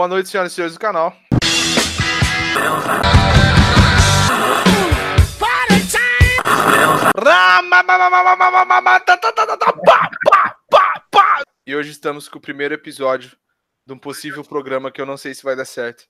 Boa noite, senhoras e senhores do canal. E hoje estamos com o primeiro episódio de um possível programa que eu não sei se vai dar certo.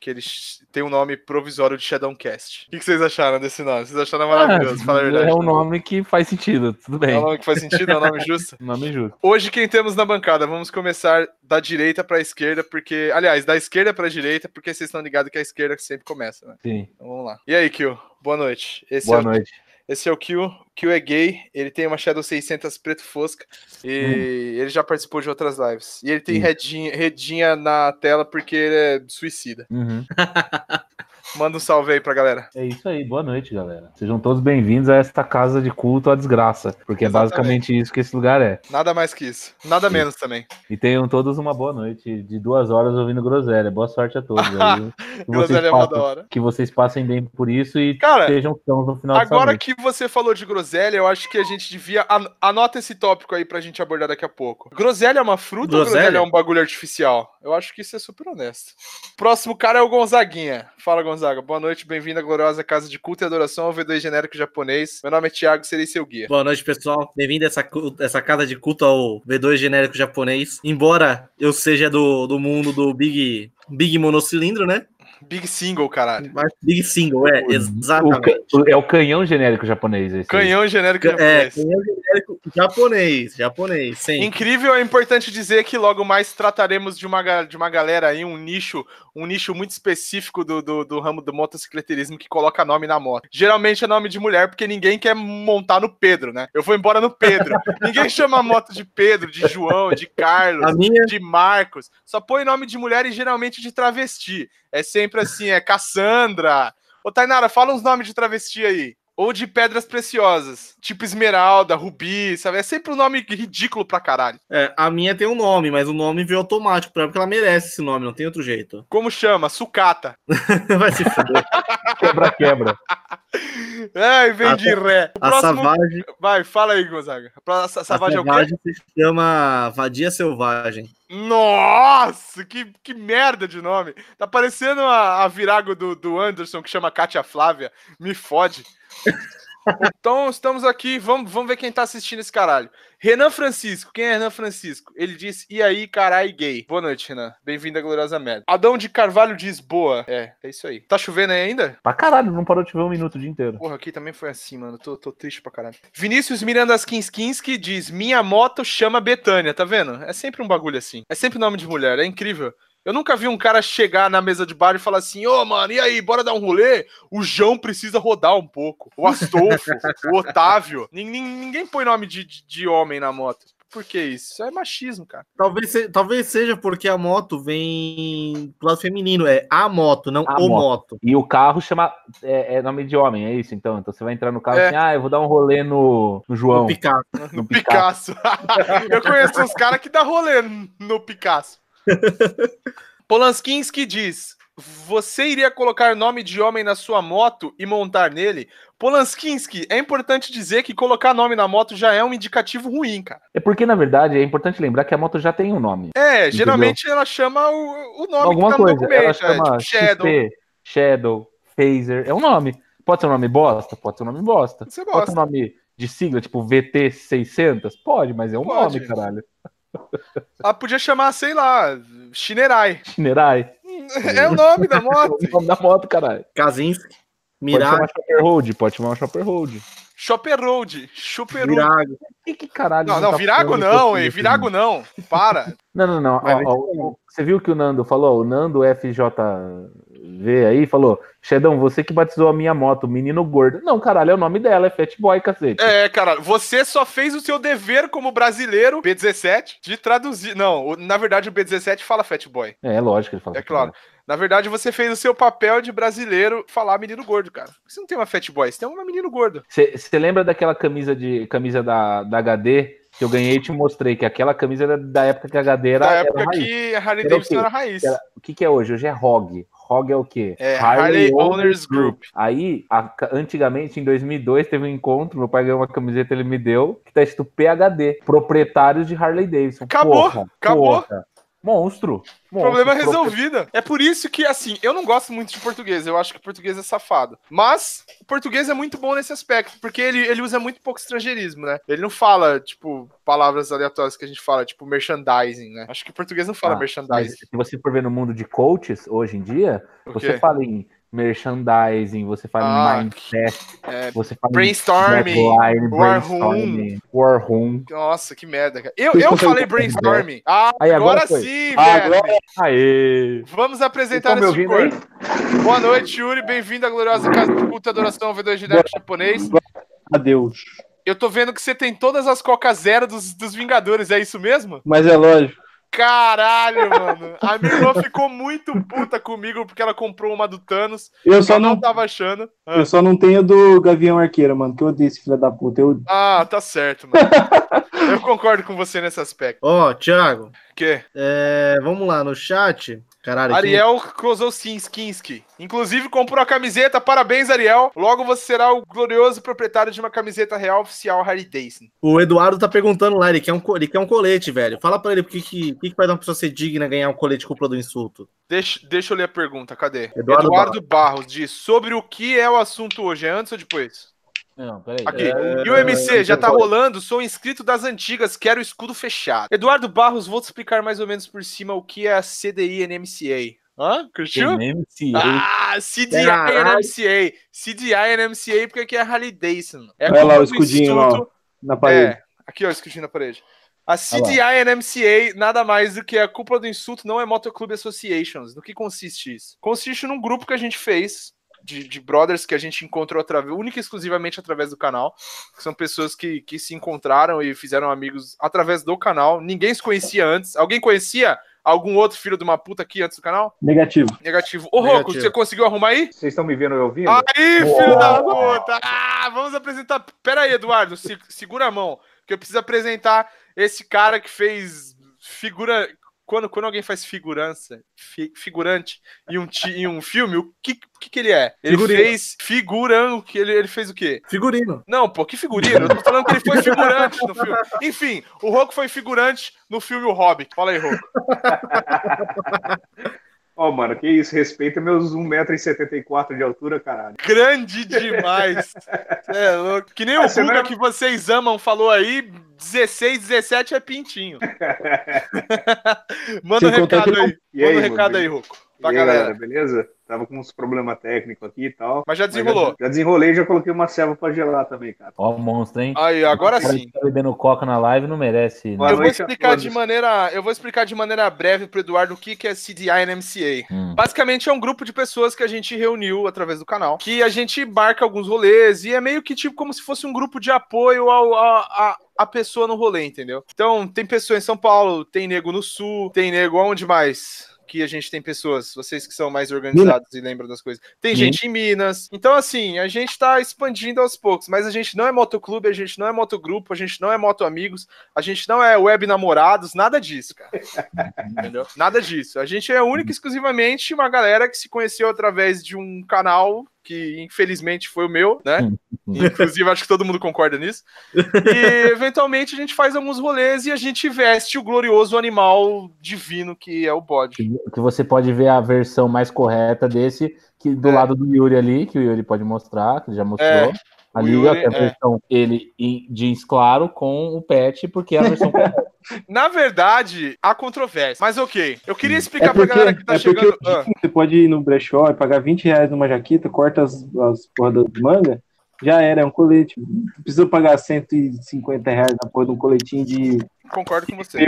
Que eles tem um nome provisório de Shadowcast. O que vocês acharam desse nome? Vocês acharam maravilhoso? Fala a verdade. É um nome que faz sentido, tudo bem. É um nome que faz sentido? É um nome justo? nome justo. Hoje quem temos na bancada? Vamos começar da direita para a esquerda, porque. Aliás, da esquerda para a direita, porque vocês estão ligados que a esquerda sempre começa, né? Sim. Então vamos lá. E aí, Kio? Boa noite. Esse Boa é o, noite. Esse é o Kio. Kio é gay, ele tem uma Shadow 600 preto fosca e ele já participou de outras lives. E ele tem Hum. redinha, redinha na tela porque ele é suicida. Uhum. Manda um salve aí pra galera. É isso aí, boa noite, galera. Sejam todos bem-vindos a esta casa de culto à desgraça, porque é Exatamente. basicamente isso que esse lugar é. Nada mais que isso. Nada Sim. menos também. E tenham todos uma boa noite de duas horas ouvindo groselha. Boa sorte a todos. Groselha é mó da hora. que vocês passem bem por isso e Cara, sejam sãos no final Agora que você falou de groselha, eu acho que a gente devia. an- Anota esse tópico aí pra gente abordar daqui a pouco. Groselha é uma fruta ou Groselha? groselha é um bagulho artificial? Eu acho que isso é super honesto. Próximo cara é o Gonzaguinha. Fala, Gonzaga. Boa noite, bem-vindo à gloriosa casa de culto e adoração ao V2 genérico japonês. Meu nome é Thiago, serei seu guia. Boa noite, pessoal. Bem-vindo a essa, essa casa de culto ao V2 genérico japonês. Embora eu seja do, do mundo do Big, Big monocilindro, né? Big Single, caralho. Mas Big Single, é, O exatamente. ca- o- é o canhão genérico japonês. Esse aí. Canhão genérico É, japonês. canhão genérico japonês, japonês, sim. Incrível, é importante dizer que logo mais trataremos de uma, de uma galera aí, um nicho, um nicho muito específico do, do, do ramo do motocicleterismo que coloca nome na moto. Geralmente é nome de mulher, porque ninguém quer montar no Pedro, né? Eu vou embora no Pedro. ninguém chama a moto de Pedro, de João, de Carlos, A minha, de Marcos. Só põe nome de mulher e geralmente de travesti. É sempre assim, é Cassandra. Ô, Tainara, fala uns nomes de travesti aí. Ou de pedras preciosas, tipo esmeralda, rubi, sabe? É sempre um nome ridículo pra caralho. é, a minha tem um nome, mas o nome veio automático pra ela, porque ela merece esse nome, não tem outro jeito. Como chama? Sucata. Vai se fuder. Quebra-quebra. Ai, vem A- de ré. O A próximo... Savage, Vai, fala aí, Gonzaga. A pra- a Savage é o quê? Savage se chama Vadia Selvagem. Nossa, que, que merda de nome. Tá parecendo a, a virago do, do Anderson, que chama Kátia Flávia. Me fode. Então, estamos aqui. Vamos, vamos ver quem tá assistindo esse caralho. Renan Francisco. Quem é Renan Francisco? Ele disse, e aí, carai, gay. Boa noite, Renan. Bem-vindo à Gloriosa Merda. Adão de Carvalho diz, boa. É, é isso aí. Tá chovendo aí ainda? Pra caralho, não parou de chover um minuto o dia inteiro. Porra, aqui também foi assim, mano. Tô, tô triste pra caralho. Vinícius Mirandas Kinski diz: Minha moto chama Betânia, tá vendo? É sempre um bagulho assim. É sempre nome de mulher, é incrível. Eu nunca vi um cara chegar na mesa de bar e falar assim: Ô, mano, e aí, bora dar um rolê? O João precisa rodar um pouco. O Astolfo, o Otávio. Nin- nin- Ninguém põe nome de, de, de homem na moto. Por que isso? Isso é machismo, cara. Talvez, se- talvez seja porque a moto vem do lado feminino, é a moto, não A o moto. moto. E o carro chama. É, é nome de homem, é isso então? Então você vai entrar no carro É. assim, ah, eu vou dar um rolê no, no João. O Picasso. No No Picasso. Eu conheço uns caras que dá rolê no Picasso. Polanski diz: Você iria colocar nome de homem na sua moto e montar nele? Polanski, é importante dizer que colocar nome na moto já é um indicativo ruim, cara. É porque, na verdade, é importante lembrar que a moto já tem um nome. É, geralmente ela chama o, o nome Alguma que tá no coisa. Ela documento. é, chama tipo Shadow. XP, Shadow, Phaser. É um nome. Pode ser um nome bosta? Pode ser um nome bosta. Você Pode ser um nome de sigla, tipo VT600? Pode, mas é um Pode. nome, caralho. Ela podia chamar, sei lá, Shinerai. Shinerai. É o nome da moto. É o nome da moto, caralho. Kazinski, Pode Mirage, chamar Shopper Road, pode chamar Shopper Road. Chopper Road. Chopper Road. Virago. Que, que caralho? Não, não, tá Virago não, hein? Virago não. Para. Não, não, não. Ó, ó, o- você viu que o Nando falou? O Nando FJV aí falou: Shedão, você que batizou a minha moto, menino gordo. Não, caralho, é o nome dela, é Fat Boy, cacete. É, cara, você só fez o seu dever como brasileiro, B17, de traduzir. Não, na verdade o B17 fala Fat Boy. É, é lógico que ele fala. É claro. Na verdade, você fez o seu papel de brasileiro falar menino gordo, cara. Você não tem uma Fat Boy, você tem uma menino gordo. Você lembra daquela camisa de camisa da, da HD que eu ganhei e te mostrei? Que aquela camisa era da época que a HD era. da era época raiz. que a Harley Era Davidson era raiz. Era- o que, que é hoje? Hoje é ROG. ROG é o quê? É, Harley Owners Group. Aí, a- antigamente, em 2002, teve um encontro, meu pai ganhou uma camiseta, ele me deu, que tá escrito PHD, proprietários de Harley Davidson. Acabou, Porra, acabou. porra. Monstro. monstro. Problema resolvido. É por isso que, assim, eu não gosto muito de português. Eu acho que português é safado. Mas o português é muito bom nesse aspecto, porque ele, ele usa muito pouco estrangeirismo, né? Ele não fala, tipo, palavras aleatórias que a gente fala, tipo, merchandising, né? Acho que o português não fala Ah, merchandising. se você for ver no mundo de coaches, hoje em dia, você fala em merchandising, você fala Ah, em mindset, É, você fala brainstorming, deadline, war brainstorming, war room. Nossa, que merda, cara. Eu, Vocês eu falei brainstorming. Ah, Aí, agora, agora sim, Ah, velho. agora- Aê! Vamos apresentar esse ouvindo corpo. Boa noite, Yuri. Bem-vindo à gloriosa casa de culto e adoração V2 genérico japonês. Adeus. Eu tô vendo que você tem todas as Coca Zero dos, dos Vingadores, é isso mesmo? Mas é lógico. Caralho, mano. A minha irmã ficou muito puta comigo porque ela comprou uma do Thanos. Eu só Eu não não, tava achando. Ah, eu só não tenho do Gavião Arqueiro, mano, que eu odeio esse filho da puta. Eu, Ah, tá certo, mano. Eu concordo com você nesse aspecto. Ó, Thiago, Que? é, vamos lá no chat. Caralho, Ariel Kozowski. Inclusive comprou a camiseta. Parabéns, Ariel. Logo você será o glorioso proprietário de uma camiseta real oficial Harry Davidson. o Eduardo tá perguntando lá, ele quer um, ele quer um colete, velho. Fala pra ele o que, que, que que faz uma pessoa ser digna ganhar um colete cúpula do insulto. Deixa, deixa eu ler a pergunta, cadê? Eduardo Eduardo, Barros diz sobre o que é o assunto hoje. É antes ou depois? Não, peraí. Aqui. É, E o MC já tá rolando, sou inscrito das antigas, quero o escudo fechado. Eduardo Barros, vou te explicar mais ou menos por cima o que é a CDI NMCA. Hã? Curtiu? MMCA. Ah, CDI Caralho. NMCA. CDI NMCA porque aqui é Harley Davidson. É Olha lá culpa o escudinho lá, na parede. É, aqui ó, o escudinho na parede. A CDI NMCA nada mais do que a cúpula do insulto não é Motoclube Associations. No que consiste isso? Consiste num grupo que a gente fez de, de brothers que a gente encontrou através, única e exclusivamente através do canal. Que são pessoas que, que se encontraram e fizeram amigos através do canal. Ninguém se conhecia antes. Alguém conhecia algum outro filho de uma puta aqui antes do canal? Negativo. Negativo. Ô, Roco, você conseguiu arrumar aí? Vocês estão me vendo e ouvindo? Aí, filho da puta! Ah, vamos apresentar. Pera aí, Eduardo, se- segura a mão, que eu preciso apresentar esse cara que fez figura. Quando, quando alguém faz figurança, fi- figurante em um, ti- em um filme, o que, que, que ele é? Ele Figurino. fez figurão, que ele, ele fez o quê? Figurino. Não, pô, que figurino? Eu tô falando que ele foi figurante no filme. Enfim, o Roco foi figurante no filme O Hobbit. Fala aí, Roco. Ó, mano, que isso, respeita meus 1,74m de altura, caralho. Grande demais. É louco. Que nem o Guga não que vocês amam falou aí, 16, 17 é pintinho. Manda um recado aí. Manda um recado aí, Ruco. Pra E aí, galera. beleza? Tava com uns problemas técnicos aqui e tal. Mas já Mas desenrolou. Já, já desenrolei e já coloquei uma selva pra gelar também, cara. Ó, o monstro, hein? Aí, agora O cara sim. tá bebendo coca na live não merece. Boa Eu né? vou explicar de maneira, eu vou explicar de maneira breve pro Eduardo o que que é CDI NMCA. Hum. Basicamente é um grupo de pessoas que a gente reuniu através do canal, que a gente marca alguns rolês e é meio que tipo como se fosse um grupo de apoio ao, a, a, a pessoa no rolê, entendeu? Então tem pessoa em São Paulo, tem nego no Sul, tem nego aonde mais? Que a gente tem pessoas, vocês que são mais organizados e lembram das coisas. Tem Minas. gente em Minas. Então, assim, a gente tá expandindo aos poucos, mas a gente não é motoclube, a gente não é motogrupo, a gente não é moto amigos, a gente não é web namorados, nada disso, cara. Entendeu? Nada disso. A gente é única e exclusivamente uma galera que se conheceu através de um canal que infelizmente foi o meu, né? Inclusive, acho que todo mundo concorda nisso. E eventualmente a gente faz alguns rolês e a gente veste o glorioso animal divino que é o bode. Que você pode ver a versão mais correta desse, que do É. lado do Yuri ali, que o Yuri pode mostrar, que ele já mostrou. É, ali Yuri, é a é. versão ele em jeans claro com o pet, porque é a versão correta. Na verdade, há controvérsia. Mas ok. Eu queria explicar É pra porque, galera que tá é chegando. Ah, você pode ir no brechó e pagar 20 reais numa jaqueta, corta as, as porra das mangas, já era, é um colete. Não precisa pagar 150 reais na porra de um coletinho de. concordo com você.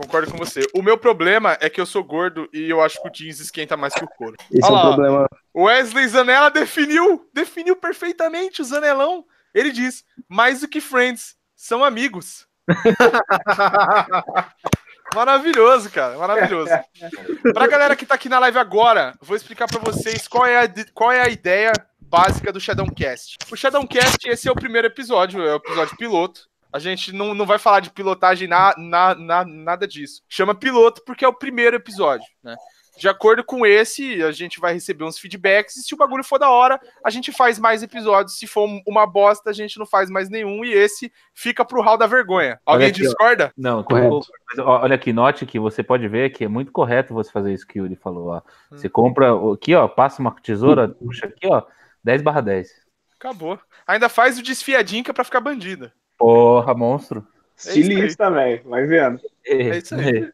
Concordo com você. O meu problema é que eu sou gordo e eu acho que o jeans esquenta mais que o couro. Esse Olha é o problema. Wesley Zanella definiu, definiu perfeitamente o Zanelão. Ele diz: mais do que friends, são amigos. Maravilhoso, cara, maravilhoso. Pra galera que tá aqui na live agora, vou explicar pra vocês qual é, a, qual é a ideia básica do Shadowcast. O Shadowcast, esse é o primeiro episódio, é o episódio piloto. A gente não, não vai falar de pilotagem, na, na, na- nada disso. Chama piloto porque é o primeiro episódio, né? De acordo com esse, a gente vai receber uns feedbacks. E se o bagulho for da hora, a gente faz mais episódios. Se for uma bosta, a gente não faz mais nenhum. E esse fica pro hall da vergonha. Alguém aqui, ó. discorda? Não, Correto. mas, ó, olha aqui, note que você pode ver que é muito correto você fazer isso que o Yuri falou. Ó. Você compra o- aqui, ó, passa uma tesoura, puxa aqui, ó, 10 barra 10. Acabou. Ainda faz o desfiadinho que é pra ficar bandida. Porra, monstro. É. Estilista, velho. Vai vendo. É isso aí.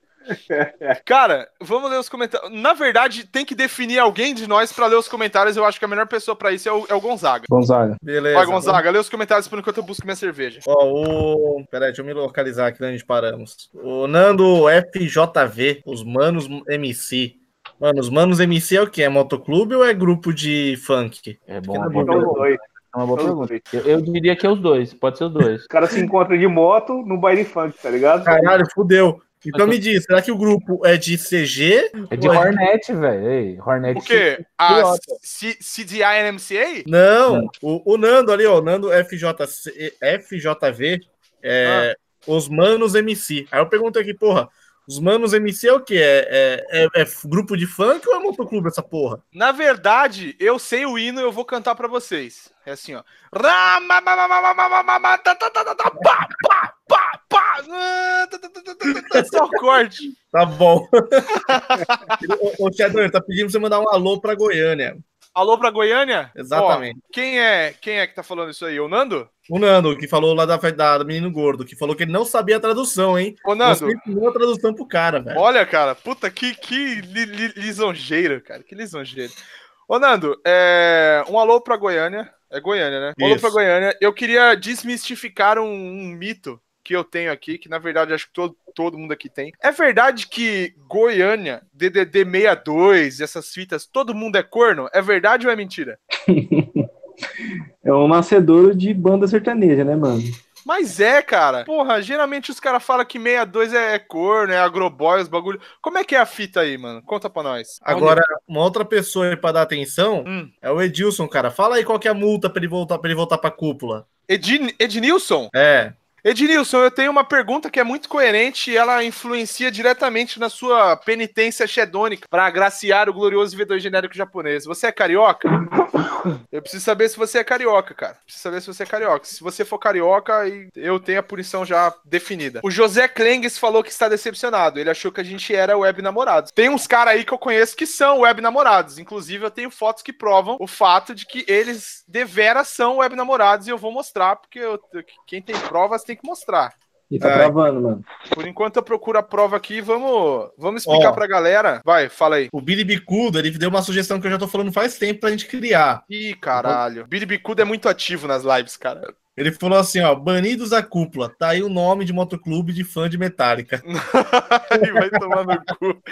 Cara, vamos ler os comentários. Na verdade, tem que definir alguém de nós pra ler os comentários. Eu acho que a melhor pessoa pra isso é o, é o Gonzaga. Gonzaga. Beleza. Vai, Gonzaga, lê os comentários por enquanto eu busco minha cerveja. Ó, o. Peraí, deixa eu me localizar aqui onde a gente paramos. O Nando FJV, os Manos MC. Mano, os Manos MC é o quê? É motoclube ou é grupo de funk? É bom, Que é dois. É uma boa pergunta. dois. Eu, eu diria que é os dois, pode ser os dois. Os caras se encontram de moto no baile funk, tá ligado? Caralho, fudeu. Então me diz, será que o grupo é de CG? É de ou Hornet, velho. Hornet. O quê? A Pilota. C- CDI NMCA? Não, o, o Nando ali, ó, o Nando FJC, FJV, é, os Manos MC. Aí eu pergunto aqui, porra, os Manos MC é o quê? É, é, é, é, grupo de funk ou é motoclube essa porra? Na verdade, eu sei o hino eu vou cantar pra vocês. É assim, ó. É só corte. Tá bom. Ô, Shadow, tá pedindo pra você mandar um alô pra Goiânia. Alô pra Goiânia? Exatamente. Ó, quem é quem é que tá falando isso aí? O Nando? O Nando, que falou lá da, da, menino gordo, que falou que ele não sabia a tradução, hein? Ô, Nando, Você ensinou a tradução pro cara, velho. olha, cara, puta, que, que li, li, lisonjeiro, cara, que lisonjeiro. Ô, Nando, é, um alô pra Goiânia. É Goiânia, né? Um alô pra Goiânia. Eu queria desmistificar um, um mito que eu tenho aqui, que na verdade acho que todo, todo mundo aqui tem. É verdade que Goiânia, DDD 62, essas fitas, todo mundo é corno? É verdade ou é mentira? É um nascedouro de banda sertaneja, né, mano? Mas é, cara. Porra, geralmente os caras falam que 62 é, é corno, é agroboy, os bagulho. Como é que é a fita aí, mano? Conta pra nós. Agora, uma outra pessoa aí pra dar atenção Hum. é o Edilson, cara. Fala aí qual que é a multa pra ele voltar, pra ele voltar pra cúpula. Edin, Ednilson? É. Ednilson, eu tenho uma pergunta que é muito coerente e ela influencia diretamente na sua penitência shedônica para agraciar o glorioso V2 genérico japonês. Você é carioca? Eu preciso saber se você é carioca, cara. Preciso saber se você é carioca. Se você for carioca, eu tenho a punição já definida. O José Klengs falou que está decepcionado. Ele achou que a gente era web namorados. Tem uns caras aí que eu conheço que são web namorados. Inclusive, eu tenho fotos que provam o fato de que eles deveras são web namorados e eu vou mostrar, porque eu- quem tem provas tem que mostrar. E tá gravando, mano. Por enquanto eu procuro a prova aqui, vamos, vamos explicar Ó. pra galera. Vai, fala aí. O Billy Bicudo, ele deu uma sugestão que eu já tô falando faz tempo pra gente criar. Ih, caralho. Billy Bicudo é muito ativo nas lives, cara. Ele falou assim, ó, banidos da cúpula. Tá aí o nome de motoclube de fã de Metallica. Vai tomar no cu.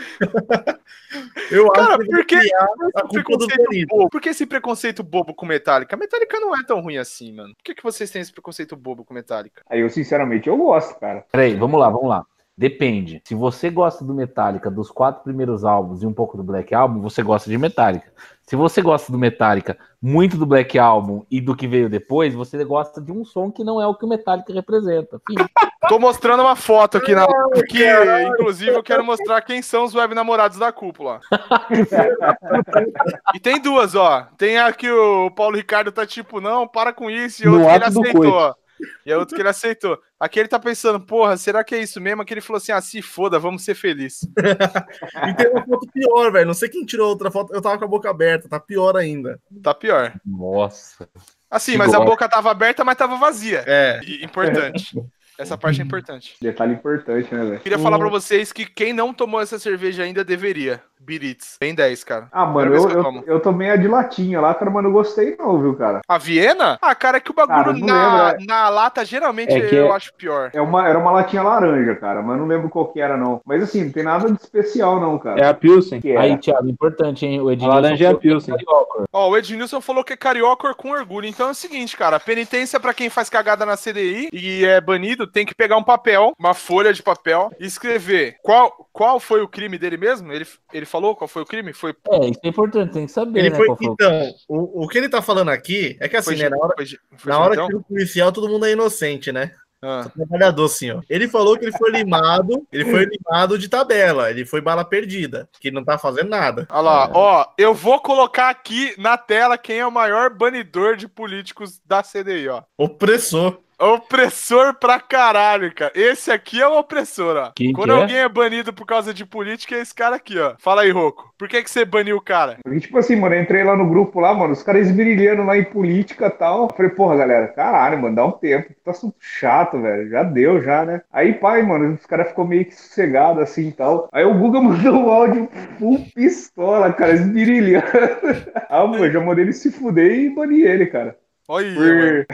Eu Cara, acho que por que a esse preconceito bobo? Por que esse preconceito bobo com Metallica? Metallica não é tão ruim assim, mano. Por que, que vocês têm esse preconceito bobo com Metallica? Aí eu, sinceramente, eu gosto, cara. Peraí, vamos lá, vamos lá. Depende. Se você gosta do Metallica, dos quatro primeiros álbuns e um pouco do Black Album, você gosta de Metallica. Se você gosta do Metallica, muito do Black Album e do que veio depois, você gosta de um som que não é o que o Metallica representa. Fim. Tô mostrando uma foto aqui na live, que inclusive eu quero mostrar quem são os web namorados da cúpula. e tem duas, ó. Tem a que o Paulo Ricardo tá tipo, não, para com isso, e outro que ele aceitou. E a outra que ele aceitou. Aqui ele tá pensando, porra, será que é isso mesmo? Aqui ele falou assim, ah, se foda, vamos ser felizes. E tem uma foto pior, velho. Não sei quem tirou outra foto. Eu tava com a boca aberta. Tá pior ainda. Tá pior. Nossa. Assim, Que mas a boca tava aberta, mas tava vazia. É. E- Importante. Essa parte é importante. Detalhe importante, né, velho? Queria falar pra vocês que quem não tomou essa cerveja ainda deveria. Biritz. Bem 10, cara. Ah, mano, eu, eu eu, tomo. eu tomei a de latinha lá, cara, mas não gostei não, viu, cara? A Viena? Ah, cara, é que o bagulho Cara, na, lembro, na lata geralmente É que eu é- acho pior. É uma, era uma latinha laranja, cara, mas não lembro qual que era, não. Mas assim, não tem nada de especial, não, cara. É a Pilsen. Que era. Aí, Thiago, importante, hein? O Ednilson A laranja é a que Pilsen. Ó, o Ednilson falou que é carioca com orgulho. Então é o seguinte, cara. Penitência pra quem faz cagada na CDI e é banido, tem que pegar um papel, uma folha de papel e escrever qual, qual foi o crime dele mesmo? Ele, ele falou qual foi o crime? Foi, É, isso é importante, tem que saber, Ele né? foi, qual foi o- então, o, o que ele tá falando aqui é que assim, foi, né, na hora, foi, foi na hora então? que o policial todo mundo é inocente, né? Ah. Trabalhador, assim, ó. Ele falou que ele foi limado, ele foi limado de tabela, ele foi bala perdida, que não tá fazendo nada. Olha lá, ó, eu vou colocar aqui na tela quem é o maior banidor de políticos da CDI, ó. Opressor. Opressor pra caralho, cara. Esse aqui é o opressor, ó. Quem Quando que é? alguém é banido por causa de política, é esse cara aqui, ó. Fala aí, Roco. Por que, que você baniu o cara? Porque, tipo assim, mano, eu entrei lá no grupo lá, mano, os caras esmirilhando lá em política e tal. Eu falei, porra, galera, caralho, mano, dá um tempo. Tá assunto chato, velho. Já deu, já, né? Aí, pai, mano, os caras ficou meio que sossegado assim e tal. Aí o Guga mandou um áudio full pistola, cara, esmirilhando. ah, mano, eu já mandei ele se fuder e bani ele, cara. Olha. Por...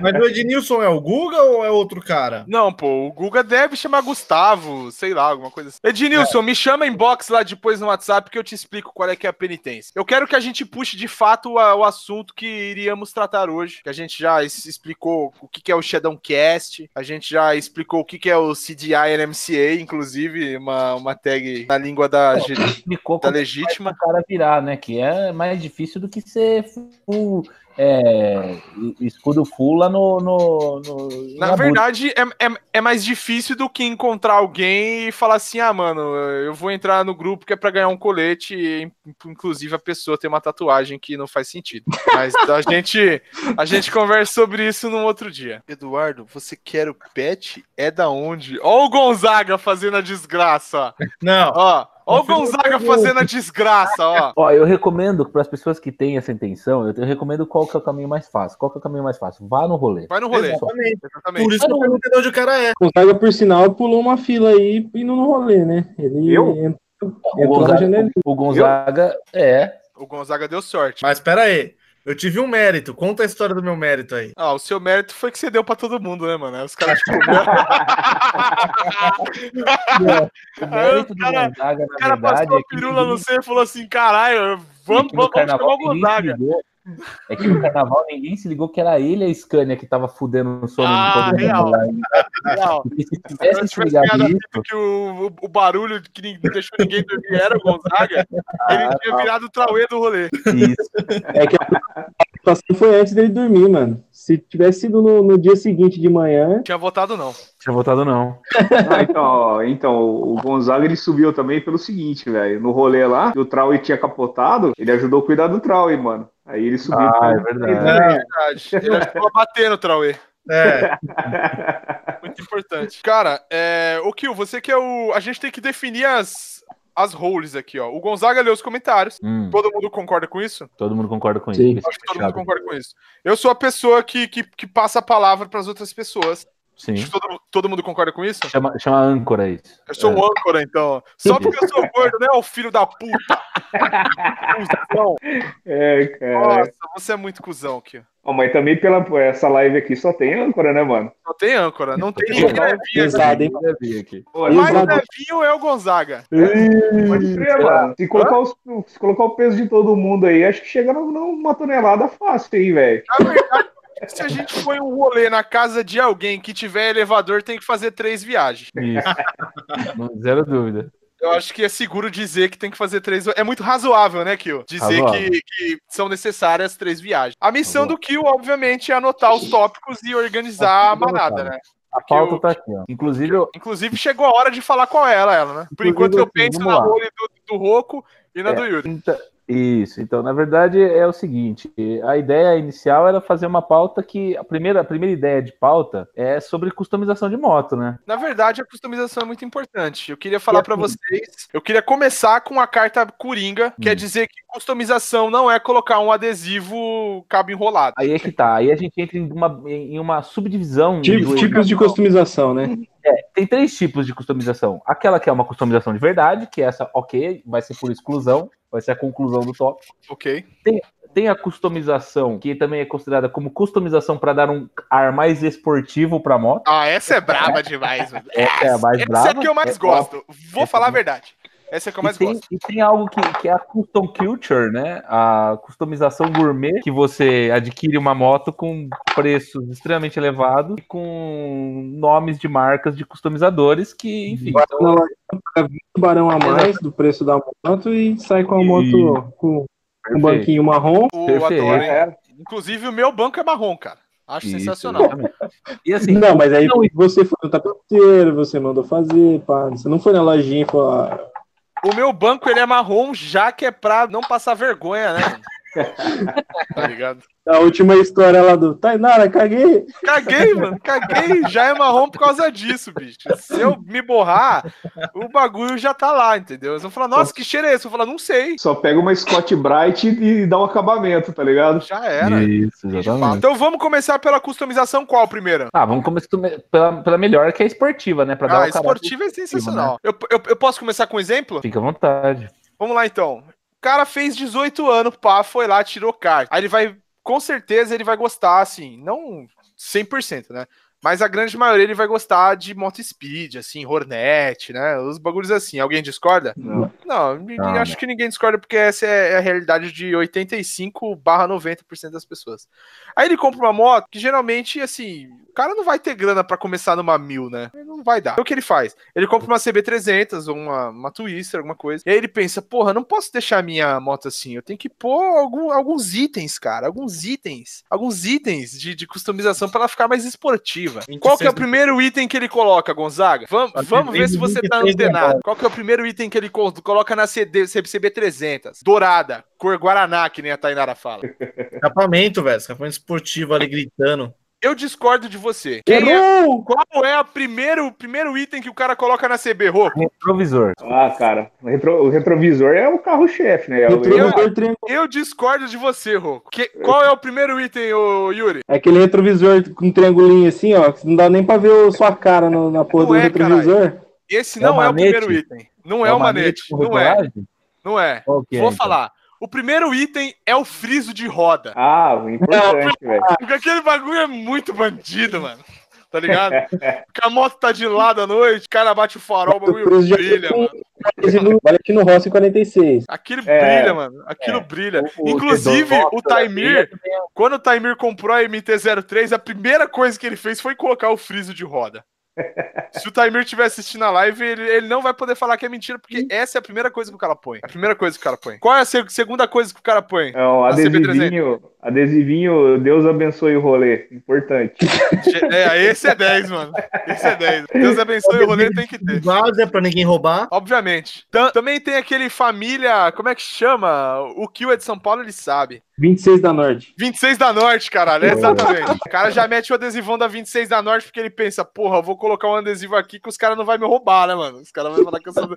Mas o Ednilson é o Guga ou é outro cara? Não, pô, o Guga deve chamar Gustavo, sei lá, alguma coisa assim. Ednilson, me chama em box lá depois no WhatsApp que eu te explico qual é que é a penitência. Eu quero que a gente puxe de fato o assunto que iríamos tratar hoje, que a gente já explicou o que é o Shadowcast, a gente já explicou o que é o CDI NMCA, inclusive, uma, uma tag na língua da, ge- Explicou da como legítima. o cara virar, né? Que é mais difícil do que ser full, é, escudo full lá no. no, no Na verdade, é, é, é mais difícil do que encontrar alguém e falar assim: ah, mano, eu vou entrar no grupo que é pra ganhar um colete, e, inclusive a pessoa tem uma tatuagem que não faz sentido. Mas a gente, a gente conversa sobre isso num outro dia. Eduardo, você quer o pet? É da onde? Ó o Gonzaga fazendo a desgraça. Não. Ó, ó o eu Gonzaga fazendo a desgraça, ó. Ó, eu recomendo para as pessoas que têm essa intenção, eu, eu recomendo qual que é o caminho mais fácil. Qual que é o caminho mais fácil? Vá no rolê. Vai no rolê. Exatamente. Exatamente. Por isso que eu perguntei de onde o cara é. Gonzaga, por sinal, pulou uma fila aí indo no rolê, né? Ele Eu? entrou, O entrou na Gonzaga, janela. o Gonzaga é. O Gonzaga deu sorte. Mas pera aí. Eu tive um mérito. Conta a história do meu mérito aí. Ah, o seu mérito foi que você deu pra todo mundo, né, mano? Aí Os caras te comeram. O mérito do cara- Gonzaga, O na cara verdade, passou é a que pirula no ninguém- C e falou assim: caralho, é vamos, que no vamos, vamos chamar o Gonzaga. ligou. É que no carnaval ninguém se ligou que era ele a Scania que tava fudendo o sono Ah, de todo mundo real. Não, Porque se tivesse se tivesse ligado ganhado a nisso, fita que o, o, o barulho que deixou ninguém dormir era o Gonzaga, ele Ah, tinha virado o Trauê do rolê. isso. É que a situação foi antes dele dormir, mano. Se tivesse sido no, no dia seguinte de manhã, Tinha votado não. Tinha votado não. Ah, então, ó, então, o Gonzaga ele subiu também pelo seguinte, velho. No rolê lá, o Trauy tinha capotado, ele ajudou a cuidar do Trauy, mano. Aí ele subiu. Ah, é verdade. É verdade. Ele ajudou a bater no Trauê. É. Muito importante. Cara, é... o Kill, você que é o. A gente tem que definir as, as roles aqui, ó. O Gonzaga leu os comentários. Hum, Todo mundo concorda com isso? todo mundo concorda com Sim. isso. Acho que todo mundo concorda com isso. Eu sou a pessoa que, que, que passa a palavra para as outras pessoas. Sim. Acho que todo, todo mundo concorda com isso? Chama, chama âncora isso. Eu sou um âncora, então. Só porque eu sou gordo, né, ô filho da puta? Cusão. É, cara. Nossa, você é muito cuzão aqui. Ó, mas também pela essa live aqui só tem âncora, né, mano? Não tem âncora, não tem ninguém levinho aqui. pesado, hein? aqui. Pô, O mais Exato. levinho é o Gonzaga. Pode crer, mano. Se colocar, os- se colocar o peso de todo mundo aí, acho que chega num- numa tonelada fácil aí, velho. Na verdade, se a gente for em um rolê na casa de alguém que tiver elevador, tem que fazer três viagens. Isso. Não- Zero dúvida. Eu acho que é seguro dizer que tem que fazer três. É muito razoável, né, Kill? Dizer que, que são necessárias três viagens. A missão do Kill, obviamente, é anotar os tópicos e organizar a Tudo manada, né? A pauta eu- tá aqui, ó. Inclusive, eu, Inclusive, chegou a hora de falar qual é ela, ela, né? Por Inclusive, enquanto eu assim, penso na role do, do Roku e na É. do Yuri. Então, isso, então, na verdade é o seguinte: a ideia inicial era fazer uma pauta que. A primeira, a primeira ideia de pauta é sobre customização de moto, né? Na verdade, a customização é muito importante. Eu queria falar pra assim- vocês. Eu queria começar com a carta Coringa, quer Hum. dizer que customização não é colocar um adesivo cabo enrolado. Aí é que tá. Aí a gente entra em uma, em uma subdivisão. Tipo- tipos de customização, né? Tem três tipos de customização. Aquela que é uma customização de verdade, que é essa, ok, vai ser por exclusão, vai ser a conclusão do tópico. Ok. Tem a customização, que também é considerada como customização para dar um ar mais esportivo para moto. Ah, essa é braba demais, mano. Essa é a mais Essa brava. é a que eu mais É, gosto. Vou essa falar a é- verdade. Essa é a que eu mais e, tem, gosto. e tem algo que, que é a custom culture, né? A customização gourmet, que você adquire uma moto com preços extremamente elevados e com nomes de marcas de customizadores que, enfim, Vai são- na loja, paga 20 barão a mais do preço da moto e sai com a moto com um perfeito. banquinho marrom. O Perfeito. adoro? É, Inclusive, o meu banco é marrom, cara. Acho Isso, sensacional. exatamente. E assim, não, mas aí não, você foi no tapeteiro, você mandou fazer, pá. Você não foi na lojinha e falou, ah, O meu banco ele é marrom, já que é pra não passar vergonha, né? Tá ligado? a última história lá do Tainara, caguei. Caguei, mano, caguei. Já é marrom por causa disso, bicho. Se eu me borrar, o bagulho já tá lá, entendeu? Eles vão falar, nossa, que cheiro é esse? Eu vou falar, não sei. Só pega uma Scott Bright e dá um acabamento, tá ligado? Já era. Isso, exatamente. Então vamos começar pela customização qual primeiro? Ah, vamos começar pela, pela melhor, que é a esportiva, né? Pra dar Ah, o caráter esportiva é sensacional. Eu, eu, eu posso começar com um exemplo? Fica à vontade. Vamos lá então. Cara fez 18 anos, pá, foi lá, tirou carta. Aí ele vai, com certeza, ele vai gostar, assim, não 100%, né? Mas a grande maioria ele vai gostar de moto speed, assim, Hornet, né? Os bagulhos assim. Alguém discorda? Não. Não, ninguém- Não, acho que ninguém discorda, porque essa é a realidade de 85 barra 90% das pessoas. Aí ele compra uma moto que geralmente, assim, o cara não vai ter grana pra começar numa mil, né? Não vai dar. Então o que ele faz? Ele compra uma CB300 ou uma, uma Twister, alguma coisa. E aí ele pensa, porra, não posso deixar a minha moto assim. Eu tenho que pôr algum- alguns itens, cara. Alguns itens. Alguns itens de, de customização pra ela ficar mais esportiva. 26 Qual que é o primeiro item que ele coloca, Gonzaga? Vamos, Tá vamos ver se você tá 23 antenado. Qual que é o primeiro item que ele co- coloca na CD, CB300? Dourada, cor Guaraná, que nem a Tainara fala. Escapamento, velho. Escapamento esportivo ali gritando. Eu discordo de você. Quem é, Errou! qual é a primeiro, o primeiro item que o cara coloca na CB, Rô? Retrovisor. Ah, cara, o, retro- o retrovisor é o carro-chefe, né? É, triangular. Eu discordo de você, Rô. Que- qual é o primeiro item, ô Yuri? É aquele retrovisor com um triangulinho assim, ó, que não dá nem pra ver a sua cara no- na porra Não do é, retrovisor. Esse É não o é o manete? primeiro item. Não é, o manete. com Não é. Não é. É, Vou então? falar. O primeiro item é o friso de roda. Ah, o importante, velho. Porque aquele bagulho é muito bandido, mano. Tá ligado? Porque a moto tá de lado à noite, o cara bate o farol, o bagulho brilha, mano. Adesivo- Olha aqui no Rossi 46. Aquilo É, brilha, mano. Aquilo é. brilha. O- o Inclusive, o da Taimir, também é- quando o Taimir comprou a MT-03, a primeira coisa que ele fez foi colocar o friso de roda. Se o Taimir estiver assistindo a live, ele, ele não vai poder falar que é mentira, porque essa é a primeira coisa que o cara põe. É A primeira coisa que o cara põe. Qual é a se- segunda coisa que o cara põe? É um adesivinho, adesivinho, Deus abençoe o rolê. Importante. É, esse é 10, mano. Esse é 10. Deus abençoe o rolê, tem que ter. Vaza pra ninguém roubar. Obviamente. Tam- também tem aquele família. Como é que chama? O Kill é de São Paulo, ele sabe. 26 da Norte. 26 da Norte, caralho. É exatamente. O cara já mete o adesivão da 26 da Norte porque ele pensa, porra, eu vou colocar um adesivo aqui que os caras não vão me roubar, né, mano? Os caras vão falar que eu sou,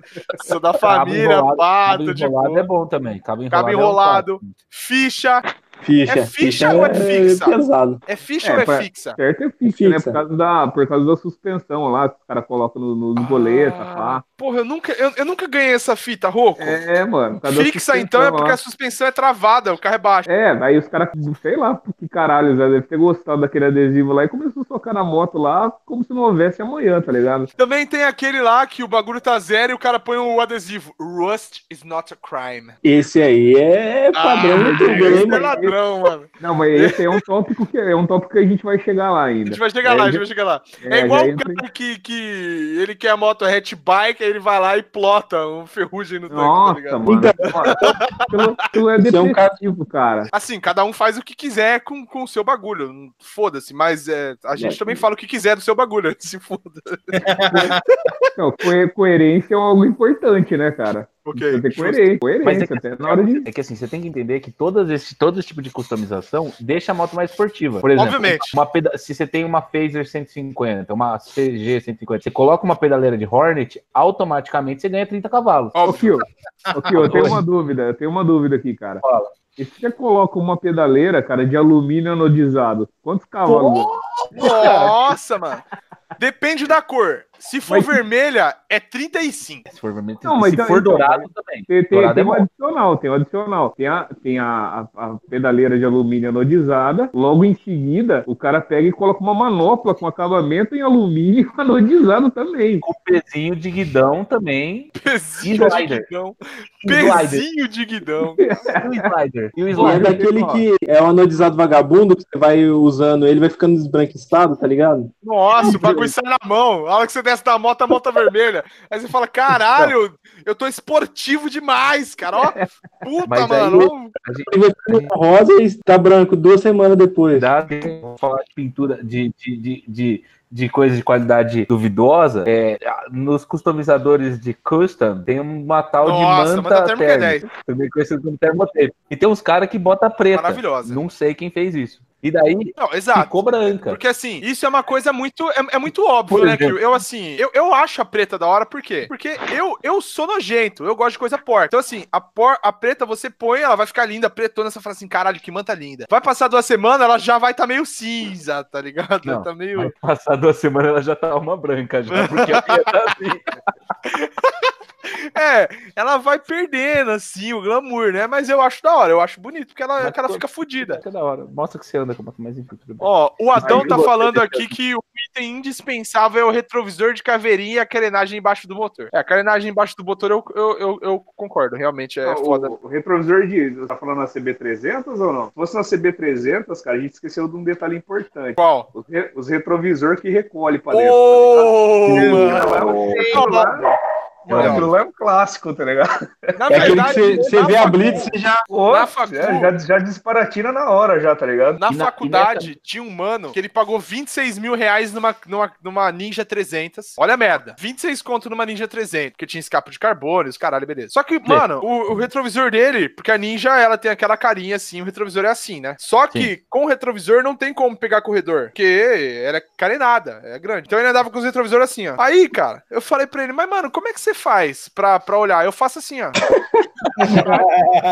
sou da Cabo família, enrolado- pato, cabo de enrolado é bom também. Cabo enrolado. Cabo é um enrolado. clássico. Ficha. Ficha. É ficha ou é fixa? pesado. É ficha É, ou é pra- fixa? Certo é fixa, né? Fixa. Por causa, da, por causa da suspensão lá, que os caras colocam no, no boleta, Ah, pá. Porra, eu nunca, eu, eu nunca ganhei essa fita, Roco. É, mano. Fixa, então, é porque lá. a suspensão é travada, o carro é baixo. É, daí os caras, sei lá, por que caralho, já deve ter gostado daquele adesivo lá e começou a socar na moto lá como se não houvesse amanhã, tá ligado? Também tem aquele lá que o bagulho tá zero e o cara põe o adesivo. Rust is not a crime. Esse aí é padrão Ah, youtuber, hein, esse é ladrão, mano. Não, mas esse aí é um tópico que é um tópico que a gente vai chegar lá A ainda. gente vai chegar lá, a gente vai chegar lá. É, É, igual o entra cara que, que ele quer a moto hatchbike, aí ele vai lá e plota um ferrugem no tanque, tá Nossa, ligado? mano. Aquilo, aquilo é é um depressivo, cara. Assim, cada um faz o que quiser com, com o seu bagulho. Foda-se, mas é, a gente É. também fala o que quiser do seu bagulho. Se foda. Não, co- coerência é algo importante, né, cara? Ok. Você tem justo. coerência, Mas coerência é que, até na hora de. é que assim, você tem que entender que todas esse, todo esse tipo de customização deixa a moto mais esportiva. Por exemplo, Obviamente. uma peda- se você tem uma Phaser 150, uma CG 150, você coloca uma pedaleira de Hornet, automaticamente você ganha 30 cavalos. Ô, Óbvio. Kio, ô, Kio, eu tenho uma dúvida, eu tenho uma dúvida aqui, cara. Fala. E se você coloca uma pedaleira, cara, de alumínio anodizado, quantos cavalos? Nossa, mano. Depende da cor. Se for Mas- vermelha, vermelha, é 35. Se for, vermelho, Não, mas se então- for então, dourado também. Tem, tem, Dourado tem é um adicional, tem um adicional. Tem, a, tem a, a, a pedaleira de alumínio anodizada. Logo em seguida, o cara pega e coloca uma manopla com acabamento em alumínio anodizado também. O pezinho de guidão também. Pezinho de slider. guidão. Pezinho de guidão. E o slider. E o é slider. daquele ó. que é o anodizado vagabundo, que você vai usando ele, vai ficando esbranquiçado, tá ligado? Nossa, o bagulho sai na mão. A hora que você der atravessa da moto, a moto é vermelha. Aí você fala, caralho, eu tô esportivo demais, cara. Ó, puta, Mas aí- mano. A gente rosa e está branco duas semanas depois. dá, vamos falar de pintura, de, de, de, de, de coisa de qualidade duvidosa. É, nos customizadores de custom, tem uma tal Nossa, de manda manta térmica é térmica, também conhecido como termotape. E tem uns caras que bota preta. Maravilhosa. Não sei quem fez isso. E daí Não, exato. ficou branca. Porque assim, isso é uma coisa muito. É, é muito óbvio, Por né? Que eu, assim, eu, eu acho a preta da hora, por quê? Porque eu, eu sou nojento, eu gosto de coisa porca. Então, assim, a, por, a preta você põe, ela vai ficar linda, pretona, você fala assim, caralho, que manta linda. Vai passar duas semanas, ela já vai estar tá meio cinza, tá ligado? Não, tá meio. Vai passar duas semanas, ela já tá uma branca já, porque a minha tá assim. É, ela vai perdendo, assim, o glamour, né? Mas eu acho da hora, eu acho bonito, porque ela, Mas que ela tô- fica fodida. Fica da hora. Mostra que você anda com mas enfim. Ó, o Adão Aí tá falando aqui que o item indispensável é o retrovisor de caveirinha e a carenagem embaixo do motor. É, a carenagem embaixo do motor eu, eu, eu, eu concordo, realmente é Não, foda. O, o retrovisor de. Você tá falando na CB300 ou não? Se fosse na CB300, cara, a gente esqueceu de um detalhe importante. Qual? Os, re, os retrovisor que recolhe pra dentro. Ô, tá mano! Aquilo lá- Mano, aquilo lá é um clássico, tá ligado? Na É aquele que você, vê a Blitz e já. Pô, Na facu- já, já, já disparatina na hora, já, tá ligado? Na na- faculdade, tinha um mano que ele pagou 26 mil reais numa, numa, numa Ninja 300. Olha a merda. 26 conto numa Ninja 300, porque tinha escape de carbono, os caralho, beleza. Só que, mano, o, o retrovisor dele, porque a Ninja, ela tem aquela carinha assim, o retrovisor é assim, né? Só que com o retrovisor não tem como pegar corredor, porque ela é carenada, é grande. Então ele andava com os retrovisores assim, ó. Aí, cara, eu falei pra ele, mas, mano, como é que você faz pra, pra olhar? Eu faço assim, ó.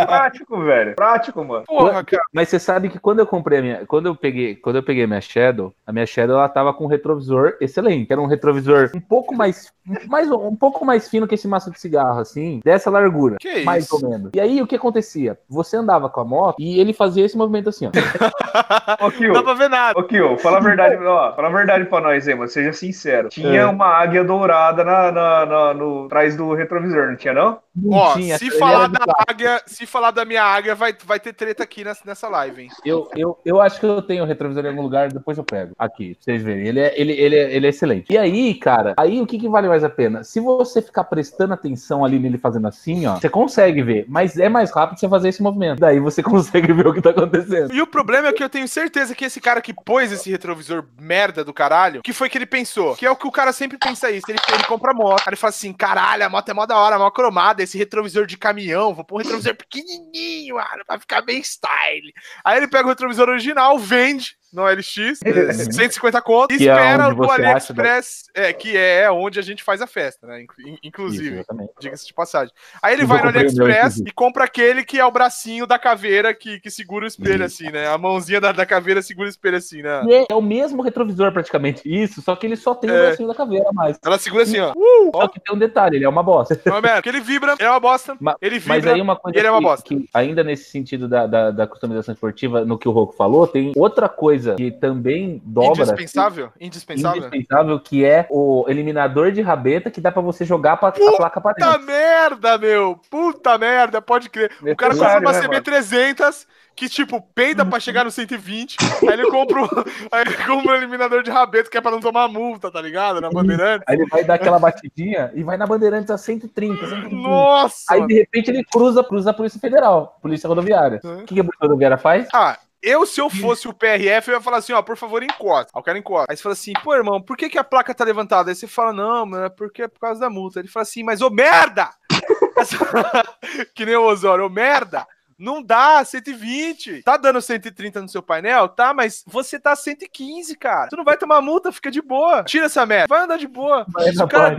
Prático, velho. Prático, mano. Porra, cara. Mas você sabe que quando eu comprei a minha, quando eu peguei, quando eu peguei a minha Shadow, a minha Shadow ela tava com um retrovisor excelente, era um retrovisor um pouco mais, mais um pouco mais fino que esse maço de cigarro assim, dessa largura, Que mais isso? ou menos. E aí o que acontecia? Você andava com a moto e ele fazia esse movimento assim, ó. Ô, Kio, Não dá pra ver nada. Ô, Kio, fala a verdade, ó, fala a verdade pra nós aí, mano. Seja sincero. Tinha É. uma águia dourada na, na, na- no trás do retrovisor, não tinha, não? Não Ó, tinha, se falar da águia, se falar da minha águia, vai, vai ter treta aqui nessa, nessa live, hein? Eu, eu, eu acho que eu tenho o retrovisor em algum lugar, depois eu pego. Aqui, pra vocês verem. Ele é, ele, ele, é, ele é excelente. E aí, cara, aí o que, que vale mais a pena? Se você ficar prestando atenção ali nele fazendo assim, ó, você consegue ver. Mas é mais rápido você fazer esse movimento. Daí você consegue ver o que tá acontecendo. E o problema é que eu tenho certeza que esse cara que pôs esse retrovisor merda do caralho, que foi que ele pensou? Que é o que o cara sempre pensa isso. Ele, ele compra moto. Aí ele fala assim: caralho, a moto é mó da hora, mó cromada. Esse retrovisor de caminhão, vou pôr um retrovisor pequenininho, mano, pra ficar bem style. Aí ele pega o retrovisor original, vende no LX, é, 150 conto, e Que é espera você acha AliExpress, é, que é onde a gente faz a festa, né? Inclusive. Diga-se de passagem. Aí ele Eu vai no o meu, AliExpress e compra aquele que é o bracinho da caveira que, que segura o espelho, Isso. assim, né? A mãozinha da, da caveira segura o espelho, assim, né? E é- É o mesmo retrovisor, praticamente. Isso, só que ele só tem o É. bracinho da caveira mais. Ela segura assim, ó. Só que tem um detalhe, ele é uma bosta. Não, merda, porque ele vibra, ele é uma bosta. Ma- ele Mas vibra. aí uma coisa ele é uma que- bosta. que, ainda nesse sentido da, da, da customização esportiva, no que o Roco falou, tem outra coisa que também dobra Indispensável? Indispensável? indispensável, que é o eliminador de rabeta que dá pra você jogar pra, a placa pra Puta dentro. merda, meu! Puta merda, pode crer. O cara Necessário, uma né, mano? CB300 que, tipo, peida pra chegar no 120. aí ele compra um, aí ele compra um eliminador de rabeta que é pra não tomar multa, tá ligado? Na Bandeirante. Aí ele vai dar aquela batidinha e vai na Bandeirantes a 130, 130. Nossa! Aí de repente ele cruza, cruza a Polícia Federal, Polícia Rodoviária. O que, que a Polícia Rodoviária faz? Ah, eu, se eu fosse o PRF, eu ia falar assim, ó, por favor, encosta. Aí o cara encosta. Aí você fala assim, pô, irmão, por que, que a placa tá levantada? Aí você fala, não, mano, é porque é por causa da multa. Ele fala assim, mas ô merda! Que nem o Osório, ô merda! Não dá, 120. Tá dando 130 no seu painel? Tá, mas você tá 115, cara. Tu não vai tomar multa, fica de boa. Tira essa merda. Vai andar de boa. Vai Se na o cara.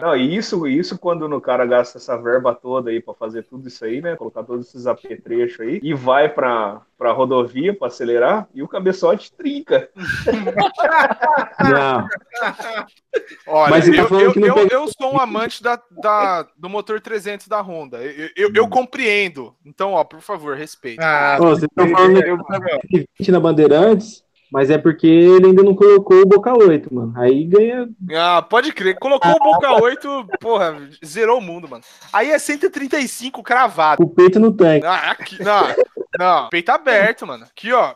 Não, e isso, isso quando no cara gasta essa verba toda aí pra fazer tudo isso aí, né? Colocar todos esses apetrechos aí e vai pra, pra rodovia pra acelerar e o cabeçote trinca. Não. Olha, Mas você tá eu, eu, que não eu, eu sou um amante da, da- do motor 300 da Honda. Eu, eu, eu compreendo. Então, ó, por favor, respeite. Ah, Ó, vocês estão falando eu- de 20 na Bandeirantes, mas é porque ele ainda não colocou o Boca 8, mano. Aí ganha. Ah, pode crer. Colocou o Boca 8, porra, zerou o mundo, mano. Aí é 135 cravado. O peito no tanque. Ah, aqui, não, não, peito aberto, mano. Aqui, ó.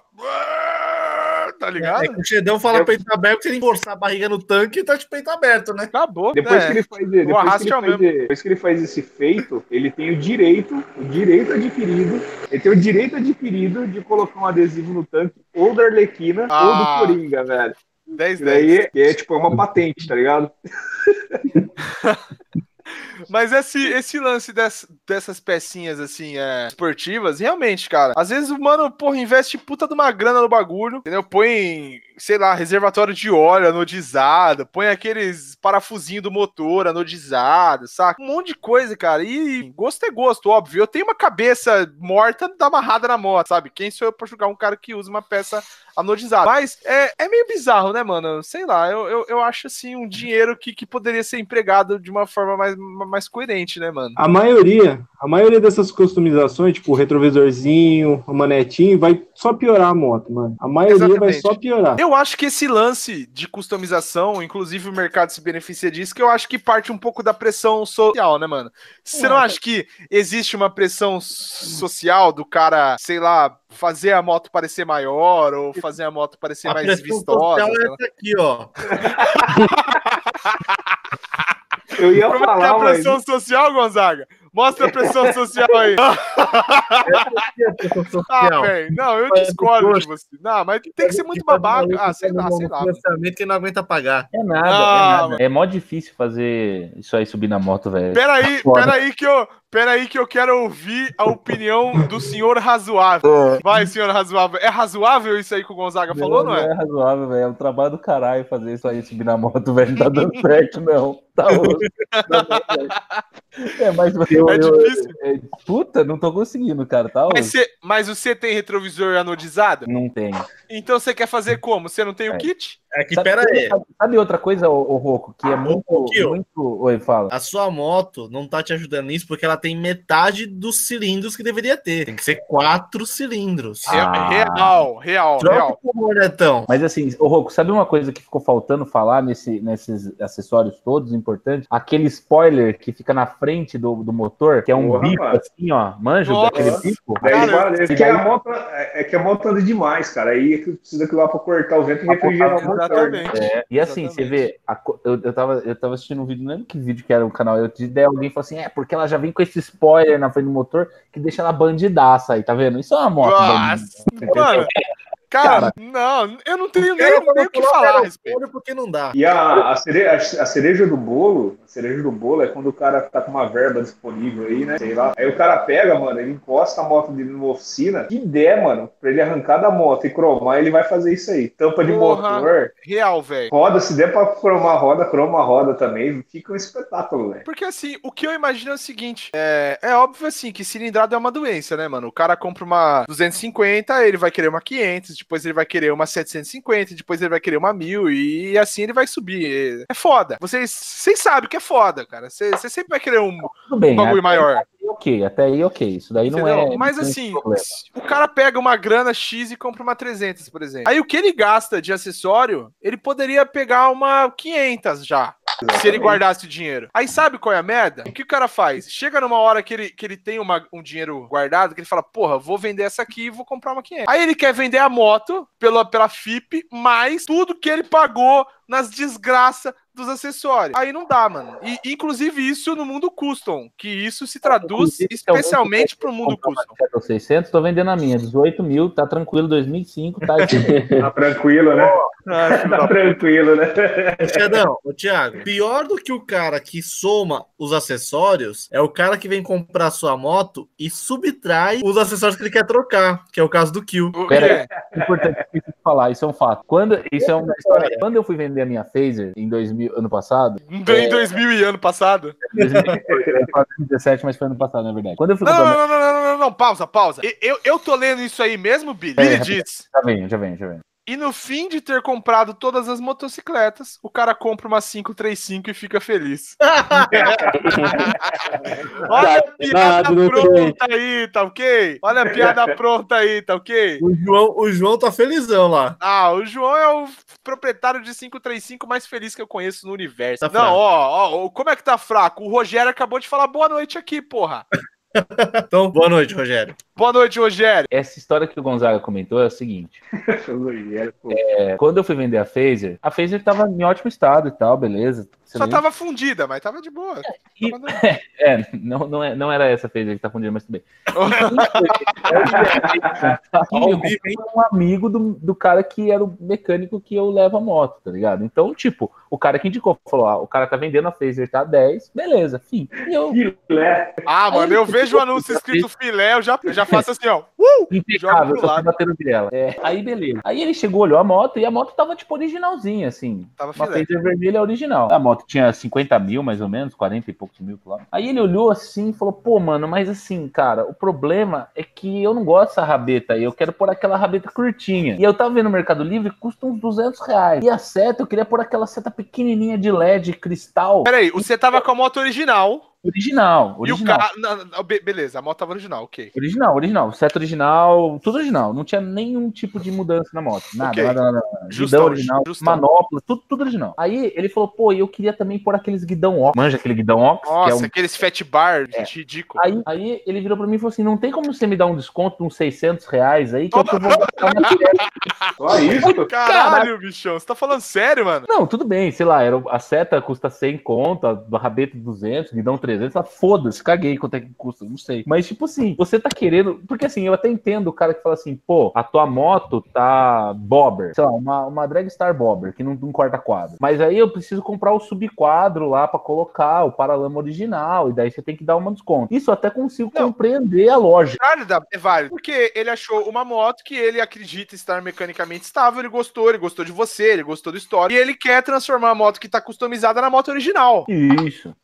tá É ligado? que o Xedão fala peito aberto, se ele forçar a barriga no tanque, tá de peito aberto, né? Acabou. Depois, É. que ele faz, depois, que ele é faz, depois que ele faz esse feito, ele tem o direito, o direito adquirido, ele tem o direito adquirido de colocar um adesivo no tanque ou da Arlequina Ah. ou do Coringa, velho. 10 Isso 10. daí é, tipo é uma patente, tá ligado? Mas esse, esse lance des- dessas pecinhas, assim, é, esportivas, realmente, cara, às vezes o mano, porra, investe puta de uma grana no bagulho, entendeu? Põe, sei lá, reservatório de óleo anodizado, põe aqueles parafusinhos do motor anodizado, saca? Um monte de coisa, cara. E gosto é gosto, óbvio. Eu tenho uma cabeça morta da amarrada na moto, sabe? Quem sou eu pra julgar um cara que usa uma peça anodizada? Mas é, é meio bizarro, né, mano? Sei lá, eu, eu, eu acho, assim, um dinheiro que, que poderia ser empregado de uma forma mais, mais coerente, né, mano? A maioria, a maioria dessas customizações, tipo o retrovisorzinho, o manetinho, vai só piorar a moto, mano. A maioria vai Exatamente. só piorar. Eu acho que esse lance de customização, inclusive o mercado se beneficia disso, que eu acho que parte um pouco da pressão social, né, mano? Você não acha que existe uma pressão social do cara, sei lá, fazer a moto parecer maior ou fazer a moto parecer a mais vistosa? social é essa aqui, ó. Eu ia Como é que é falar, a mas pressão social, Gonzaga? Mostra a pressão social aí. É Ah, velho. Não, eu discordo de você. Não, mas tem que ser muito babaca. Ah, sei lá, sei lá. Financiamento que não aguenta pagar. É nada, Ah, é nada. É mó difícil fazer isso aí subir na moto, velho. Peraí, Foda. peraí que eu, peraí que eu quero ouvir a opinião do senhor razoável. Vai, senhor razoável. É razoável isso aí que o Gonzaga falou, não é? é razoável, velho. É um trabalho do caralho fazer isso aí, subir na moto, velho. Não tá dando certo, não. Tá. Não tá. É, mas eu, É eu- difícil. é, puta, não tô conseguindo, cara. Tá Mas, você, mas você tem retrovisor anodizado? Não tem. Então você quer fazer como? Você não tem o É. kit? É que, Sabe, pera aí. sabe- sabe outra coisa, ô, ô Roco, que é muito, Roquinho. muito. Oi, fala. A sua moto não tá te ajudando nisso porque ela tem metade dos cilindros que deveria ter. Tem que ser quatro cilindros. Ah. Real, real, Troca real. Mas assim, ô Roco, sabe uma coisa que ficou faltando falar nesse, nesses acessórios todos importantes? Aquele spoiler que fica na frente do, do motor, que é um Porra, bico mano. assim, ó. Manjo Nossa. daquele bico? Cara, é, que a daí- moto, é, é que a moto anda demais, cara. Aí é que precisa daquilo lá pra cortar o vento e refrigerar o motor. Exatamente. É, e assim, você Exatamente. vê, a eu, eu, tava, eu tava assistindo um vídeo, não lembro que vídeo que era o canal, eu de ideia alguém falou assim, é, porque ela já vem com esse spoiler na frente do motor que deixa ela bandidaça aí, tá vendo? Isso é uma moto Nossa, mano. Cara, Cara. não, eu não tenho nem, Eu nem o que falar a respeito. porque não dá. E a, a, cere- a- cereja do bolo, cereja do bolo é quando o cara tá com uma verba disponível aí, né? Sei lá. Aí o cara pega, mano, ele encosta a moto dele numa oficina, que der, mano, pra ele arrancar da moto e cromar, ele vai fazer isso aí. Tampa de Porra. motor, Real, velho. roda, se der pra cromar roda, croma a roda também, fica um espetáculo, velho. Porque assim, o que eu imagino é o seguinte: é, é óbvio assim que cilindrada é uma doença, né, mano? O cara compra uma 250, ele vai querer uma 500, depois ele vai querer uma 750, depois ele vai querer uma 1000 e assim ele vai subir. É foda. Vocês, vocês sabem que é foda, cara. Você sempre vai querer um, Tudo bem, um bagulho até maior. aí ok, até aí ok, isso daí não entendeu? é... Mas não assim, o cara pega uma grana X e compra uma 300, por exemplo. Aí o que ele gasta de acessório, ele poderia pegar uma 500 já. Se ele guardasse o dinheiro. Aí sabe qual é a merda? O que o cara faz? Chega numa hora que ele, que ele tem uma- um dinheiro guardado, que ele fala, porra, vou vender essa aqui e vou comprar uma 500. Aí ele quer vender a moto pela, pela FIP, mais tudo que ele pagou nas desgraças dos acessórios. Aí não dá, mano. E, inclusive isso no mundo custom, que isso se traduz alguém especialmente pro mundo custom. Seattle 600, tô vendendo a minha, 18 mil, tá tranquilo, 2005, tá... Tá tranquilo, né? Tá tranquilo, né? Ô, Xedão, ô Thiago, pior do que o cara que soma os acessórios é o cara que vem comprar sua moto e subtrai os acessórios que ele quer trocar, que é o caso do Kill. O Pera quê? É importante falar, isso é um fato. Quando, isso é uma história. Quando eu fui vender a minha Phaser em 2000, ano passado, Em 2000 e ano passado. 2017, mas foi ano passado, na verdade. Quando eu fui Não, não, não, não, não, não, não, pausa, pausa. Eu, eu tô lendo isso aí mesmo, Billy? É, Billy diz. Já vem, já vem, já vem. E no fim de ter comprado todas as motocicletas, o cara compra uma 535 e fica feliz. Olha a piada Tá, não pronta aí, tá ok? Olha a piada pronta aí, tá ok? O João, o João tá felizão lá. Ah, o João é o proprietário de 535 mais feliz que eu conheço no universo. Tá Não, ó, ó, como é que tá fraco? O Rogério acabou de falar boa noite aqui, porra. Então, boa noite, Rogério. Boa noite, Rogério. Essa história que o Gonzaga comentou é a seguinte. Pô. É, quando eu fui vender a Phaser, a Phaser tava em ótimo estado e tal, beleza. Só tava fundida, mas tava de boa. E- Tava É, não, não, é, não era essa Phaser que tá fundida, mas tudo bem. Vivo, hein? um amigo do, do cara que era o mecânico que eu levo a moto, tá ligado? Então, tipo, o cara que indicou falou: ah, o cara tá vendendo a Phaser, tá 10, beleza, fim. E eu Filé. Ah, mano, eu vejo o anúncio escrito filé, eu já, eu já faço assim, ó. Uh! Joga impecável, só batendo dela. É, aí, beleza. Aí ele chegou, olhou a moto e a moto tava, tipo, originalzinha, assim. Tava Uma filé. Phaser vermelha original. A moto tinha 50 mil, mais ou menos, 40 e poucos mil quilômetros. Aí ele olhou assim e falou: pô, mano, mas assim, cara, o problema é que eu não gosto dessa rabeta aí, eu quero pôr aquela rabeta curtinha. E eu tava vendo no Mercado Livre, custa uns 200 reais. E a seta, eu queria pôr aquela seta pequenininha de LED cristal Peraí, você tava com a moto original, original. e o Original. carro. não, não, be- Beleza, a moto tava original, ok. Original, original. Seta original, tudo original. Não tinha nenhum tipo de mudança na moto. Nada, Ok. nada, nada. Justão, Guidão original, justão. manopla, tudo, tudo original. Aí ele falou, pô, e eu queria também pôr aqueles guidão Ox. Manja aquele guidão Ox? que é Nossa, um- aqueles fat bar, É. gente, ridículo. Aí, aí ele virou pra mim e falou assim: não tem como você me dar um desconto de uns 600 reais aí que eu vou gastar uma Só isso? Caralho, bichão, você tá falando sério, mano? Não, tudo bem, sei lá, era, a seta custa 100 conto, a rabeta 200, guidão 300, ah, foda-se, caguei quanto é que custa, não sei. Mas, tipo assim, você tá querendo. Porque assim, eu até entendo o cara que fala assim, pô, a tua moto tá bobber, sei lá, uma, uma Dragstar bobber, que não, não corta quadro. Mas aí eu preciso comprar o subquadro lá pra colocar, o paralama original, e daí você tem que dar uma desconto. Isso eu até consigo Não. compreender a lógica. Válida, é válido. Porque ele achou uma moto que ele acredita estar mecanicamente estável, ele gostou, ele gostou de você, ele gostou do histórico, e ele quer transformar a moto que tá customizada na moto original. Isso.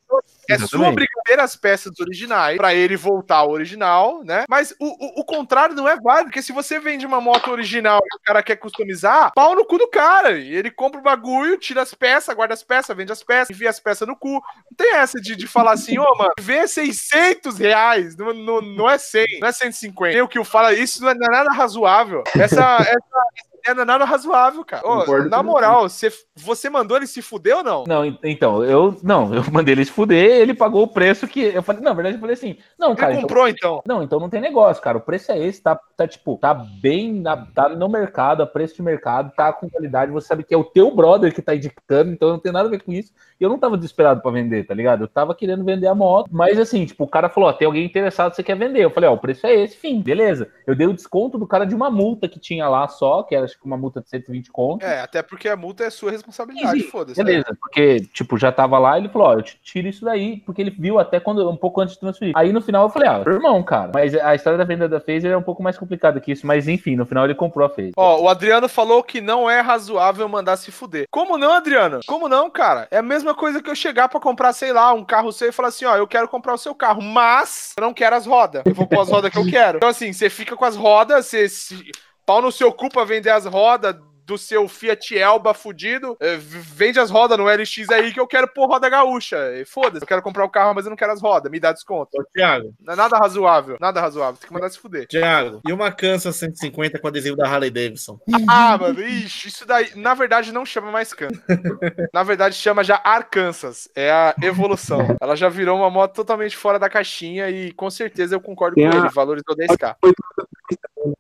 É sua Exatamente. ter as peças originais pra ele voltar ao original, né? Mas o, o, o contrário não é válido, porque se você vende uma moto original e o cara quer customizar, pau no cu do cara. E ele compra o bagulho, tira as peças, guarda as peças, vende as peças, envia as peças no cu. Não tem essa de, de falar assim, ô, mano, vê 600 reais, não, não, não é 100, não é 150. Tem o que o fala, isso não é nada razoável. Essa, essa, não é nada razoável, cara. Ô, na moral, você, você mandou ele se fuder ou não? Não, en- então, eu não, eu mandei ele se fuder, ele pagou o preço que eu falei, não, na verdade eu falei assim, não, cara, Ele então, comprou, então. não, então não tem negócio, cara, o preço é esse, tá, tá tipo, tá bem, na- tá no mercado, a preço de mercado, tá com qualidade, você sabe que é o teu brother que tá indicando, então não tem nada a ver com isso, e eu não tava desesperado pra vender, tá ligado? Eu tava querendo vender a moto, mas assim, tipo, o cara falou, ó, tem alguém interessado, você quer vender, eu falei, ó, o preço é esse, fim, beleza, eu dei o desconto do cara de uma multa que tinha lá só, que era acho que uma multa de 120 conto, É, até porque a multa é sua responsabilidade, foda-se. Beleza, porque, tipo, já tava lá, ele falou, ó, eu te tiro isso daí, porque ele viu até quando, um pouco antes de transferir. Aí no final eu falei, ah, irmão, cara, mas a história da venda da Phaser é um pouco mais complicada que isso, mas enfim, no final ele comprou a Phaser. Ó, o Adriano falou que não é razoável mandar se fuder. Como não, Adriano? Como não, cara? É a mesma coisa que eu chegar pra comprar, sei lá, um carro seu e falar assim, ó, eu quero comprar o seu carro, mas eu não quero as rodas. Eu vou pôr as rodas que eu quero. Então assim, você fica com as rodas, você se... pau no seu cu pra vender as rodas do seu Fiat Elba fudido, v- vende as rodas no LX aí que eu quero pôr roda gaúcha. E Foda-se, eu quero comprar o carro, mas eu não quero as rodas, me dá desconto. Ô, Thiago, Não é nada razoável, nada razoável, tem que mandar se fuder. Thiago, e uma Kansas 150 com adesivo da Harley Davidson? Ah, mano, ixi, isso daí, na verdade, não chama mais Kansas. Na verdade, chama já Arkansas. É a evolução. Ela já virou uma moto totalmente fora da caixinha e com certeza eu concordo Tem com a- ele. Valorizou 10k.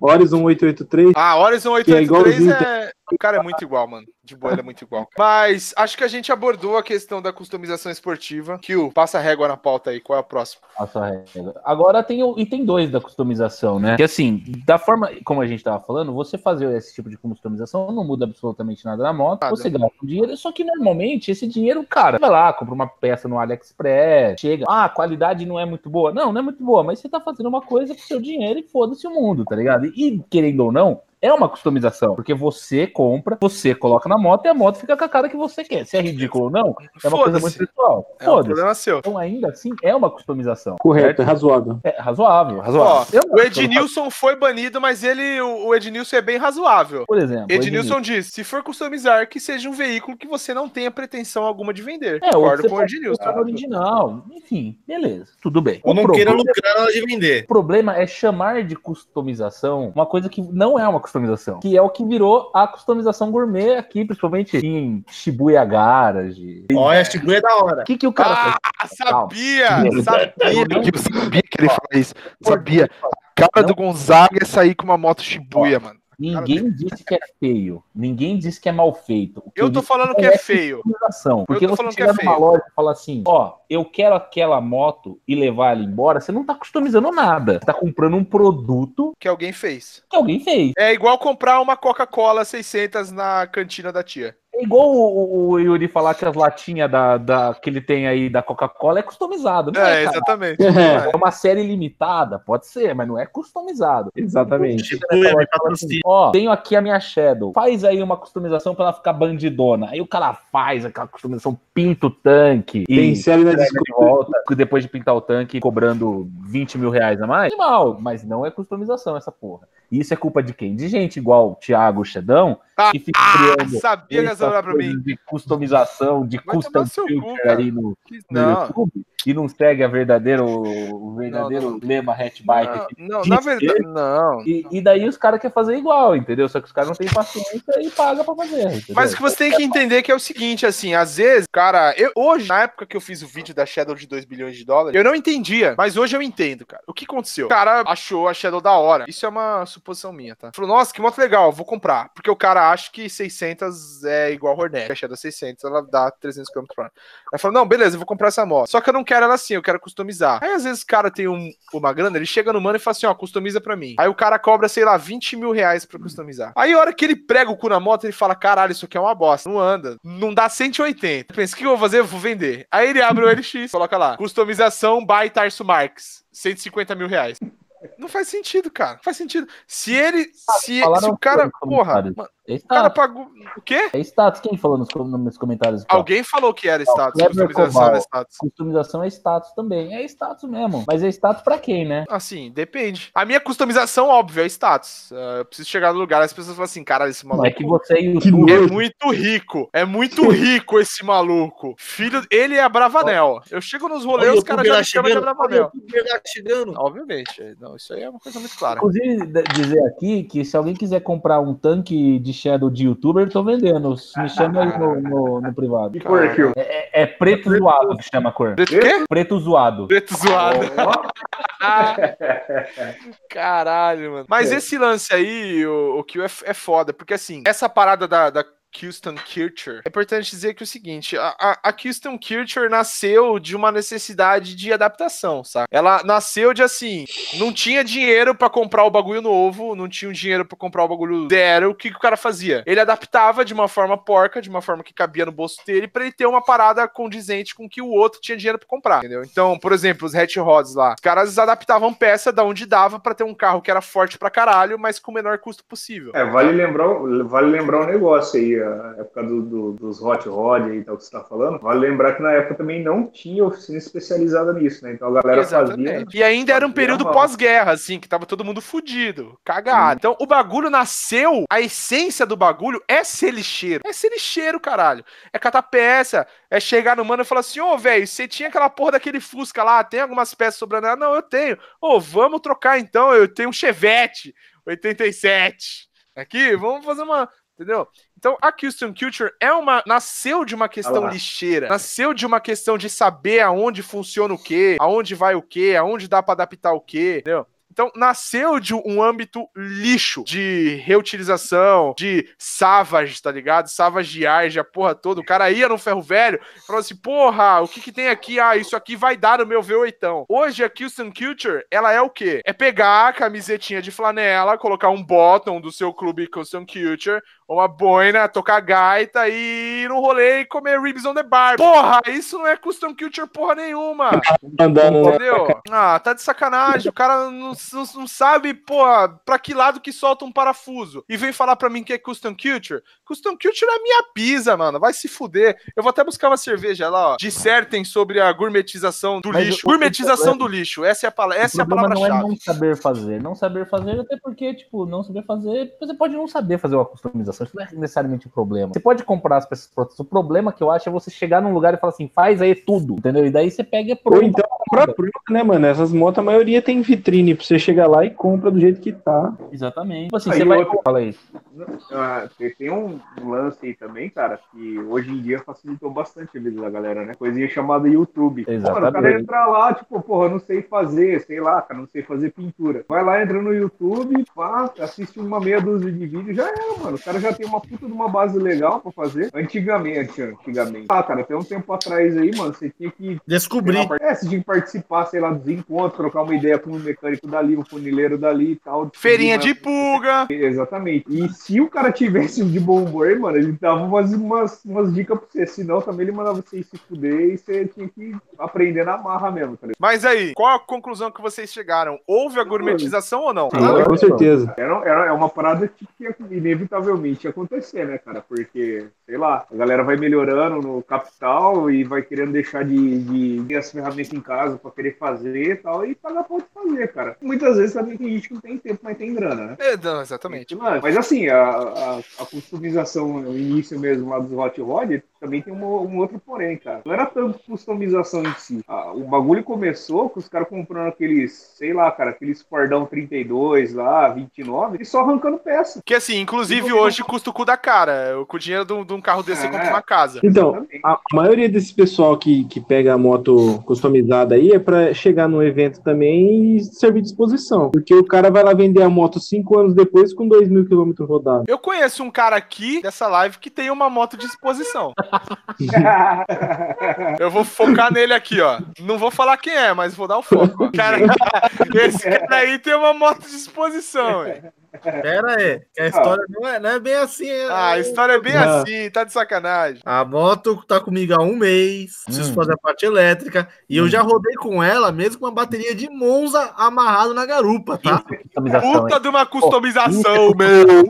Horizon 883. Ah, Horizon Que é 883 igualzinho. é. O cara é muito igual, mano. De boa, ele é muito igual. Mas acho que a gente abordou a questão da customização esportiva. Kio, passa a régua na pauta aí. Qual é a próxima? Nossa regra. Agora tem o item 2 da customização, né? Que assim, da forma como a gente tava falando, você fazer esse tipo de customização não muda absolutamente nada na moto. Nada. Você gasta um dinheiro, só que normalmente esse dinheiro, cara, vai lá, compra uma peça no AliExpress, chega, ah, a qualidade não é muito boa. Não, não é muito boa, mas você tá fazendo uma coisa com seu dinheiro e foda-se o mundo, tá ligado? E querendo ou não, é uma customização, porque você compra, você coloca na moto e a moto fica com a cara que você quer. Se é ridículo ou não, é uma coisa muito Foda-se. pessoal. É um Foda-se. problema seu. Então, ainda assim, é uma customização. Correto, é razoável. É razoável, Ó, razoável. Eu o. Ednilson foi banido, mas ele, o Ednilson é bem razoável. Por exemplo, o Ednilson diz: se for customizar, que seja um veículo que você não tenha pretensão alguma de vender. É, Concordo com o Ednilson. original. Enfim, beleza. Tudo bem. Ou não problema, queira lucrar na hora de vender. o problema é chamar de customização uma coisa que não é uma customização, que é o que virou a customização gourmet aqui, principalmente em Shibuya Garage. Olha, Shibuya é da hora. O que, que o cara faz? Ah, sabia! Não. Sabia! Eu sabia que ele faz. Sabia. A cara do Gonzaga é sair com uma moto Shibuya, mano. Ninguém disse que é feio. Ninguém disse que é mal feito. Eu tô disse falando que é feio. customização. Porque você chegar é numa feio. loja e falar assim, ó, eu quero aquela moto e levar ela embora, você não tá customizando nada. Você tá comprando um produto Que alguém fez. que alguém fez. É igual comprar uma Coca-Cola 600 na cantina da tia. É igual o, o Yuri falar que as latinhas da, da, que ele tem aí da Coca-Cola é customizado. Não é, É, exatamente. É, É uma série limitada, pode ser, mas não é customizado. exatamente. Shibuya me patrocina. Ó, tenho aqui a minha Shadow. Faz aí uma customização pra ela ficar bandidona. Aí o cara faz aquela customização, pinta o tanque Tem e série na de volta, depois de pintar o tanque, cobrando 20 mil reais a mais. Animal, mas não é customização essa porra. E isso é culpa de quem? De gente igual o Thiago Xedão, que fica Ah, criando sabia que de customização, de Vai custom filter ali no, no Não, YouTube e não segue a verdadeiro, o verdadeiro Não, lema hatchbike. não, não, na verdade, não. E, e daí os caras querem fazer igual, entendeu? Só que os caras não têm paciência e paga pra fazer. entendeu? Mas o que você tem que entender que é o seguinte, assim, às vezes, cara, eu, hoje, na época que eu fiz o vídeo da Shadow de 2 bilhões de dólares, eu não entendia, mas hoje eu entendo, cara. O que aconteceu? O cara achou a Shadow da hora. Isso é uma suposição minha, tá? Falou, nossa, que moto legal, vou comprar. Porque o cara acha que 600 é igual a Hornet. A Shadow 600, ela dá 300 km por hora. Aí falou, não, beleza, eu vou comprar essa moto. Só que eu não quero ela assim, eu quero customizar. Aí às vezes o cara tem um- uma grana, ele chega no mano e fala assim, ó, customiza pra mim. Aí o cara cobra, sei lá, 20 mil reais pra customizar. Aí a hora que ele prega o cu na moto, ele fala, caralho, isso aqui é uma bosta. Não anda. Não dá 180. Pensa, o que eu vou fazer? Eu vou vender. Aí ele abre o LX, coloca lá, customização by Tarso Marques. 150 mil reais. Não faz sentido, cara. Não faz sentido. Se ele. Se, falaram se o cara. Porra, mano, É o cara pagou. O quê? É status. Quem falou nos, nos comentários? ó? Alguém falou que era status. Customização Koval. era status. Customização é status também. É status mesmo. Mas é status pra quem, né? Assim, depende. A minha customização, óbvio, é status. Ah, eu preciso chegar no lugar, as pessoas falam assim, caralho, esse Não maluco é que você é é muito rico. É muito rico esse maluco. Filho, ele é a Bravanel. Eu chego nos rolês, os caras já me chamam de Bravanel. chegando. Obviamente. é, Não, isso aí é uma coisa muito clara. Inclusive, dizer aqui que se alguém quiser comprar um tanque de Shadow de youtuber, eu tô vendendo. Me chama aí no, no- no privado. Que cor aqui, ó. É, é preto zoado que chama a cor. Preto quê? Preto zoado. Preto zoado. Caralho, mano. Mas esse lance aí, o, o que é, é foda, porque assim, essa parada da, da Houston Culture, é importante dizer que é o seguinte, a, a, a Culture nasceu de uma necessidade de adaptação, sabe? Ela nasceu de assim, não tinha dinheiro pra comprar o bagulho novo, não tinha dinheiro pra comprar o bagulho zero, o que, que o cara fazia? Ele adaptava de uma forma porca, de uma forma que cabia no bolso dele, pra ele ter uma parada condizente com que o outro tinha dinheiro pra comprar, entendeu? Então, por exemplo, os hatch rods lá, os caras adaptavam peça da onde dava pra ter um carro que era forte pra caralho, mas com o menor custo possível. É, vale lembrar, vale lembrar um negócio aí, a época do, do- dos hot rod aí, tal, que você tá falando. Vale lembrar que na época também não tinha oficina especializada nisso, né? Então a galera fazia. Exatamente. E ainda era um fazia período pós-guerra, assim, que tava todo mundo fudido, cagado. Então o bagulho nasceu, a essência do bagulho é ser lixeiro. É ser lixeiro, caralho. É catar peça, é chegar no mano e falar assim: ô, velho, você tinha aquela porra daquele Fusca lá, tem algumas peças sobrando? Ah, Não, eu tenho. Ô, vamos trocar então, eu tenho um Chevette 87. Aqui, vamos fazer uma. Entendeu? Então, a Houston Culture é uma. Nasceu de uma questão lixeira. Nasceu de uma questão de saber aonde funciona o quê, aonde vai o quê, aonde dá pra adaptar o quê, entendeu? Então, nasceu de um âmbito lixo, de reutilização, de savage, tá ligado? Savage a porra toda. O cara ia no ferro velho e falou assim: porra, o que que tem aqui? Ah, isso aqui vai dar no meu V8. Hoje, a Houston Culture, ela é o quê? É pegar a camisetinha de flanela, colocar um bottom do seu clube Houston Culture, uma boina, tocar gaita e ir no rolê e comer ribs on the bar. Porra, isso não é Custom Culture porra nenhuma. Andando, né? Entendeu? Ah, tá de sacanagem. O cara não, não, não sabe, porra, pra que lado que solta um parafuso. E vem falar pra mim que é Custom Culture. Custom Culture é minha pisa, mano. Vai se fuder. Eu vou até buscar uma cerveja lá, ó. Dissertem sobre a gourmetização do Mas lixo. o- Gourmetização do lixo. Essa é a, pala- essa é a problema não é palavra-chave. não saber fazer. Não saber fazer, até porque, tipo, não saber fazer. Você pode não saber fazer uma customização. Isso não é necessariamente o problema. Você pode comprar as peças prontas. O problema que eu acho é você chegar num lugar e falar assim, faz aí tudo, entendeu? E daí você pega e é Ou pronto. então comprar pronto, né, mano? Essas motos, a maioria tem vitrine pra você chega lá e compra do jeito que tá. Exatamente. Tipo assim, Aí você vai. outra- Fala aí. Ah, tem, tem um lance aí também, cara, que hoje em dia facilitou bastante a vida da galera, né? Coisinha chamada YouTube. Mano, o cara Exatamente. entra lá, tipo, porra, não sei fazer, sei lá, cara, não sei fazer pintura. Vai lá, entra no YouTube, pá, assiste uma meia dúzia de vídeos, já era, mano. O cara já tem uma puta de uma base legal pra fazer. Antigamente, antigamente. Ah, cara, até um tempo atrás aí, mano, você tinha que Descobri. É, você tinha que participar, sei lá, dos encontros, trocar uma ideia com um mecânico dali, um funileiro dali e tal. Feirinha descobrir de pulga. Exatamente. E se o cara tivesse de bom humor, mano, ele dava umas, umas, umas dicas pra você. Senão também ele mandava você se fuder e você tinha que aprender na marra mesmo, tá ligado? Mas aí, qual a conclusão que vocês chegaram? Houve a gourmetização ou não? Sim, com certeza. Era, era é uma parada que que inevitavelmente acontecer, né, cara? Porque, sei lá, a galera vai melhorando no capital e vai querendo deixar de, de ter as ferramentas em casa pra querer fazer e tal, e pagar pra fazer, cara. Muitas vezes também tem gente que não tem tempo, mas tem grana, né? É, não, exatamente. Mas assim, a, a, a customização no início mesmo lá dos Hot Rod também tem um, um outro porém, cara. Não era tanto customização em si. Ah, o bagulho começou com os caras comprando aqueles, sei lá, cara, aqueles Fordão 32 lá, 29, e só arrancando peça. Que assim, inclusive hoje custa o cu da cara. Com o dinheiro de um, de um carro desse você compra uma casa. Então, a maioria desse pessoal que, que pega a moto customizada aí é pra chegar num evento também e servir de exposição. Porque o cara vai lá vender a moto cinco anos depois com dois mil quilômetros rodados. Eu conheço um cara aqui dessa live que tem uma moto de exposição. Eu vou focar nele aqui, ó. Não vou falar quem é, mas vou dar o foco. ó. Cara, esse cara aí tem uma moto de exposição, velho. Pera aí, que a história não é, não é bem assim. é- Ah, a história é bem Não. assim, tá de sacanagem. A moto tá comigo há um mês, preciso Hum. fazer a parte elétrica, e eu já rodei com ela, mesmo com uma bateria de Monza amarrado na garupa, tá? Customização, Puta hein? de uma customização, meu.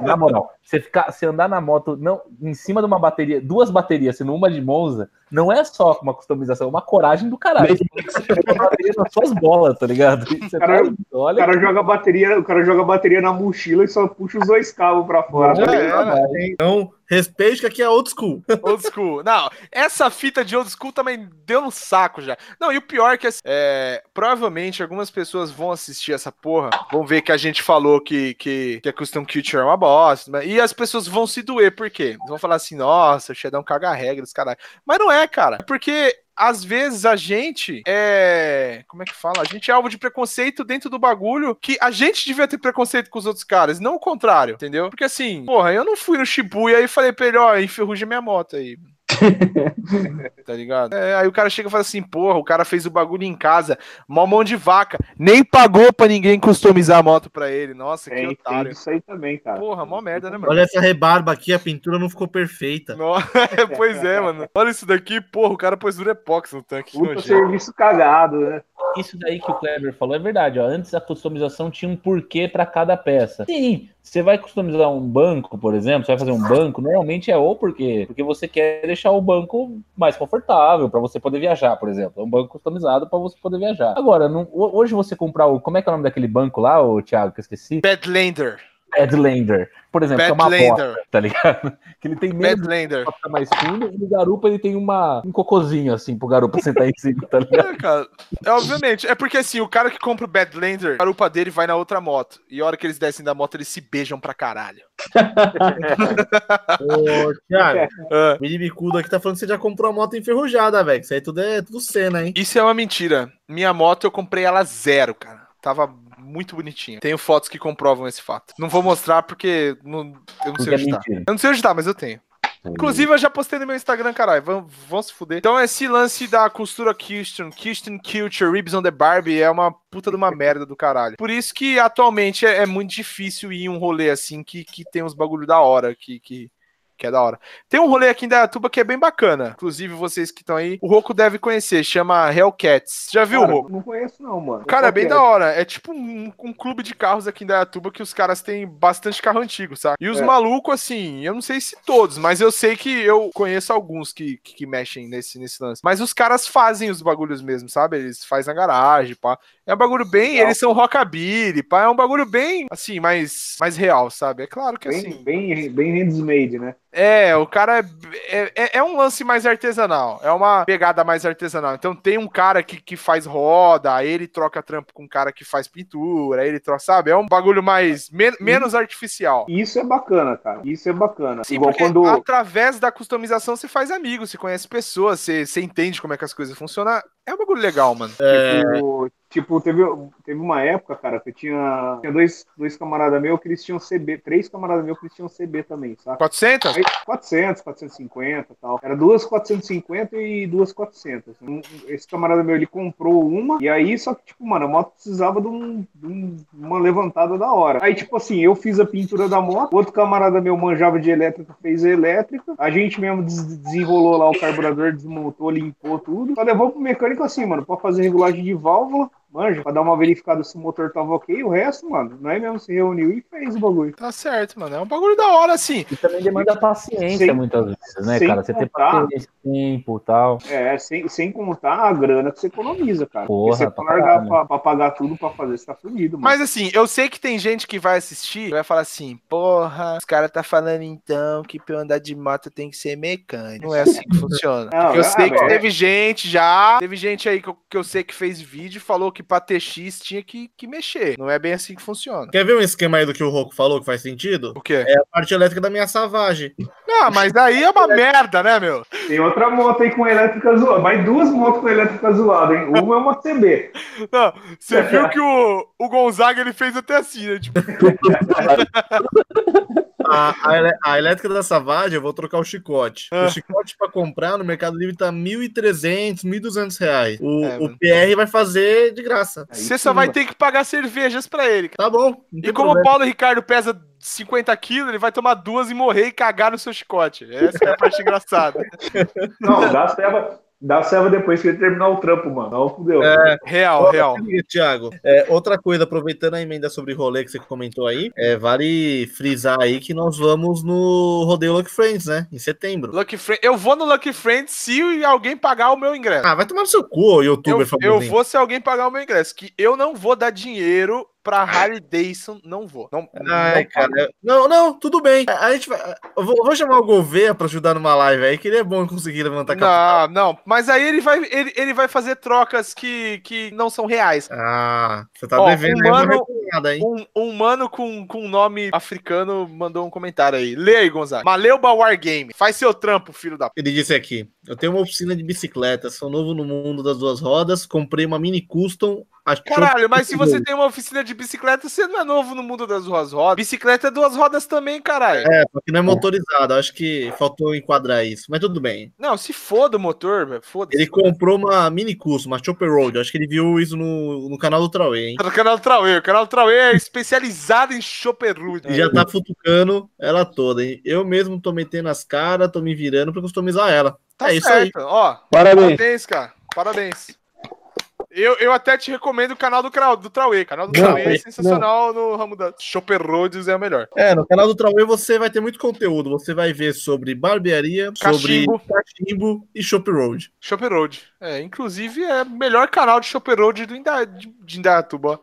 Na moral, você, ficar, você andar na moto não, em cima de uma bateria, duas baterias, sendo uma de Monza, não é só uma customização, é uma coragem do caralho. Você bateria nas suas bolas, tá ligado? E Você Cara, tá, O olha, cara joga a bateria, o cara joga a bateria na mochila e só puxa os dois cabos pra fora. Tá ligado? era. Então, respeite que aqui é old school. Old school. Não, essa fita de old school também deu no saco já. Não, e o pior é que assim, é, provavelmente algumas pessoas vão assistir essa porra, vão ver que a gente falou que, que, que a Custom Culture é uma bosta, e as pessoas vão se doer, por quê? Vão falar assim, nossa, o Xedão caga regras, caralho. Mas não é, cara. É porque às vezes a gente é. Como é que fala? A gente é alvo de preconceito dentro do bagulho que a gente devia ter preconceito com os outros caras, não o contrário, entendeu? Porque assim, porra, eu não fui no Shibuya e falei pra ele, ó, enferruja minha moto aí. tá ligado? É, aí o cara chega e fala assim, porra, o cara fez o bagulho em casa, mó mão de vaca, nem pagou pra ninguém customizar a moto pra ele. Nossa, que otário. isso aí também, cara. Porra, mó merda, né, mano? Olha essa rebarba aqui, a pintura não ficou perfeita. No- pois é, mano. Olha isso daqui, porra, o cara pôs Durepox no tanque. que Puta serviço cagado, né? Isso daí que o Kleber falou é verdade. Ó. Antes a customização tinha um porquê para cada peça. Sim, você vai customizar um banco, por exemplo, você vai fazer um banco, normalmente é ou porque, porque você quer deixar o banco mais confortável para você poder viajar, por exemplo. É um banco customizado para você poder viajar. Agora, não- ho- hoje você comprar o. Como é que é o nome daquele banco lá, o Thiago, que eu esqueci? Badlander. Badlander, por exemplo, que é uma Badlander. bosta, tá ligado? Que ele tem menos ficar mais fundo e no garupa ele tem uma, um cocôzinho assim pro garupa sentar em cima, tá ligado? É, cara. É, obviamente. É porque assim, o cara que compra o Badlander, a garupa dele vai na outra moto. E a hora que eles descem da moto, eles se beijam pra caralho. Ô, Thiago, Ah, o Mini Bicudo aqui tá falando que você já comprou a moto enferrujada, velho. Isso aí tudo é tudo cena, hein? Isso é uma mentira. Minha moto eu comprei ela zero, cara. Tava muito bonitinha. Tenho fotos que comprovam esse fato. Não vou mostrar porque não- eu não sei é onde tá. Eu não sei onde tá, mas eu tenho. Inclusive, eu já postei no meu Instagram, caralho. Vão, vão se fuder. Então, esse lance da costura Kirsten, Kirsten Culture, Ribs on the Barbie é uma puta de uma merda do caralho. Por isso que atualmente é, é muito difícil ir em um rolê assim que, que tem uns bagulho da hora, que, que, que é da hora. Tem um rolê aqui em Dayatuba que é bem bacana. Inclusive, vocês que estão aí, o Roco deve conhecer, chama Hellcats. Já viu, Cara, Roco? Não conheço, não, mano. Cara, é bem que da hora. É tipo um, um clube de carros aqui em Dayatuba que os caras têm bastante carro antigo, sabe? E os É. malucos, assim, eu não sei se todos, mas eu sei que eu conheço alguns que, que, que mexem nesse, nesse lance. Mas os caras fazem os bagulhos mesmo, sabe? Eles fazem na garagem, pá. É um bagulho bem. Eles são rockabilly, pá. É um bagulho bem, assim, mais, mais real, sabe? É claro que Bem, assim. bem, bem handmade, né? É, o cara é, é, é um lance mais artesanal. É uma pegada mais artesanal. Então tem um cara que, que faz roda, aí ele troca trampo com um cara que faz pintura, aí ele troca, sabe? É um bagulho mais. men- menos artificial. Isso é bacana, cara. Isso é bacana. Sim, Igual quando. através da customização você faz amigos, você conhece pessoas, você, você entende como é que as coisas funcionam. É um bagulho legal, mano. Tipo, tipo, teve, teve uma época, cara, que eu tinha, tinha dois, dois camaradas meus que eles tinham CB, três camaradas meus que eles tinham CB também, sabe? 400? Aí, 400, 450 e tal. Era duas 450 e duas 400. Um- Esse camarada meu, ele comprou uma, e aí, só que, tipo, mano, a moto precisava de, um, de um- uma levantada da hora. Aí, tipo assim, eu fiz a pintura da moto, outro camarada meu manjava de elétrica, fez a elétrica, a gente mesmo des- desenrolou lá o carburador, desmontou, limpou tudo, só levou pro mecânico assim, mano, pra fazer regulagem de válvula, manja, pra dar uma verificada se o motor tava ok, o resto, mano, não é mesmo, se reuniu e fez o bagulho. Tá certo, mano. É um bagulho da hora, assim. E também demanda paciência Sem- muitas vezes, né, cara? Você contar- paciência, tempo e tal. É, sem, sem contar a grana que você economiza, cara. Porra, Porque você pra largar pra, pra pagar tudo pra fazer, você tá fudido, mano. Mas assim, eu sei que tem gente que vai assistir e vai falar assim, porra, os caras tá falando então que pra eu andar de moto tem que ser mecânico. Não é assim que funciona. Não, eu é, sei que mas- teve gente já, teve gente aí que eu, que eu sei que fez vídeo e falou que pra TX tinha que, que mexer. Não é bem assim que funciona. Quer ver um esquema aí do que o Roco falou que faz sentido? O quê? É a parte elétrica da minha Savage. Ah, mas daí é uma merda, né, meu? Tem outra moto aí com elétrica zoada. Mais duas motos com elétrica zoada, hein? Uma é uma CB. Não, você viu que o, o Gonzaga ele fez até assim, né? Tipo, A, a, a elétrica da Savage, eu vou trocar o chicote. Ah. O chicote pra comprar no Mercado Livre tá R$ 1.300, 1.200 reais. O, É, o. PR vai fazer de graça. você só vai ter que pagar cervejas pra ele. cara. Tá bom. E como o. Paulo Ricardo pesa 50 quilos, ele vai tomar duas e morrer e cagar no seu chicote. Essa é a parte engraçada. Não, dá serva, dá serva depois que ele terminar o trampo, mano. Não, fudeu. É. Real, real. Thiago, é, outra coisa, aproveitando a emenda sobre rolê que você comentou aí, é, vale frisar aí que nós vamos no Rodeio Lucky Friends, né? Em setembro. Lucky Friend, eu vou no Lucky Friend se alguém pagar o meu ingresso. Ah, vai tomar no seu cu, eu, youtuber eu famosinho. vou se alguém pagar o meu ingresso. Que eu não vou dar dinheiro pra Harley Davidson, não vou. Não, Ai, não cara. Não, não, tudo bem. A, a gente vai, eu, vou, eu vou chamar o Gouveia pra ajudar numa live aí, que ele é bom conseguir levantar capital. Não, não, mas aí ele vai, ele, ele vai fazer trocas que, que não são reais. Ah, você tá Ó, devendo um mano-? Um, um mano com, com nome africano mandou um comentário aí. Lê aí, Gonzaga. Maleuba Wargame. Faz seu trampo, filho da. Ele disse aqui: Eu tenho uma oficina de bicicleta, sou novo no mundo das duas rodas, comprei uma mini custom. Caralho, mas se você tem uma oficina de bicicleta, você não é novo no mundo das duas rodas. Bicicleta é duas rodas também, caralho. É, só que não é motorizado, acho que faltou enquadrar isso, mas tudo bem. Não, se foda o motor, velho. Foda-se. Ele comprou uma mini custom, uma Chopper Road, acho que ele viu isso no, no canal do Trauê, hein? No canal do Trauê. O canal do Trauê é especializado em Chopperwood. E já tá futucando ela toda, hein? Eu mesmo tô metendo as caras, tô me virando pra customizar ela. Tá é isso aí. certo. Ó, Parabéns. parabéns, cara. Parabéns. Eu, eu até te recomendo o canal do, do Trauê. O canal do Não, Trauê é não. sensacional no ramo da Chopper Roads, é o melhor. É, no canal do Trauê você vai ter muito conteúdo. Você vai ver sobre barbearia, sobre Cachimbo. cachimbo e Shop Road. Chopper Road. É, inclusive é o melhor canal de Chopper Road do Inda, de, de Indaiatuba.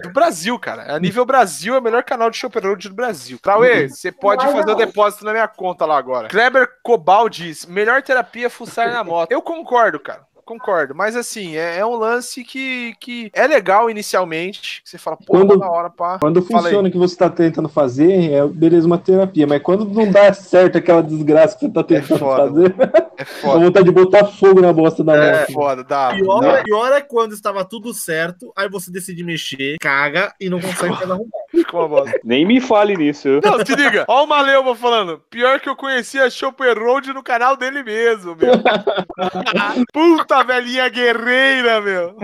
Do Brasil, cara. A nível Brasil, é o melhor canal de Chopper Road do Brasil. Trauê, você pode fazer o depósito na minha conta lá agora. Kleber Cobal diz: melhor terapia é fuçar na moto. Eu concordo, cara. Concordo, mas assim, é, é um lance que, que é legal inicialmente. que Você fala, pô, Quando- na hora, pá. Quando funciona o que você tá tentando fazer, é beleza uma terapia. Mas quando não dá certo aquela desgraça que você tá tentando foda, fazer, É dá foda. vontade de botar fogo na bosta da É moto. foda, dá. Pior, dá. pior é quando estava tudo certo, aí você decide mexer, caga e não consegue mais arrumar. Ficou uma bosta. Nem me fale nisso. Não, se liga. Ó o Maleuba falando. Pior que eu conhecia a Chopper Road no canal dele mesmo, meu. Puta velhinha guerreira, meu.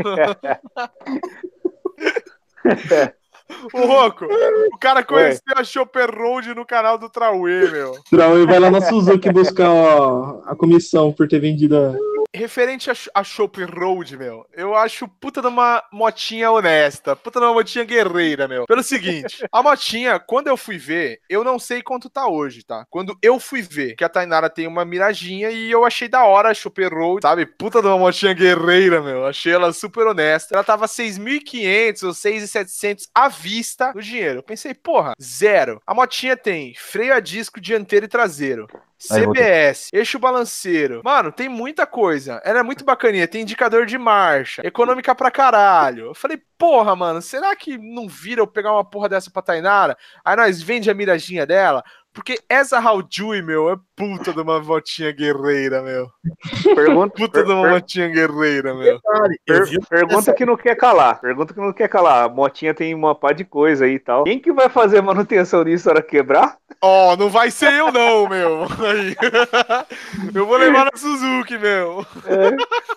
O Roco, o cara conheceu a Chopper Road no canal do Trauê, meu. Trau, vai lá na Suzuki buscar ó, a comissão por ter vendido a, referente a, a Road, meu, eu acho puta de uma motinha honesta, puta de uma motinha guerreira, meu. Pelo seguinte, a motinha, quando eu fui ver, eu não sei quanto tá hoje, tá? Quando eu fui ver que a Tainara tem uma miradinha e eu achei da hora a Chopp Road, sabe? Puta de uma motinha guerreira, meu. Achei ela super honesta. Ela tava 6.500 ou 6.700 à vista do dinheiro. Eu pensei, porra, zero. A motinha tem freio a disco dianteiro e traseiro. CBS, eixo balanceiro. Mano, tem muita coisa. Ela é muito bacaninha. Tem indicador de marcha, econômica pra caralho. Eu falei, porra, mano, será que não vira eu pegar uma porra dessa pra Tainara? Aí nós vende a miradinha dela? Porque essa Haldui, meu, é puta de uma motinha guerreira, meu. Pergunta, Puta de uma per- motinha guerreira, meu. Per- pergunta que não quer calar. Pergunta que não quer calar. A motinha tem uma pá de coisa aí e tal. Quem que vai fazer manutenção nisso na hora quebrar? Ó, não vai ser eu não, meu. Aí. Eu vou levar na Suzuki, meu.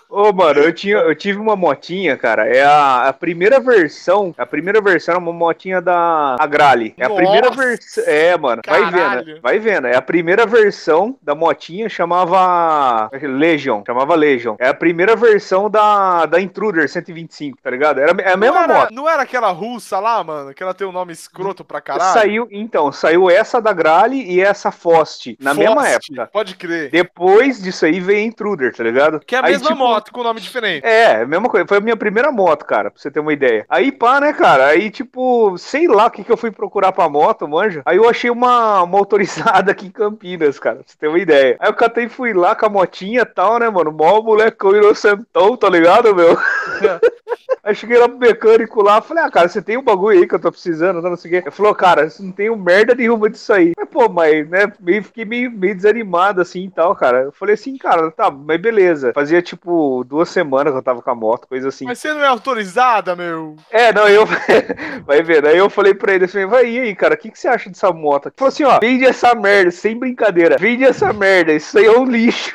Ô, mano, eu, tinha, eu tive uma motinha, cara. É a, a primeira versão. A primeira versão é uma motinha da Agrale. É a Nossa! primeira versão. É, mano. Vai Caralho. Vendo. Vai vendo. É a primeira versão da motinha chamava Legion. Chamava Legion. É a primeira versão da, da Intruder 125, tá ligado? Era é a mesma não era, moto. Não era aquela russa lá, mano? Que ela tem um nome escroto pra caralho? Saiu, então, saiu essa da Grale e essa Fost na mesma Fost, época. Pode crer. Depois disso aí veio a Intruder, tá ligado? Que é a Aí, mesma tipo, moto com nome diferente. É, a mesma coisa. Foi a minha primeira moto, cara, pra você ter uma ideia. Aí, pá, né, cara? Aí, tipo, sei lá o que, que eu fui procurar pra moto, manja. Aí eu achei uma motorizada aqui em Campinas, cara, pra você ter uma ideia. Aí eu catei e fui lá com a motinha e tal, né, mano? Mó molecão inocentão, tá ligado, meu? Aí cheguei lá pro mecânico lá, falei, ah, cara, você tem um bagulho aí que eu tô precisando, não sei o quê. Ele falou, cara, você não tem um merda nenhuma disso aí. Mas, pô, mas, né, meio, fiquei meio, meio desanimado assim e tal, cara. Eu falei assim, cara, tá, mas beleza. Fazia, tipo, duas semanas que eu tava com a moto, coisa assim. Mas você não é autorizada, meu? É, não, eu. Vai ver, aí eu falei pra ele assim, vai e aí, cara, o que, que você acha dessa moto? Ele falou assim, ó, vende essa merda, sem brincadeira. Vende essa merda, isso aí é um lixo.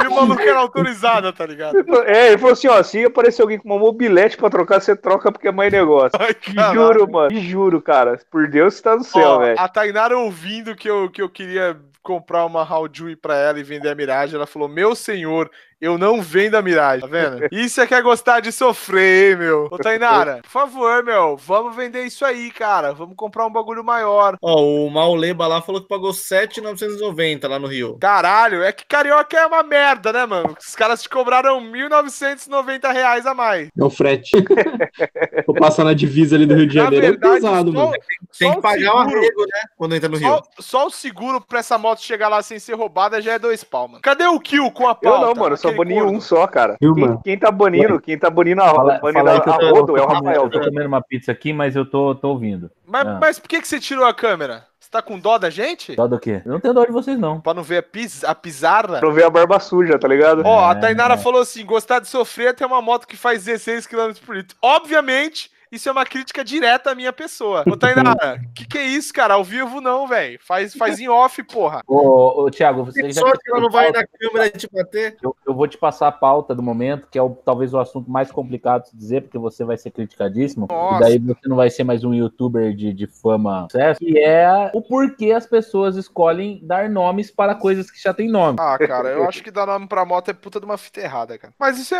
e o maluco era autorizada, tá ligado? É, ele falou assim, ó, se aparecer alguém com uma mobilete pra trocar, você troca porque é mais negócio. Ai, juro, mano. Juro, cara. Por Deus que tá no céu, velho. a Tainara ouvindo que eu, que eu queria comprar uma Haldui pra ela e vender a Mirage, ela falou: Meu senhor, eu não vendo a Mirage, tá vendo? Isso é que é gostar de sofrer, hein, meu. Ô, Tainara, por favor, meu, vamos vender isso aí, cara. Vamos comprar um bagulho maior. Ó, o Mauleba lá falou que pagou 7,990 lá no Rio. Caralho, é que carioca é uma merda, né, mano? Os caras te cobraram 1.990 reais a mais. É o frete. Vou passar na divisa ali do Rio de Janeiro. É verdade, pesado, só, mano. Tem que o pagar o seguro- arrego, né? Quando entra no Rio. Só, só o seguro pra essa moto chegar lá sem ser roubada já é dois pau, mano. Cadê o kill com a Eu pauta? não, mano, só Aquele bani corno? um só, cara. Viu, Quem, quem tá banindo, quem tá banindo a, Fala, banindo fala a, eu a tô, rodo é o tô Rafael. comendo, tô comendo uma pizza aqui, mas eu tô, tô ouvindo. Mas, Ah. mas por que, que você tirou a câmera? Você tá com dó da gente? Dó do quê? Eu não tenho dó de vocês, não. Pra não ver a, pis, a pizarra? Pra não ver a barba suja, tá ligado? Ó, a É, Tainara é. falou assim: gostar de sofrer é ter uma moto que faz 16 km por litro. Obviamente, isso é uma crítica direta à minha pessoa. Ô, Tainara, que que é isso, cara? Ao vivo não, velho. Faz, faz em off, porra. Ô, ô Thiago, você Tem já sorte que ela não vai na câmera te bater. Eu, eu vou te passar a pauta do momento, que é o, talvez o assunto mais complicado de dizer, porque você vai ser criticadíssimo. Nossa. E daí você não vai ser mais um youtuber de, de fama sucesso, que é o porquê as pessoas escolhem dar nomes para coisas que já têm nome. Ah, cara, eu acho que dar nome pra moto é puta de uma fita errada, cara. Mas isso é,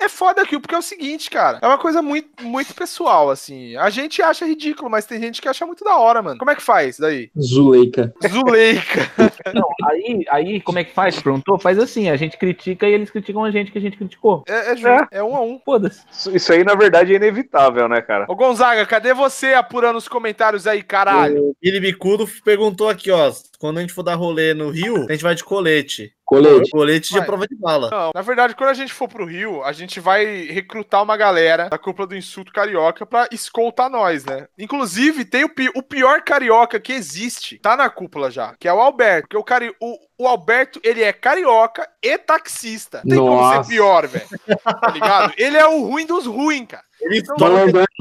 é, é foda aqui, porque é o seguinte, cara. É uma coisa muito, muito pessoal, assim. A gente acha ridículo, mas tem gente que acha muito da hora, mano. Como é que faz daí? Zuleika. Zuleika. Não, aí, aí, como é que faz? Perguntou? Faz assim, a gente critica e eles criticam a gente que a gente criticou. É, é justo. É um a um. Foda-se. Isso, isso aí, na verdade, é inevitável, né, cara? Ô, Gonzaga, cadê você apurando os comentários aí, caralho? O Billy Bicudo perguntou aqui, ó. Quando a gente for dar rolê no Rio, a gente vai de colete. Colete. Colete de prova de bala. Não, na verdade, quando a gente for pro Rio, a gente vai recrutar uma galera da cúpula do Insulto Carioca pra escoltar nós, né? Inclusive, tem o, pi- o pior carioca que existe, tá na cúpula já, que é o Alberto. Porque o, cari o, o Alberto, ele é carioca e taxista. Não tem como Nossa. ser pior, velho. Tá ligado? Ele é o ruim dos ruins, cara. Ele Então,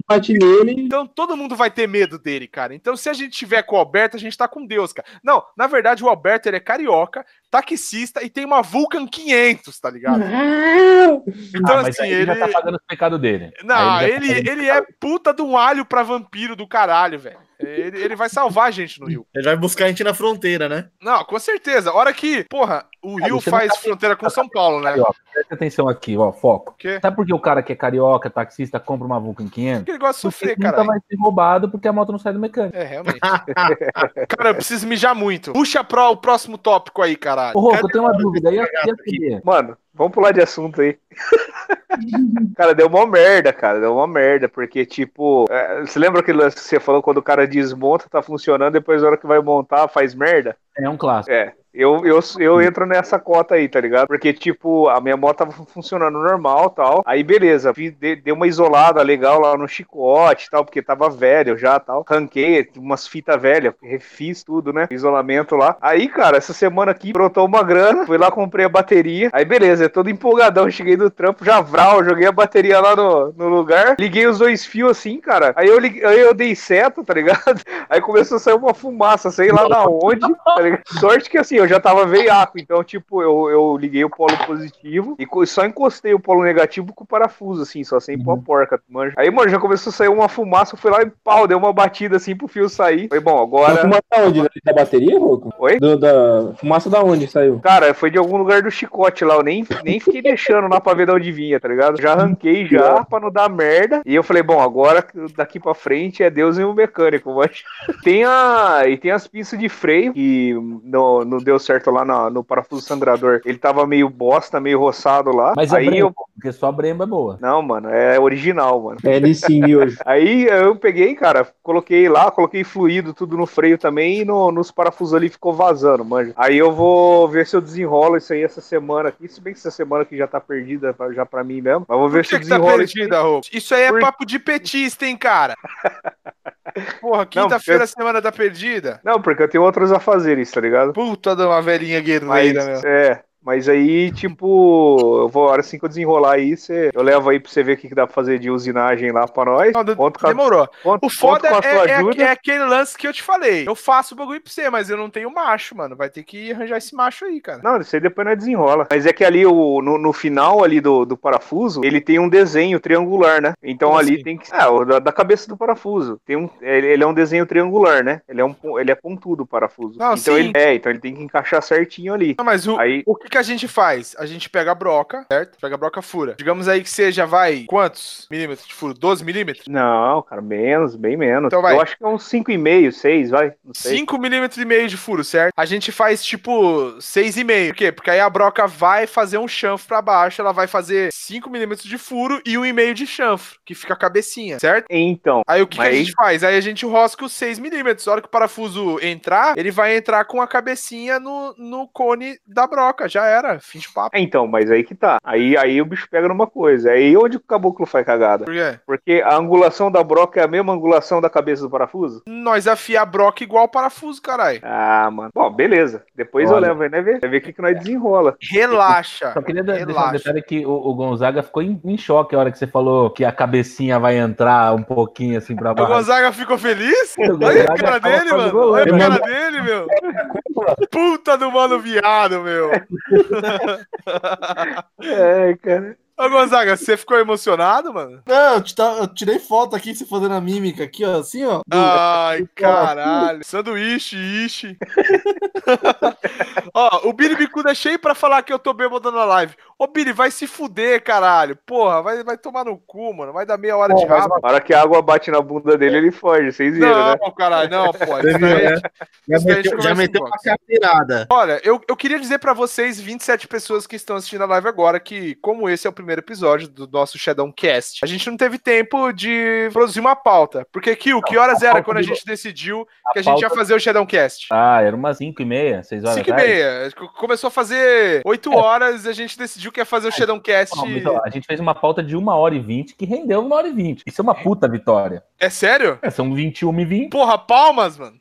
bate nele. então todo mundo vai ter medo dele, cara. Então se a gente tiver com o Alberto, a gente tá com Deus, cara. Não, na verdade o Alberto ele é carioca, taxista e tem uma Vulcan 500, tá ligado? Então, Ah, mas assim, aí ele ele. já tá pagando os pecados dele. Não, Aí já tá ele, ele é puta de um alho pra vampiro do caralho, velho. Ele, ele vai salvar a gente no Rio. Ele vai buscar a gente na fronteira, né? Não, com certeza. A hora que, porra, o Rio faz tá- fronteira com São Paulo, né? Carioca, presta atenção aqui, ó, foco. Quê? Sabe por que o cara que é carioca, taxista, compra uma Vulcan 500? Porque ele gosta de sofrer, nunca cara. vai ser roubado porque a moto não sai do mecânico. É, realmente. cara, eu preciso mijar muito. Puxa pro o próximo tópico aí, caralho. Ô, Roco, Cadê- eu tenho uma dúvida. E a, e a CD? Mano, vamos pular de assunto aí. cara, deu uma merda, cara. Deu uma merda. Porque, tipo, é, você lembra aquele lance que você falou quando o cara desmonta, tá funcionando, depois na hora que vai montar, faz merda? É um clássico. É. Eu, eu, eu entro nessa cota aí, tá ligado? Porque, tipo, a minha moto tava funcionando normal tal. Aí, beleza. Fiz, de- dei uma isolada legal lá no chicote tal, porque tava velho já tal. Ranquei umas fitas velhas, refiz tudo, né? Isolamento lá. Aí, cara, essa semana aqui brotou uma grana. Fui lá, comprei a bateria. Aí, beleza, todo empolgadão. Cheguei do trampo, já vral, joguei a bateria lá no, no lugar. Liguei os dois fios assim, cara. Aí eu, liguei, aí eu dei seta, tá ligado? Aí começou a sair uma fumaça, sei lá da onde. Tá ligado? Sorte que assim, eu já tava veiaco, então, tipo, eu, eu liguei o polo positivo e só encostei o polo negativo com o parafuso, assim, só sem pôr a porca, manja. Aí, mano, já começou a sair uma fumaça, eu fui lá e pau, deu uma batida assim pro fio sair. Falei, bom, agora. fumaça da onde? Da bateria, Roco? Oi? Do- da fumaça da onde saiu? Cara, foi de algum lugar do chicote lá, eu nem, nem fiquei deixando lá pra ver de onde vinha, tá ligado? Já arranquei já, pra não dar merda. E eu falei, bom, agora daqui pra frente é Deus e o mecânico, mas tem a e tem as pinças de freio que não, não deu certo lá na- no parafuso sangrador. Ele tava meio bosta, meio roçado lá. Mas é aí bremba, eu porque só a bremba é boa. Não, mano, é original, mano. É Nissin hoje. Aí eu peguei, cara, coloquei lá, coloquei fluido tudo no freio também e no- nos parafusos ali ficou vazando, manja. Aí eu vou ver se eu desenrolo isso aí essa semana aqui, se bem essa semana aqui já tá perdida já pra mim mesmo. Mas vou ver se eu que, que tá isso perdida, Rô? Isso aí é Por- papo de petista, hein, cara? Porra, quinta-feira, a semana tá perdida. Não, porque eu tenho outros afazeres, tá ligado? Puta de uma velhinha Mas, guerreira, meu. é, mas aí, tipo, eu vou, a hora assim que eu desenrolar aí, cê, eu levo aí pra você ver o que, que dá pra fazer de usinagem lá pra nós. Não, Conto com a, Demorou. conto- O foda conto com a é, sua é- ajuda. é aquele lance que eu te falei. Eu faço o bagulho pra você, mas eu não tenho macho, mano. Vai ter que arranjar esse macho aí, cara. Não, isso aí depois nós desenrola. Mas é que ali, o, no, no final ali do, do parafuso, ele tem um desenho triangular, né? Então Como ali assim? tem que... Ah, o da, da cabeça do parafuso. Tem um, ele, ele é um desenho triangular, né? Ele é, um, ele é pontudo o parafuso. Não, então sim. ele é, então ele tem que encaixar certinho ali. Não, mas o, Aí- o que, que a gente faz? A gente pega a broca, certo? Pega a broca fura. Digamos aí que seja, vai, quantos milímetros de furo? 12 milímetros? Não, cara, menos, bem menos. Então vai. Eu acho que é uns 5,5, 6, vai. Não sei. 5 milímetros e meio de furo, certo? A gente faz tipo 6,5. Por quê? Porque aí a broca vai fazer um chanfro pra baixo, ela vai fazer 5 milímetros de furo e 1,5 de chanfro, que fica a cabecinha, certo? Então, Aí o que, que a Mas- gente faz? Aí a gente rosca os 6 milímetros. A hora que o parafuso entrar, ele vai entrar com a cabecinha no, no cone da broca. Já era, fim de papo. é, então, mas aí que tá. Aí, aí o bicho pega numa coisa. Aí onde o caboclo faz cagada? Por quê? Porque a angulação da broca é a mesma angulação da cabeça do parafuso? Nós afia a broca igual o parafuso, caralho. Ah, mano. Bom, beleza. Depois Olha. eu levo aí, né? Ver, vai ver o que, que nós desenrola. Relaxa. Só queria de- deixar um relaxa. detalhe que o, o Gonzaga ficou em, em choque a hora que você falou que a cabecinha vai entrar um pouquinho assim pra O baixo. Gonzaga ficou feliz? O Olha a cara dele, mano. Olha a Ele cara dele, meu. Puta do mano viado, meu. É, cara. Ô, Gonzaga, você ficou emocionado, mano? Não, eu, tá- eu tirei foto aqui, você fazendo a mímica aqui, ó, assim, ó. do- Ai, caralho. Sanduíche, ishi. Ó, o Billy Bicuda é cheio pra falar que eu tô bêbado na live. Ô, Billy, vai se fuder, caralho. Porra, vai, vai tomar no cu, mano. Vai dar meia hora de rabo. Na hora que a água bate na bunda dele, ele foge. Vocês viram, Não, né? caralho, não, pô. Isso daí- né? Já Isso meteu, já meteu uma carteirada. Olha, eu, eu queria dizer pra vocês, 27 pessoas que estão assistindo a live agora, que como esse é o primeiro episódio do nosso Shadow Cast, a gente não teve tempo de produzir uma pauta. Porque, Kill, que horas era quando a de- gente decidiu a que a gente ia fazer o Shadow Cast? Ah, era umas 5 e meia, 6 horas 5 e meia. Começou a fazer 8 horas e a gente decidiu que ia fazer o Shadow Cast. Não, a gente fez uma pauta de 1 hora e 20 que rendeu 1 hora e 20. Isso é uma puta vitória. É sério? É, são 21 e 20. Porra, palmas, mano.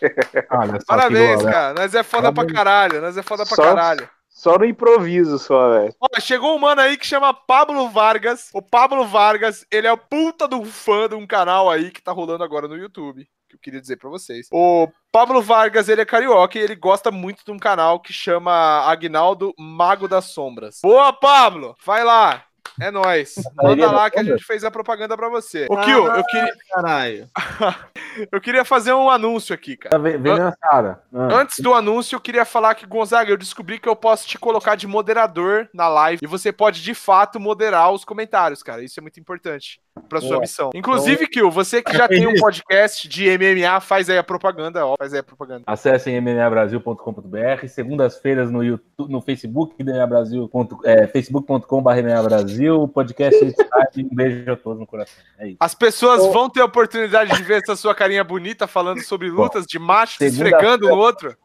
Olha Parabéns, boa, cara. Nós é foda pra Parabéns. caralho. Nós é foda pra Só- caralho. Só no improviso, só, velho. Ó, chegou um mano aí que chama Pablo Vargas. O Pablo Vargas, ele é o puta do fã de um canal aí que tá rolando agora no YouTube. Que eu queria dizer pra vocês. O Pablo Vargas, ele é carioca e ele gosta muito de um canal que chama Agnaldo Mago das Sombras. Boa, Pablo! Vai lá! É nóis. Manda lá que a gente fez a propaganda pra você. Ô, Kio, eu queria, Caralho. eu queria fazer um anúncio aqui, cara. Tá ve- vendo a Sara? Ah. Antes do anúncio, eu queria falar que, Gonzaga, eu descobri que eu posso te colocar de moderador na live e você pode, de fato, moderar os comentários, cara. Isso é muito importante pra sua Boa. missão. Inclusive, Kio, você que já tem um podcast de MMA, faz aí a propaganda, ó. Faz aí a propaganda. Acessem mmabrasil.com.br, segundas-feiras no YouTube, no Facebook, mmabrasil, é, facebook.com.br mmabrasil, podcast Skype, um beijo a todos no coração. É isso. As pessoas vão ter a oportunidade de ver essa sua carinha bonita falando sobre lutas de macho esfregando no outro.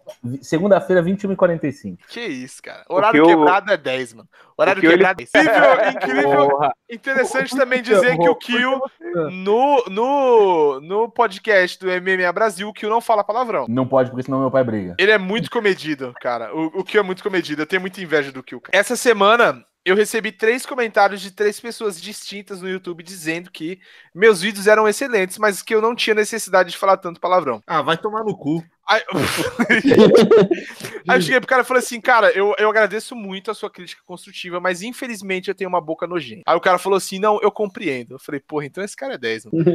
Segunda-feira, 21h45. Que isso, cara. Horário o- quebrado é 10, mano. Horário ele- quebrado 10. Incrível, incrível. Porra, Interessante também dizer que o Kill, no, no, no podcast do MMA Brasil, o Kill não fala palavrão. não pode, porque senão meu pai briga. Ele é muito comedido, cara. O, o Kill é muito comedido. Eu tenho muita inveja do Kill. cara. Essa semana, eu recebi três comentários de três pessoas distintas no YouTube dizendo que meus vídeos eram excelentes, mas que eu não tinha necessidade de falar tanto palavrão. Ah, vai tomar no cu. Aí, Aí eu cheguei pro cara e falei assim, cara, eu, eu agradeço muito a sua crítica construtiva, mas infelizmente eu tenho uma boca nojenta. Aí o cara falou assim, não, eu compreendo. Eu falei, porra, então esse cara é 10, mano.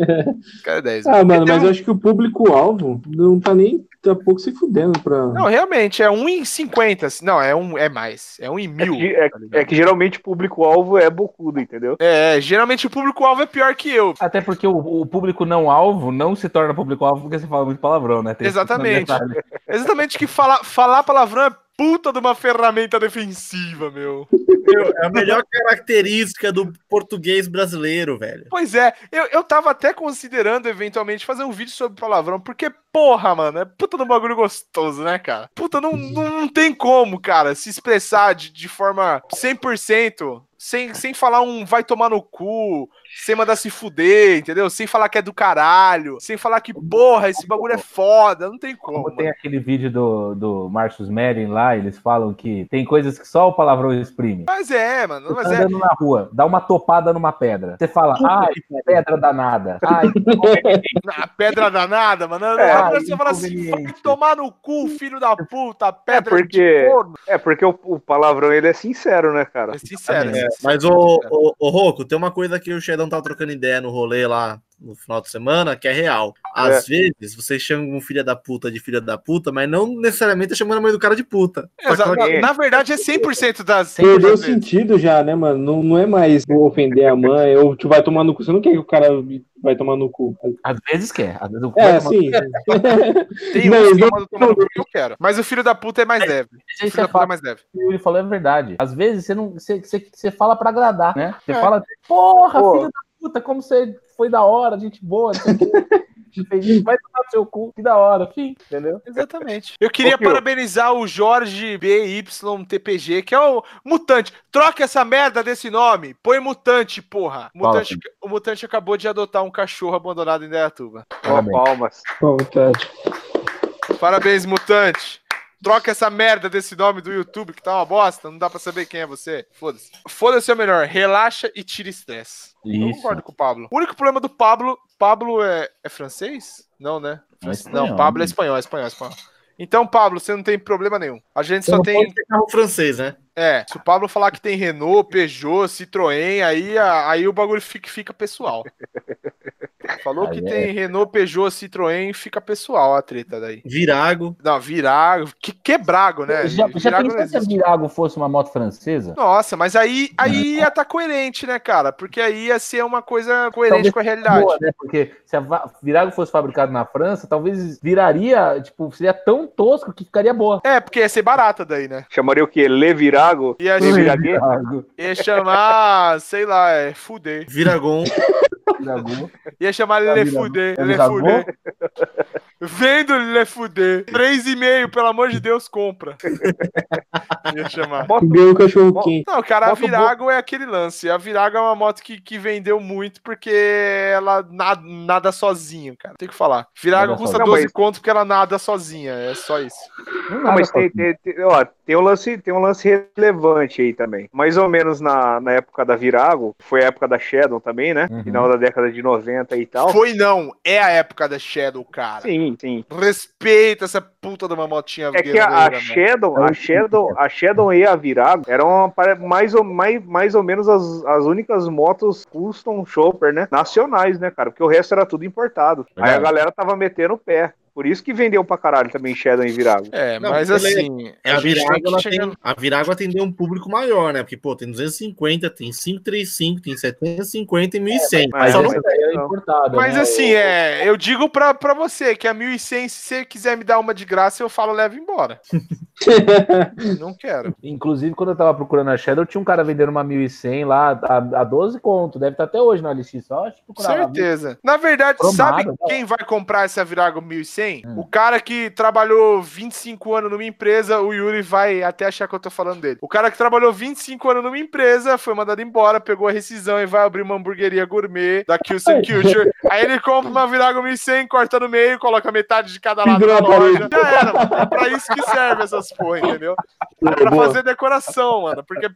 Esse cara é 10. Ah, mano, mas tem eu um- acho que o público-alvo não tá nem tá pouco se fudendo pra. Não, realmente, é 1 em 50. assim, Não, é, um, é mais. É 1 em É mil. que, é- tá ligado? é que geralmente o público-alvo é bocudo, entendeu? É, geralmente o público-alvo é pior que eu. Até porque o, o público não alvo não se torna público alvo porque você fala muito palavrão, né? Tem esse Exatamente. Exatamente que falar, falar palavrão é puta de uma ferramenta defensiva, meu. Meu, é a melhor característica do português brasileiro, velho. Pois é, eu, eu tava até considerando eventualmente fazer um vídeo sobre palavrão, porque, porra, mano, é puta de um bagulho gostoso, né, cara? Puta, não, não, não tem como, cara, se expressar de, de forma 100%, sem, sem falar um vai tomar no cu, sem mandar se fuder, entendeu? Sem falar que é do caralho, sem falar que, porra, esse bagulho é foda, não tem como. Como tem mano. aquele vídeo do, do Marcus Meren lá, eles falam que tem coisas que só o palavrão exprime. Mas é, mano, Você mas tá é. andando na rua, dá uma topada numa pedra. Você fala, ai, pedra danada. Ai, Na pedra danada, mano. É, Agora você fala assim, vai tomar no cu, filho da puta, pedra porque- de corno. É, porque o, o palavrão ele é sincero, né, cara? É sincero, É, é sincero. Mas, ô, ô, ô Roco, tem uma coisa que o Xedão tava trocando ideia no rolê lá no final de semana, que é real. Às vezes, vocês chamam um filho da puta de filha da puta, mas não necessariamente tá chamando a mãe do cara de puta. Exa- na, na verdade, é 100% das. Perdeu sentido já, né, mano? Não, não é mais vou ofender a mãe ou tu vai tomar no cu. Você não quer que o cara vai tomar no cu. às vezes quer. Às vezes o É, vai tomar- assim. Tem Não, uns não- tomar no cu que eu quero. Mas o filho da puta é mais leve. O filho é da puta é mais leve. O que ele falou é verdade. Às vezes você não, você, você, você fala pra agradar, né? Você É. fala, porra, Pô. filho da puta, como você foi da hora, gente boa, não sei o quê. Vai tomar no seu cu, que da hora, fim, entendeu? Exatamente. Eu queria parabenizar o Jorge BYTPG, que é o Mutante. Troca essa merda desse nome. Põe Mutante, porra. Mutante, o Mutante acabou de adotar um cachorro abandonado em Indaiatuba. Ó, palmas. Bom. Parabéns, Mutante. Troca essa merda desse nome do YouTube que tá uma bosta. Não dá pra saber quem é você. Foda-se. Foda-se é o melhor. Relaxa e tira estresse. Eu concordo com o Pablo. O único problema do Pablo. Pablo é, é francês? Não, né? É não, Pablo é né? espanhol, é espanhol, é espanhol. Então, Pablo, você não tem problema nenhum. A gente Só só não tem. carro francês, né? É, se o Pablo falar que tem Renault, Peugeot, Citroën, aí, a- aí o bagulho fica, fica pessoal. Falou que Aí é. tem Renault, Peugeot, Citroën, fica pessoal a treta daí. Virago. Não, Virago, que quebrago, né? Já, já Virago pensou se a. Virago fosse uma moto francesa? Nossa, mas aí, aí ia estar coerente, né, cara? Porque aí ia ser uma coisa coerente Talvez com a realidade. Boa, né? Porque se a Virago fosse fabricado na França, talvez viraria, tipo, seria tão tosco que ficaria boa. É, porque ia ser barata daí, né? Chamaria o quê? Le Virago? Ia? Virago, ia chamar, sei lá, é fuder. Viragon. Ia chamar Le É Le? Fuder. Vendo Le Fuder. 3,5, pelo amor de Deus, compra. Ia chamar. O cachorro quente. Não, cara, a Virago é aquele lance. A Virago é uma moto que, que vendeu muito porque ela nada, nada sozinha, cara. Tem que falar. Virago Nada custa sozinha. 12 Não, mas- conto porque ela nada sozinha. É só isso. Não, Não, nada mas tem, tem, tem- ó, tem um lance, tem um lance relevante aí também. Mais ou menos na, na época da Virago, foi a época da Shadow também, né? Uhum. Final da década de 90 e tal. Foi não. É a época da Shadow, cara. Sim, sim. Respeita essa puta de uma motinha É que a, a mano. Shadow, a Shadow, a Shadow e a Virago eram mais ou, mais, mais ou menos as, as únicas motos custom shopper, né? Nacionais, né, cara? Porque o resto era tudo importado. Aí a galera tava metendo o pé. Por isso que vendeu pra caralho também Shadow e Virago. É, Não, mas assim, É, a, gente Virago, tem a Virago atendeu um público maior, né? Porque, pô, tem 250, tem 535, tem 750 e 1100. Mas Só é, não mas- É importado, Mas né? assim, é, eu digo pra, pra você que a 1100, se você quiser me dar uma de graça, eu falo, leva embora. Não quero. Inclusive, quando eu tava procurando a Shadow, tinha um cara vendendo uma 1100 lá a, a 12 conto. Deve estar até hoje no LX. Só acho que. Certeza. Na verdade, sabe né? quem vai comprar essa Virago 1100? Hum. O cara que trabalhou 25 anos numa empresa, o Yuri vai até achar que eu tô falando dele. O cara que trabalhou 25 anos numa empresa, foi mandado embora, pegou a rescisão e vai abrir uma hamburgueria gourmet da Kilson Culture. Aí ele compra uma Virago 1100, corta no meio, coloca metade de cada lado na loja. Já era, mano. É pra isso que serve essas porra, entendeu? É pra Boa. fazer decoração, mano. Porque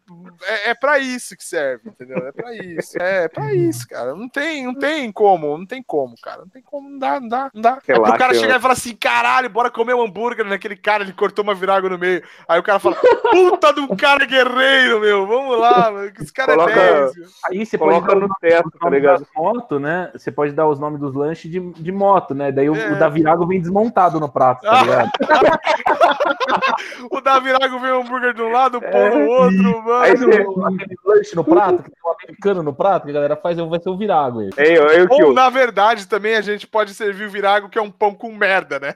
é, é pra isso que serve, entendeu? É pra isso. É, é pra isso, cara. Não tem, não tem como, não tem como, cara. Não tem como, não dá, não dá, não dá. É pro Relaxa, cara chegar e falar assim, caralho, bora comer um hambúrguer naquele cara, ele cortou uma virago no meio. Aí o cara fala, puta de um cara guerreiro, meu, vamos lá, mano, que esse cara Coloca- é 10. meu. Aí você Coloca pode dar no teto, os tá nomes ligado? moto, né? Você pode dar os nomes dos lanches de, de moto, né? Daí o, É. o da Virago vem desmontado no prato, tá ligado? O da virago vem um hambúrguer de um lado, o pão do outro, mano. Aí você- o- aquele lanche no prato, que tem um americano no prato, que a galera faz, vai ser o Virago. Aí. Ei, eu, eu Ou, eu. na verdade, também a gente pode servir o virago, que é um pão com merda, né?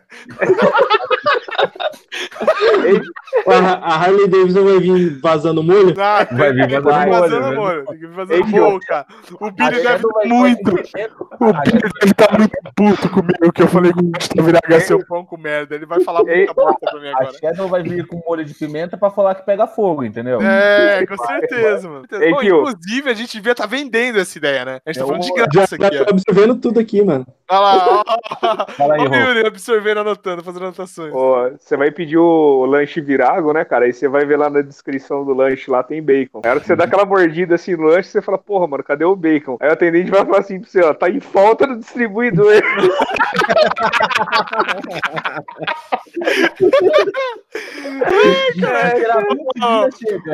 A, a Harley Davidson vai vir vazando molho? Ah, Vai vir vazando vazando né? molho. Tem que vir vazando molho, cara. O A Billy deve vai- muito. O Billy deve tá muito puto comigo que eu falei que o gosto da Virago é seu. seu pão com merda. Ele vai falar muita bosta pra mim A agora. Shadow vai vir com molho de pimenta pra falar que pega fogo, entendeu? É, com certeza, mano. Ei, Bom, inclusive, a gente devia estar vendendo essa ideia, né? A gente tá Eu- falando de Já, graça já aqui, ó. tô observando tudo aqui, mano. Olha lá, ó, ó, Fala aí, ó Yuri absorvendo, anotando, fazendo anotações. Ó, Você vai pedir o lanche virago, né, cara? Aí você vai ver lá na descrição do lanche, lá tem bacon. Aí a hora que você dá aquela mordida assim no lanche, você fala, porra, mano, cadê o bacon? Aí o atendente vai falar assim pra você, ó, tá em falta do distribuidor. Ó,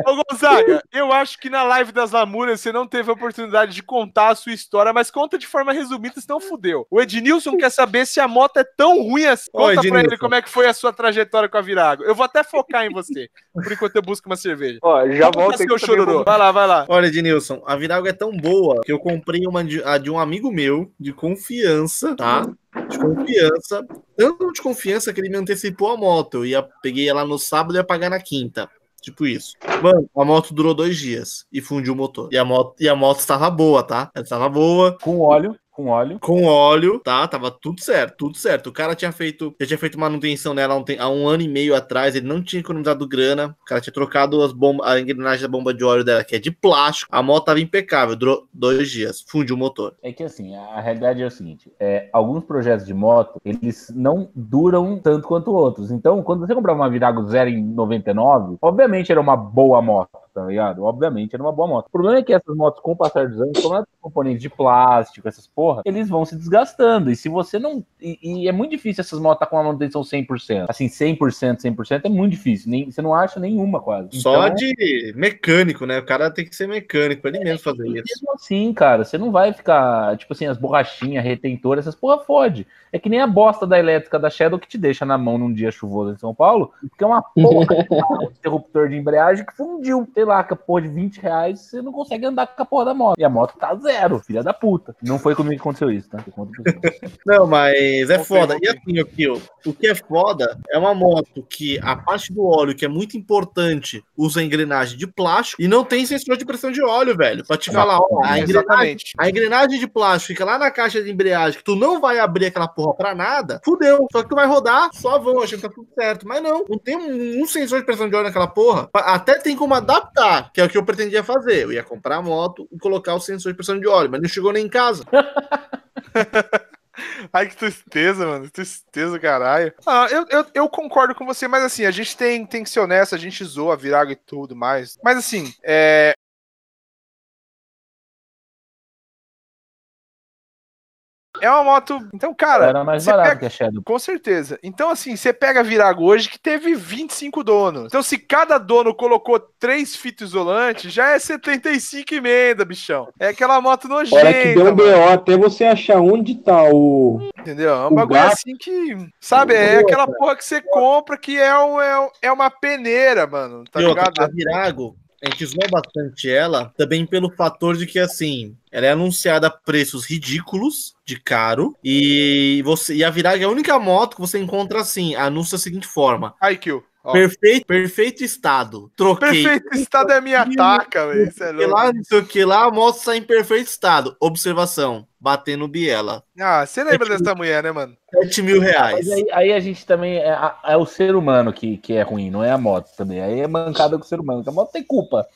Ô, Gonzaga, eu acho que na live das Lamúrias você não teve a oportunidade de contar a sua história, mas conta de forma resumida, senão fudeu. O Ednilson quer saber se a moto é tão ruim assim. Conta pra Ednilson. ele como é que foi a sua trajetória com a Virago. Eu vou até focar em você, por enquanto eu busco uma cerveja. Ó, já seu aqui chororô. Vai lá, vai lá. Olha, Ednilson, a Virago é tão boa que eu comprei uma de, a de um amigo meu, de confiança, tá? De confiança. Tanto de confiança que ele me antecipou a moto. Eu ia, peguei ela no sábado e ia pagar na quinta. Tipo isso. Mano, a moto durou dois dias e fundiu o motor. E a moto, e a moto estava boa, tá? Ela estava boa, Com óleo, com óleo. com óleo, tá? Tava tudo certo, tudo certo. O cara tinha feito, já tinha feito manutenção nela há um, há um ano e meio atrás, ele não tinha economizado grana. O cara tinha trocado as bombas, a engrenagem da bomba de óleo dela, que é de plástico. A moto tava impecável, durou dois dias, fundiu o motor. É que assim, a realidade é o seguinte: é, alguns projetos de moto, eles não duram tanto quanto outros. Então, quando você comprava uma Virago zero em 99, obviamente era uma boa moto, tá ligado? Obviamente era uma boa moto. O problema é que essas motos, com o passar dos anos, como elas têm componentes de plástico, essas porra, eles vão se desgastando. E se você não. E, e é muito difícil essas motos estar com uma manutenção 100%. Assim, 100%, 100% é muito difícil. Nem, você não acha nenhuma quase. Só Então, de mecânico, né? O cara tem que ser mecânico pra ele mesmo fazer isso. Mesmo assim, cara, você não vai ficar, tipo assim, as borrachinhas, retentor, essas porra fode. É que nem a bosta da elétrica da Shadow que te deixa na mão num dia chuvoso em São Paulo, porque é uma porra de interruptor de embreagem que fundiu, sei lá. com a porra de 20 reais, você não consegue andar com a porra da moto. E a moto tá zero, filha da puta. Não foi comigo que aconteceu isso, tá? Não, mas é foda. E assim, o que, o que é foda é uma moto que a parte do óleo, que é muito importante, usa engrenagem de plástico e não tem sensor de pressão de óleo, velho. Pra te falar, ó, a engrenagem, a engrenagem de plástico fica lá na caixa de embreagem, que tu não vai abrir aquela porra pra nada, fudeu. Só que tu vai rodar, só vão, achando que tá tudo certo. Mas não, não tem um, um sensor de pressão de óleo naquela porra. Até tem como adaptar, que é o que eu pretendia fazer. Eu ia comprar a moto e colocar o sensor de pressão de óleo, mas não chegou nem em casa. Ai, que tristeza, mano. Tristeza, caralho. Ah, eu, eu, eu concordo com você, mas assim, a gente tem, tem que ser honesto, a gente zoa Virago e tudo mais. Mas assim, é. É uma moto. Então, cara. Era mais barato pega- que a Shadow. Com certeza. Então, assim, você pega a Virago hoje que teve 25 donos. Então, se cada dono colocou três fitas isolantes, já é 75 emenda, bichão. É aquela moto nojenta. Hora que deu um. BO até você achar onde tá o. Entendeu? É um O bagulho gato- assim que. Sabe, é aquela porra que você compra que é, um, é, um- é uma peneira, mano. Tá E outra, ligado? a Virago, a gente zoa bastante ela, também pelo fator de que, assim, ela é anunciada a preços ridículos, de caro, e, você, e a Virago é a única moto que você encontra assim, anúncio da seguinte forma, IQ. Ó. perfeito, perfeito estado, troquei, Perfeito estado é a minha taca, velho. Isso é louco. lá, não sei o que lá, a moto está em perfeito estado, observação, batendo Biela, Ah, você lembra É dessa mulher, né, mano? 7 mil reais. Mas aí, aí a gente também. É, é o ser humano que, que é ruim, não é a moto também. Aí é mancada com o ser humano. que A moto tem culpa.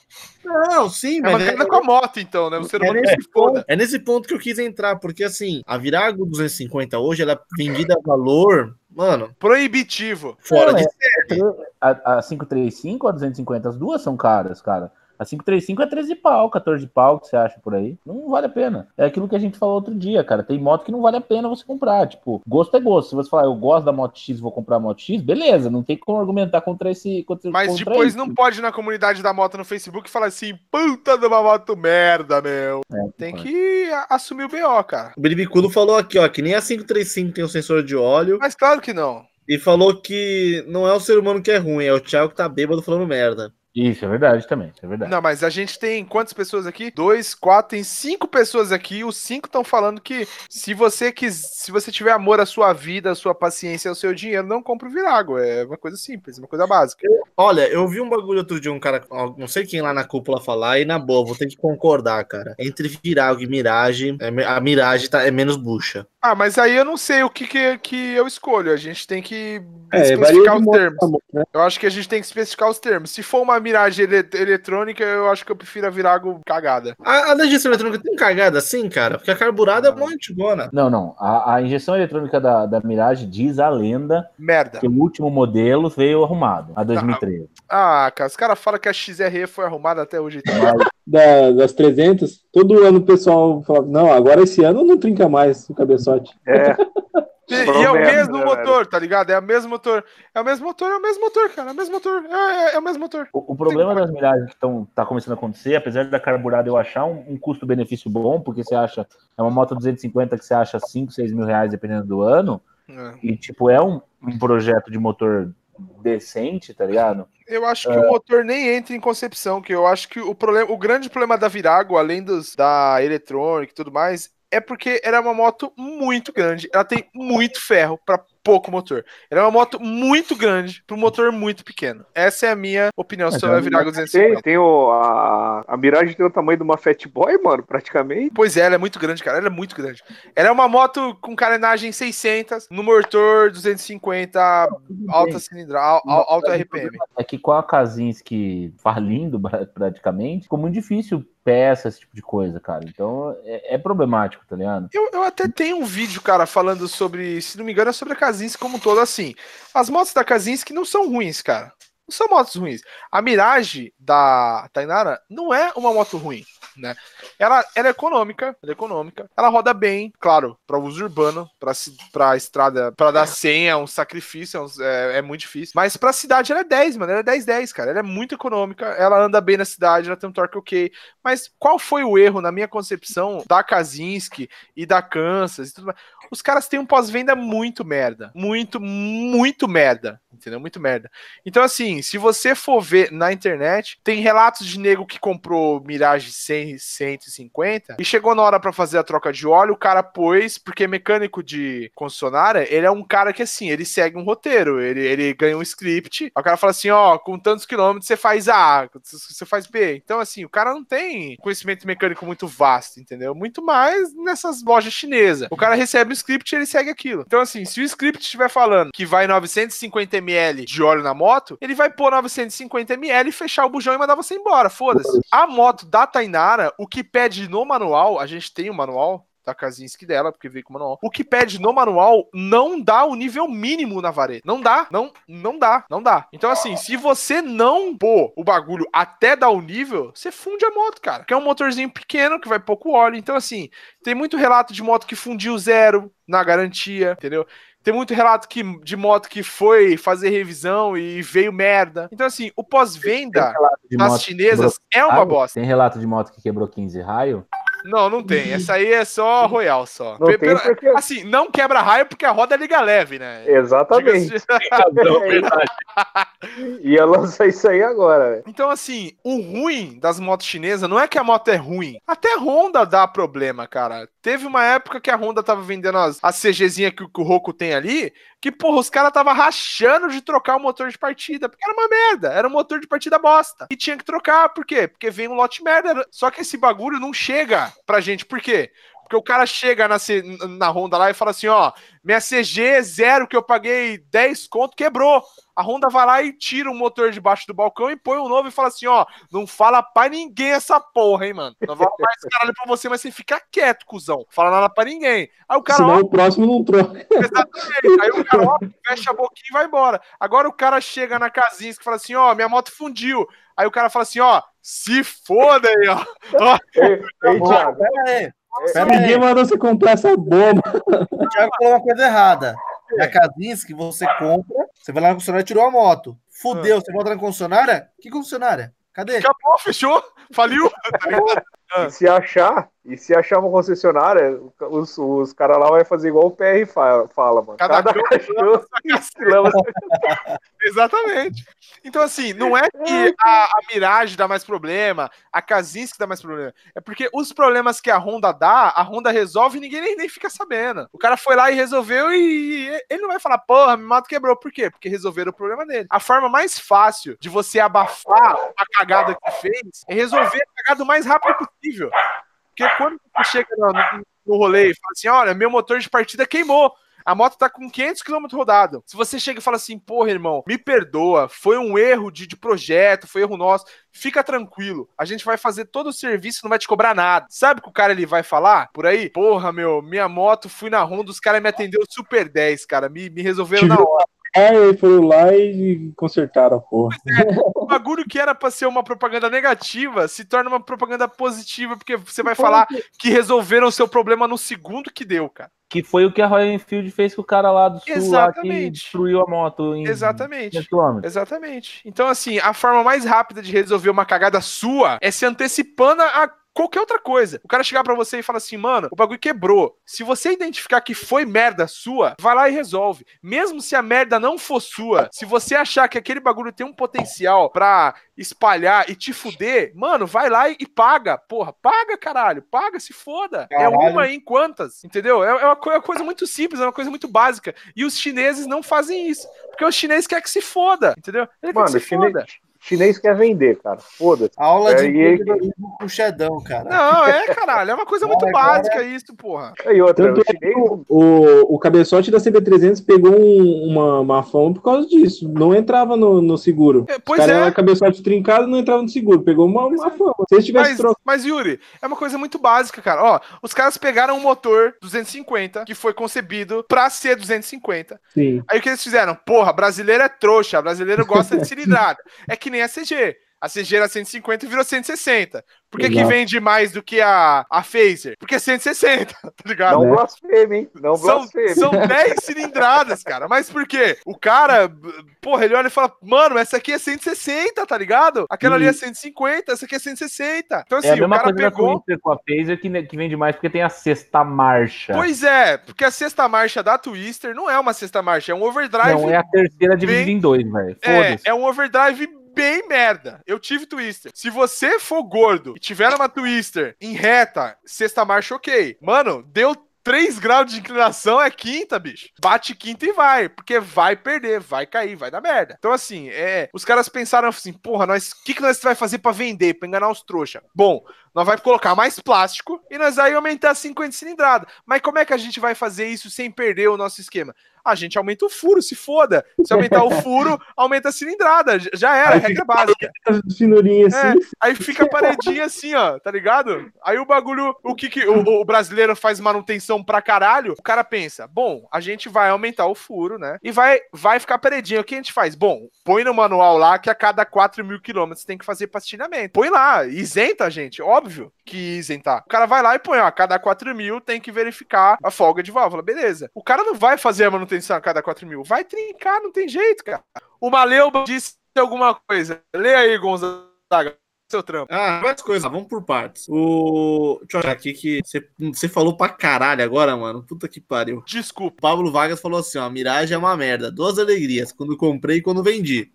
Não, sim, É mas mancada com a moto, então, né? O ser É humano que nesse, ponto, é nesse ponto que eu quis entrar, porque assim, a Virago 250 hoje, ela é vendida a valor, mano, Proibitivo. fora Não, de é- A, a 535 ou a 250, as duas são caras, cara. A 535 é 13 pau, 14 pau que você acha por aí. Não vale a pena. É aquilo que a gente falou outro dia, cara. Tem moto que não vale a pena você comprar. Tipo, gosto é gosto. Se você falar, eu gosto da moto X, vou comprar a moto X, beleza. Não tem como argumentar contra esse. Contra, Mas contra depois isso. não pode ir na comunidade da moto no Facebook e falar assim, puta de uma moto merda, meu. É, Tem pode. que assumir o BO, cara. O Bilibicudo falou aqui, ó, que nem a 535 tem o sensor de óleo Mas claro que não. e falou que não é o ser humano que é ruim, é o Thiago que tá bêbado falando merda. Isso, é verdade também. É verdade. Não, mas a gente tem quantas pessoas aqui? Dois, quatro, tem cinco pessoas aqui. Os cinco estão falando que se você quis, se você tiver amor à sua vida, à sua paciência, ao seu dinheiro, não compre o Virago. É uma coisa simples, uma coisa básica. Olha, eu vi um bagulho outro dia, um cara, não sei quem lá na cúpula falar, e na boa, vou ter que concordar, cara. Entre Virago e Mirage, é a Mirage tá, é menos bucha. Ah, mas aí eu não sei o que, que, que eu escolho. A gente tem que É, especificar os termos. né? Eu acho que a gente tem que especificar os termos. Se for uma miragem ele- eletrônica, eu acho que eu prefiro a Virago cagada. A, a da gestão eletrônica tem cagada assim, cara? Porque a carburada é uma antigona. Não, não. A, a injeção eletrônica da, da Mirage diz a lenda Merda. que o último modelo veio arrumado, a 2013. Ah, cara, os caras falam que a XRE foi arrumada até hoje. então. Da- das 300, todo ano o pessoal fala, não, agora esse ano não trinca mais o cabeçote. É, E, e é o mesmo né, motor, tá ligado? É o mesmo motor. É o mesmo motor, é o mesmo motor, cara. É o mesmo motor. É, é- é o mesmo motor. O, o problema das milhares que estão tá começando a acontecer, apesar da carburada eu achar um, um custo-benefício bom, porque você acha, é uma moto 250 que você acha 5, 6 mil reais dependendo do ano, É. e tipo, é um, um projeto de motor decente, tá ligado? Eu acho que o motor nem entra em concepção, que eu acho que o problema, o grande problema da Virago, além dos da eletrônica e tudo mais, é porque ela é uma moto muito grande. Ela tem muito ferro para pouco motor. Ela é uma moto muito grande para um motor muito pequeno. Essa é a minha opinião sobre a ela Virago tem, 250. tem o, a, a Mirage tem o tamanho de uma Fat Boy, mano, praticamente. Pois é, ela é muito grande, cara. Ela é muito grande. Ela é uma moto com carenagem 600, no motor 250, alta cilindrada, alta RPM. É que com a Kazinski falindo pra- praticamente, ficou muito difícil peça, esse tipo de coisa, cara. Então é, é problemático, tá ligado? Eu, eu até tenho um vídeo, cara, falando sobre, se não me engano, é sobre a Kazinski como um todo, assim. As motos da Kazinski não são ruins, cara. Não são motos ruins. A Mirage da Tainara não é uma moto ruim, né? Ela, ela é econômica, ela é econômica. Ela roda bem, claro, para uso urbano, para para estrada, para dar 100 é um sacrifício, é, é- é muito difícil. Mas pra cidade ela é 10, mano. Ela é 10 10, cara. Ela é muito econômica, ela anda bem na cidade, ela tem um torque ok. Mas qual foi o erro na minha concepção da Kazinski e da Kansas e tudo mais? Os caras têm um pós-venda muito merda. Muito, muito merda. Entendeu? Muito merda. Então, assim, se você for ver na internet, tem relatos de nego que comprou Mirage 100, 150 e chegou na hora pra fazer a troca de óleo, o cara pôs, porque mecânico de concessionária, ele é um cara que, assim, ele segue um roteiro, ele, ele ganha um script, o cara fala assim, ó, com tantos quilômetros você faz A, você faz B. Então, assim, o cara não tem conhecimento mecânico muito vasto, entendeu? Muito mais nessas lojas chinesas. O cara recebe o script e ele segue aquilo. Então, assim, se o script estiver falando que vai 950 ml de óleo na moto, ele vai pôr 950 ml, fechar o bujão e mandar você embora. Foda-se. A moto da Tainara, o que pede no manual, a gente tem o manual, da Kazinski dela, porque veio com o manual. O que pede no manual não dá o nível mínimo na vareta. Não dá, não, não dá, não dá. Então, assim, se você não pôr o bagulho até dar o nível, você funde a moto, cara. Que é um motorzinho pequeno que vai pouco óleo. Então, assim, tem muito relato de moto que fundiu zero na garantia, entendeu? Tem muito relato que, de moto que foi fazer revisão e veio merda. Então, assim, o pós-venda das chinesas é uma raio? bosta. Tem relato de moto que quebrou 15 raio? Não, não tem. Essa aí é só Royal, só. Não Pe- tem pela- porque- Assim, não quebra raio porque a roda liga leve, né? Exatamente. Diga-se- Ia lançar isso aí agora, velho. Então, assim, o ruim das motos chinesas não é que a moto é ruim. Até Honda dá problema, cara. Teve uma época que a Honda tava vendendo as, as CGzinha que, que o Roku tem ali, que, porra, os caras tava rachando de trocar o motor de partida, porque era uma merda. Era um motor de partida bosta. E tinha que trocar, por quê? Porque vem um lote merda. Só que esse bagulho não chega pra gente. Por quê? Porque o cara chega na, na Honda lá e fala assim, ó, minha CG zero que eu paguei 10 conto quebrou. A Honda vai lá e tira o motor debaixo do balcão e põe um novo e fala assim, ó, não fala pra ninguém essa porra, hein, mano. Não arrumar esse caralho pra você, mas você fica quieto, cuzão. Fala nada pra ninguém. Aí o cara, Senão ó, o próximo não troca. exatamente. Aí o cara, ó, fecha a boquinha e vai embora. Agora o cara chega na casinha e fala assim, ó, minha moto fundiu. Aí o cara fala assim, ó, se foda aí, ó. ó Ei, ei Thiago, Pera aí. Pera Ninguém mandou você comprar essa bomba. O Thiago falou uma coisa errada. Na Kazinski, você compra, você vai lá na concessionária e tirou a moto. Fudeu, você volta na concessionária? Que concessionária? Cadê? acabou, fechou, faliu. E se achar, e se achar uma concessionária, os, os caras lá vai fazer igual o PR fala, fala mano. Cada Cada, cachorro Exatamente. Então, assim, não é que a, a Mirage dá mais problema, a Kazinski dá mais problema. É porque os problemas que a Honda dá, a Honda resolve e ninguém nem, nem fica sabendo. O cara foi lá e resolveu e ele não vai falar, porra, minha moto quebrou. Por quê? Porque resolveram o problema dele. A forma mais fácil de você abafar a cagada que fez é resolver a cagada o mais rápido possível. Porque quando você chega no, no- no rolê e fala assim, olha, meu motor de partida queimou. A moto tá com 500 km rodado. Se você chega e fala assim, porra, irmão, me perdoa, foi um erro de, de projeto, foi erro nosso, fica tranquilo. A gente vai fazer todo o serviço, não vai te cobrar nada. Sabe o que o cara ele vai falar por aí? Porra, meu, minha moto, fui na Honda, os caras me atendeu super 10, cara, me, me resolveram na hora. Aí foram lá e consertaram a porra. O bagulho que era pra ser uma propaganda negativa se torna uma propaganda positiva, porque você vai falar que resolveram o seu problema no segundo que deu, cara. Que foi o que a Royal Enfield fez com o cara lá do sul, lá que Exatamente. destruiu a moto em Exatamente. 100 quilômetros. Exatamente. Então, assim, a forma mais rápida de resolver uma cagada sua é se antecipando a qualquer outra coisa. O cara chegar pra você e falar assim, mano, o bagulho quebrou. Se você identificar que foi merda sua, vai lá e resolve. Mesmo se a merda não for sua, se você achar que aquele bagulho tem um potencial pra espalhar e te fuder, mano, vai lá e, e paga. Porra, paga, caralho. Paga, se foda. É Caralho. uma em quantas, entendeu? É, é uma, é uma coisa muito simples, é uma coisa muito básica. E os chineses não fazem isso. Porque o chinês quer que se foda, entendeu? Ele quer Mano, que se chinês, foda. Chinês quer vender, cara. Foda-se. Aula de É, e- empreendedorismo com Xedão, cara. Não, é, caralho, é uma coisa muito Agora- básica isso, porra. E outra, Tanto o é chinês. o, o, cabeçote da CB300 pegou um- uma, uma fama por causa disso. Não entrava no, no seguro. É, Os pois cara é. era cabeçote trincado não entrava no seguro. Pegou uma, uma fama. Se eles tivessem Mas, mas, Yuri, é uma coisa muito básica, cara. Ó, os caras pegaram um motor 250 que foi concebido pra ser 250. Sim. Aí o que eles fizeram? Porra, brasileiro é trouxa, brasileiro gosta de cilindrada. É que nem a CG. A CG era 150 e virou 160. Por que, que vende mais do que a, a Phaser? Porque é 160, tá ligado? Não blasfeme, hein? Não São, blasfeme. são 10 cilindradas, cara. Mas por quê? O cara, porra, ele olha e fala, mano, essa aqui é 160, tá ligado? Aquela ali é 150, essa aqui é 160. Então, assim, é a o mesma cara coisa pegou. com a Phaser que, que vende mais porque tem a sexta marcha. Pois é, porque a sexta marcha da Twister não é uma sexta marcha, é um overdrive. Não, é a terceira dividida bem- em dois, velho. É, Foda-se. é um overdrive bem merda. Eu tive Twister. Se você for gordo e tiver uma Twister em reta, sexta marcha, ok. Mano, deu 3 graus de inclinação, é quinta, bicho. Bate quinta e vai, porque vai perder, vai cair, vai dar merda. Então, assim, é, os caras pensaram assim, porra, nós, o que, que nós vai fazer pra vender, pra enganar os trouxa? Bom, nós vai colocar mais plástico e nós vai aumentar 50 cilindrada. Mas como é que a gente vai fazer isso sem perder o nosso esquema? A gente aumenta o furo, se foda. Se aumentar o furo, aumenta a cilindrada. Já era, Aí regra básica. Finurinhas assim. Aí fica a paredinha assim, ó, tá ligado? Aí o bagulho, o que que o, o brasileiro faz manutenção pra caralho? O cara pensa, bom, a gente vai aumentar o furo, né? E vai, vai ficar paredinha. O que a gente faz? Bom, põe no manual lá que a cada 4 mil quilômetros tem que fazer pastinamento. Põe lá, isenta, gente. Óbvio que isentar. O cara vai lá e põe, ó, a cada 4 mil tem que verificar a folga de válvula. Beleza. O cara não vai fazer a manutenção a cada 4 mil. Vai trincar, não tem jeito, cara. O Maleuba disse alguma coisa. Lê aí, Gonzaga. Seu trampo. Ah, várias coisas, vamos por partes. O. Deixa eu olhar aqui que você- você falou pra caralho agora, mano. Puta que pariu. Desculpa. O Pablo Vargas falou assim: ó, Mirage é uma merda. Duas alegrias, quando comprei e quando vendi.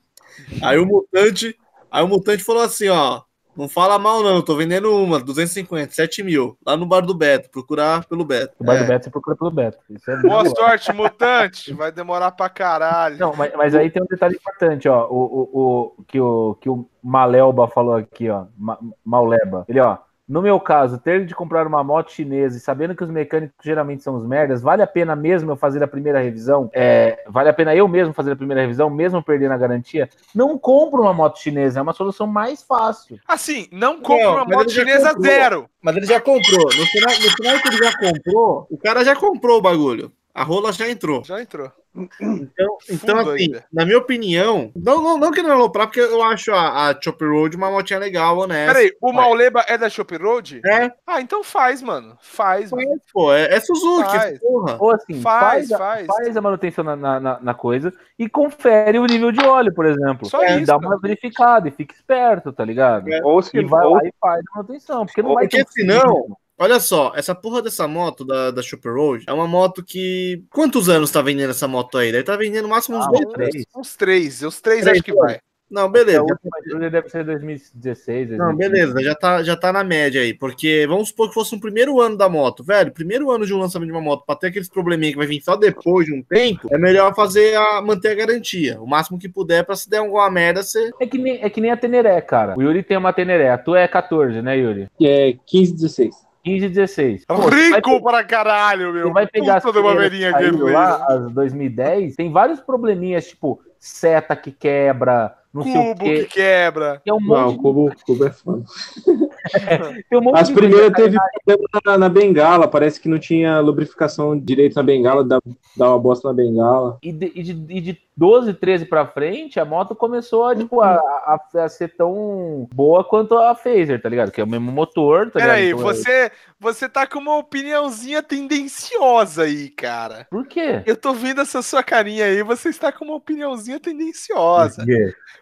Aí o Mutante. Aí o Mutante falou assim: ó. Não fala mal, não. Tô vendendo uma, 250, 7 mil. Lá no bar do Beto. Procurar pelo Beto. O bar É. do Beto você procura pelo Beto. Isso é Boa muito sorte, mutante. Vai demorar pra caralho. Não, mas, mas aí tem um detalhe importante, ó. O, o, o, que, o, que o Malelba falou aqui, ó. Ma, Mauleba. Ele, ó. No meu caso, ter de comprar uma moto chinesa e sabendo que os mecânicos geralmente são os merdas, vale a pena mesmo eu fazer a primeira revisão? É, vale a pena eu mesmo fazer a primeira revisão, mesmo perdendo a garantia? Não compro uma moto chinesa, é uma solução mais fácil. Assim, não compra Não, uma moto chinesa comprou. zero. Mas ele já comprou. No final, no final que ele já comprou, o cara já comprou o bagulho. A rola já entrou. Já entrou. Então, então assim, ainda. na minha opinião, não, não, não querendo aloprar, porque eu acho a, a Chopper Road uma motinha legal, honesta. Peraí, o Mauleba é da Shop Road? É, Ah, então faz, mano. Faz, mano. pô, é, é Suzuki, Faz. porra. Ou assim, Faz, faz, a, faz. faz a manutenção na, na, na- coisa e confere o nível de óleo, por exemplo. Só e isso, dá uma cara. verificada e fica esperto, tá ligado? É. Ou se E vai ou, lá e faz a manutenção, porque não vai Porque ter um senão- Olha só, essa porra dessa moto da, da Chopper Road é uma moto que. Quantos anos tá vendendo essa moto aí? Deve tá vendendo no máximo uns Ah, dois uns três. Uns três. Os três Três acho que vai. Não, beleza. deve ser 2016. Não, 2015. beleza, já tá, já tá na média aí. Porque vamos supor que fosse um primeiro ano da moto. Velho, primeiro ano de um lançamento de uma moto, pra ter aqueles probleminha que vai vir só depois de um tempo, é melhor fazer a, manter a garantia. O máximo que puder, pra se der alguma merda, você. É que, nem, é que nem a Teneré, cara. O Yuri tem uma Teneré. A tua é 14, né, Yuri? Que é 15, 16. 15, 16. Pô, Rico pra caralho, meu. Você vai pegar Puta de uma que saíram guerreira. lá, as 2010, tem vários probleminhas, tipo, seta que quebra, não sei o Cubo que quê. quebra. Tem um Não, o cubo, cubo é foda. tem um monte As de primeiras teve problema na, na bengala, parece que não tinha lubrificação direito na bengala, dá, dá uma bosta na bengala. E de, e, de, e de 12, 13 pra frente, a moto começou a, tipo, a, a, a ser tão boa quanto a Phaser, tá ligado? Que é o mesmo motor, tá Peraí? Então, você, você tá com uma opiniãozinha tendenciosa aí, cara. Por quê? Eu tô vendo essa sua carinha aí, você está com uma opiniãozinha tendenciosa.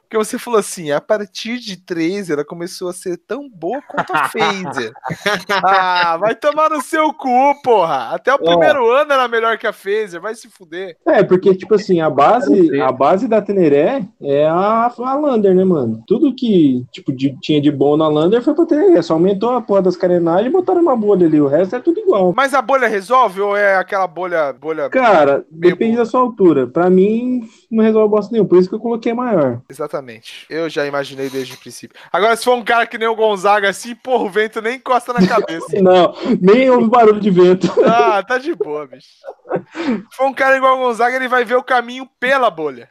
Porque você falou assim, a partir de 13 ela começou a ser tão boa quanto a Phaser. ah, vai tomar no seu cu, porra. Até o primeiro ano era melhor que a Phaser, vai se fuder. É, porque, tipo assim, a base, a base da Teneré é a, a Lander, né, mano? Tudo que, tipo, de- tinha de bom na Lander foi pra Teneré. Só aumentou a porra das carenagens e botaram uma bolha ali. O resto é tudo igual. Mas a bolha resolve ou é aquela bolha. bolha... Cara, depende bom. da sua altura. Pra mim, não resolve bosta nenhuma. Por isso que eu coloquei maior. Exatamente. Eu já imaginei desde o princípio. Agora, se for um cara que nem o Gonzaga assim, porra, o vento nem encosta na cabeça. Não, nem houve barulho de vento. Ah, tá de boa, bicho. Se for um cara igual o Gonzaga, ele vai ver o caminho pela bolha.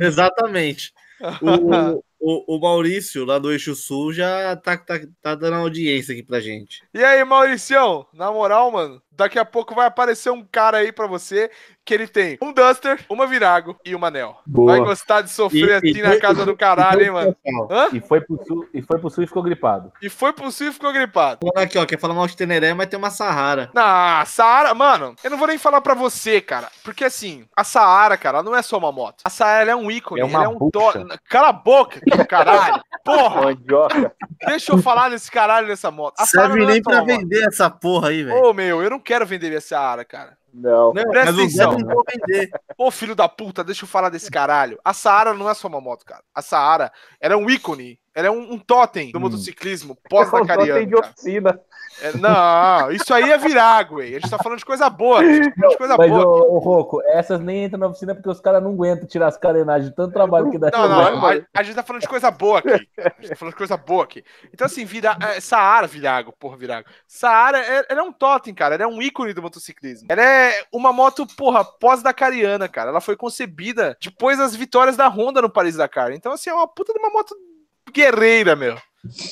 Exatamente. O, o, o Maurício, lá do Eixo Sul, já tá, tá, tá dando audiência aqui pra gente. E aí, Mauricião, na moral, mano, daqui a pouco vai aparecer um cara aí pra você que ele tem um Duster, uma Virago e uma Nel. Boa. Vai gostar de sofrer E- e assim na foi- casa do caralho, hein, mano? Hã? E foi pro sul e, foi pro sul e ficou gripado. E foi pro sul e ficou gripado. Aqui, ó, quer falar mal de Teneré, mas tem uma Sahara. Na Saara, mano, eu não vou nem falar pra você, cara. Porque assim, a Saara, cara, ela não é só uma moto. A Saara ela é um ícone, É uma ela é um to... Cala a boca, caralho. Porra, Mandioca. deixa eu falar desse caralho dessa moto. A Serve não é nem só pra uma moto. vender essa porra aí, velho. Ô, meu, eu não quero vender minha Saara, cara. Não. Não, presta o Zé atenção. não vou vender. Ô, filho da puta, deixa eu falar desse caralho. A Saara não é só uma moto, cara. A Saara, ela é um ícone. Ela é um, um totem do Hum. motociclismo Só tem pós-dacariano. de cara. oficina. É, não, isso aí é virago, güey. A gente tá falando de coisa boa. Gente tá de coisa Mas, boa. ô, ô Roco, essas nem entram na oficina porque os caras não aguentam tirar as carenagens de tanto trabalho que dá. Não, não, a, a gente tá falando de coisa boa aqui. A gente tá falando de coisa boa aqui. Então, assim, vira, é, Saara, Virago, porra, Virago. Saara, é, ela é um totem, cara. Ela é um ícone do motociclismo. Ela é uma moto, porra, pós-dacariana, cara. Ela foi concebida depois das vitórias da Honda no Paris-Dakar. Então, assim, é uma puta de uma moto guerreira, meu.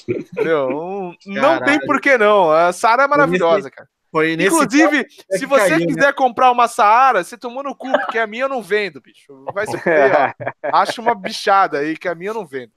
Entendeu? Não, não tem por que não. A Saara é maravilhosa, cara. Foi nesse Inclusive, se você caiu, né? quiser comprar uma Saara, você tomou no cu, porque a minha eu não vendo, bicho. Vai se fuder, ó. Acha uma bichada aí, que a minha eu não vendo.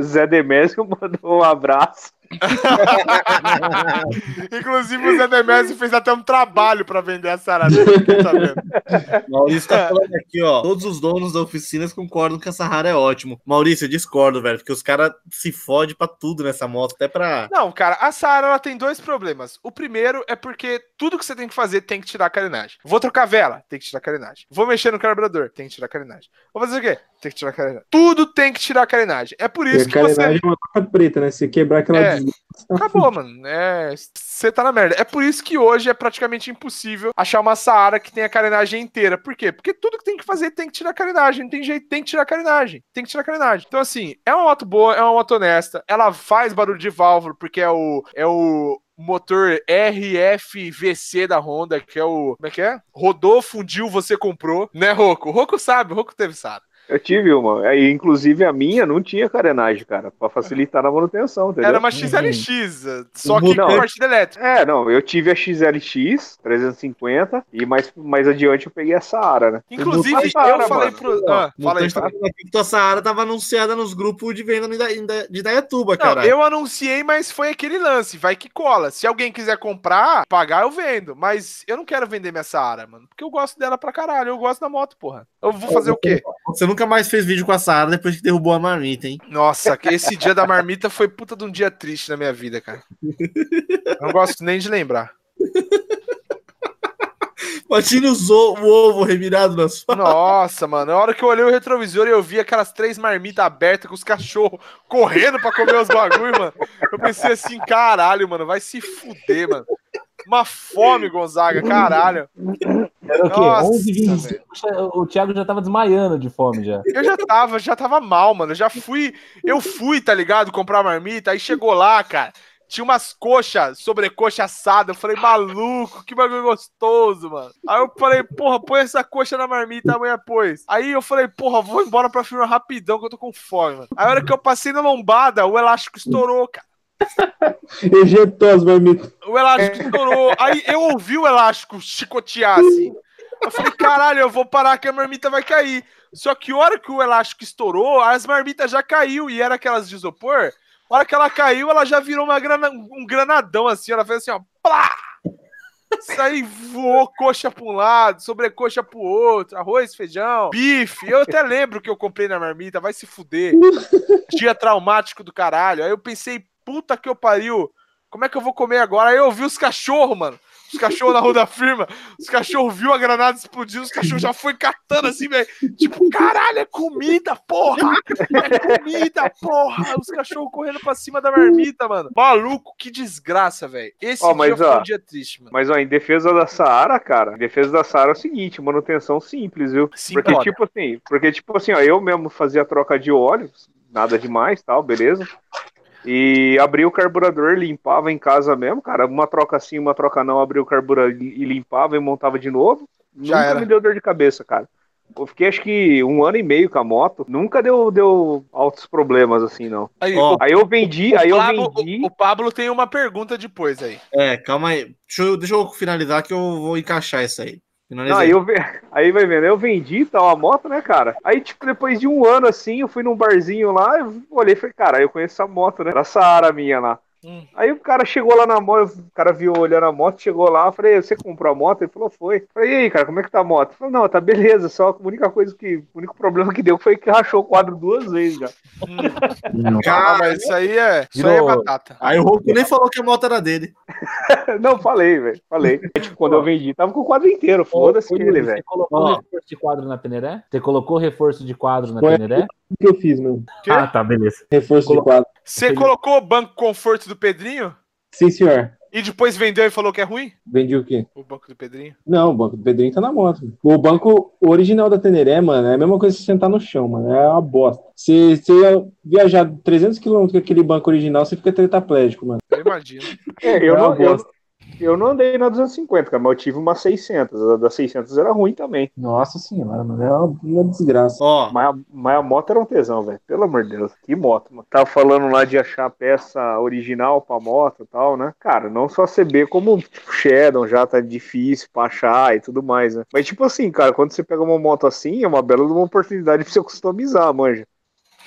Zé Demésio mandou um abraço. Inclusive, o Zé Demésio fez até um trabalho pra vender a fiquei sabendo. Maurício tá falando aqui, ó. Todos os donos da oficina concordam que a Sahara é ótimo. Maurício, eu discordo, velho, porque os caras se fodem pra tudo nessa moto, até pra. Não, cara, a Saara ela tem dois problemas. O primeiro é porque tudo que você tem que fazer tem que tirar a carenagem. Vou trocar vela, tem que tirar a carenagem. Vou mexer no carburador, tem que tirar a carenagem. Vou fazer o quê? Tem que tirar a carenagem. Tudo tem que tirar a carenagem. É por E isso a que você. carenagem é uma capa preta, né? Se quebrar aquela É. tá Acabou, mano. É, você tá na merda. É por isso que hoje é praticamente impossível achar uma Saara que tenha a carenagem inteira. Por quê? Porque tudo que tem que fazer tem que tirar a carenagem. Não tem jeito, tem que tirar a carenagem. Tem que tirar a carenagem. Então, assim, é uma moto boa, é uma moto honesta. Ela faz barulho de válvula, porque é o. É o motor RFVC da Honda, que é o. Como é que é? Rodou, fundiu, você comprou. Né, Roco? O Roco sabe, o Roco teve Saara. Eu tive uma. Aí, inclusive a minha não tinha carenagem, cara, pra facilitar na manutenção, entendeu? Era uma XLX, só que Não. com partida elétrica. É, não, eu tive a XLX 350 e mais, mais adiante eu peguei a Saara, né? Inclusive, Mas, eu falei mano, pro. Ah, fala aí, tá fala tua Saara tava anunciada nos grupos de venda de Dayatuba, cara. eu anunciei, mas foi aquele lance, vai que cola. Se alguém quiser comprar, pagar, eu vendo. Mas eu não quero vender minha Saara, mano. Porque eu gosto dela pra caralho. Eu gosto da moto, porra. Eu vou fazer o quê? Você nunca mais fez vídeo com a Saara depois que derrubou a marmita, hein? Nossa, esse dia da marmita foi puta de um dia triste na minha vida, cara. Eu não gosto nem de lembrar. Patini usou o ovo revirado na sua. Nossa, mano. Na hora que eu olhei o retrovisor e eu vi aquelas três marmitas abertas com os cachorros correndo pra comer os bagulho, mano. Eu pensei assim, caralho, mano, vai se fuder, mano. Uma fome, Gonzaga, caralho. Era o quê? Nossa, 11 25 O Thiago já tava desmaiando de fome já. Eu já tava, já tava mal, mano. Eu já fui, eu fui, tá ligado? Comprar marmita, aí chegou lá, cara. Tinha umas coxas, sobrecoxa assada. Eu falei, maluco, que bagulho gostoso, mano. Aí eu falei, porra, põe essa coxa na marmita, a mulher pôs. Aí eu falei, porra, vou embora pra firma rapidão que eu tô com fome, mano. Aí a hora que eu passei na lombada, o elástico estourou, cara. Ejetou as marmitas. O elástico estourou. Aí eu ouvi o elástico chicotear assim. Eu falei, caralho, eu vou parar que a marmita vai cair. Só que a hora que o elástico estourou, as marmitas já caiu e era aquelas de isopor. A hora que ela caiu, ela já virou uma grana, um granadão assim. Ela fez assim, ó. Plá! Aí voou coxa pra um lado, sobrecoxa pro outro, arroz, feijão, bife. Eu até lembro que eu comprei na marmita, vai se fuder. Dia traumático do caralho. Aí eu pensei, puta que eu pariu. Como é que eu vou comer agora? Aí eu vi os cachorros, mano. Os cachorros na rua da firma. Os cachorros viu a granada explodindo, os cachorros já foi catando assim, velho. Tipo, caralho, é comida, porra! É comida, porra! Os cachorros correndo pra cima da marmita, mano. Maluco, que desgraça, velho. Esse Ó, dia foi ó, um dia triste, mano. Mas ó, em defesa da Saara, cara, em defesa da Saara é o seguinte, manutenção simples, viu? Sim, porque tipo assim, porque tipo assim, ó, eu mesmo fazia troca de óleo, nada demais, tal, beleza? E abria o carburador, limpava em casa mesmo, cara, uma troca assim, uma troca não, abria o carburador e limpava e montava de novo. Já nunca era. me deu dor de cabeça, cara. Eu fiquei acho que um ano e meio com a moto, nunca deu, deu altos problemas assim, não. Aí, Aí eu vendi, aí eu Pablo, vendi. o- o Pablo tem uma pergunta depois aí. É, calma aí. Deixa eu, deixa eu finalizar que eu vou encaixar isso aí. Não, aí, eu aí vai vendo, eu vendi tal a moto, né, cara? Aí, tipo, depois de um ano assim, eu fui num barzinho lá, eu olhei e falei, cara, eu conheço essa moto, né? Era a Saara minha lá. Hum. Aí o cara chegou lá na moto, o cara viu olhando a moto, chegou lá, eu falei, você comprou a moto? Ele falou, foi. Eu falei, e aí, cara, como é que tá a moto? Ele falou, não, tá beleza, só a única coisa que, o único problema que deu foi que rachou o quadro duas vezes já. Ah, mas isso aí é. Isso aí é batata. Aí o Roku nem falou que a moto era dele. não, falei, velho, falei. Tipo, quando eu vendi, tava com o quadro inteiro, foda-se ele, velho. Você colocou reforço de quadro na Teneré? Você colocou reforço de quadro na Foi. Que eu fiz, mano? Quê? Ah, tá, beleza. Reforço de Colo- quadro. Você colocou o banco conforto do Pedrinho Sim, senhor. e depois vendeu e falou que é ruim? Vendi o quê? O banco do Pedrinho. Não, o banco do Pedrinho tá na moto. O banco original da Teneré, mano, é a mesma coisa que você sentar no chão, mano. É uma bosta. Se você ia viajar 300 km com aquele banco original, você fica tetraplégico, mano. Eu imagino. É, eu, É uma não, eu, bosta. Eu não andei na 250, cara, mas eu tive uma 600. A da 600 era ruim também. Nossa senhora, mano. É uma, uma desgraça. Ó, Mas, a- mas a moto era um tesão, velho. Pelo amor de Deus. Que moto, mano. Tava falando lá de achar peça original pra moto e tal, né? Cara, não só CB, como tipo, Shadow já tá difícil pra achar e tudo mais, né? Mas tipo assim, cara, quando você pega uma moto assim, é uma bela uma oportunidade pra você customizar, manja.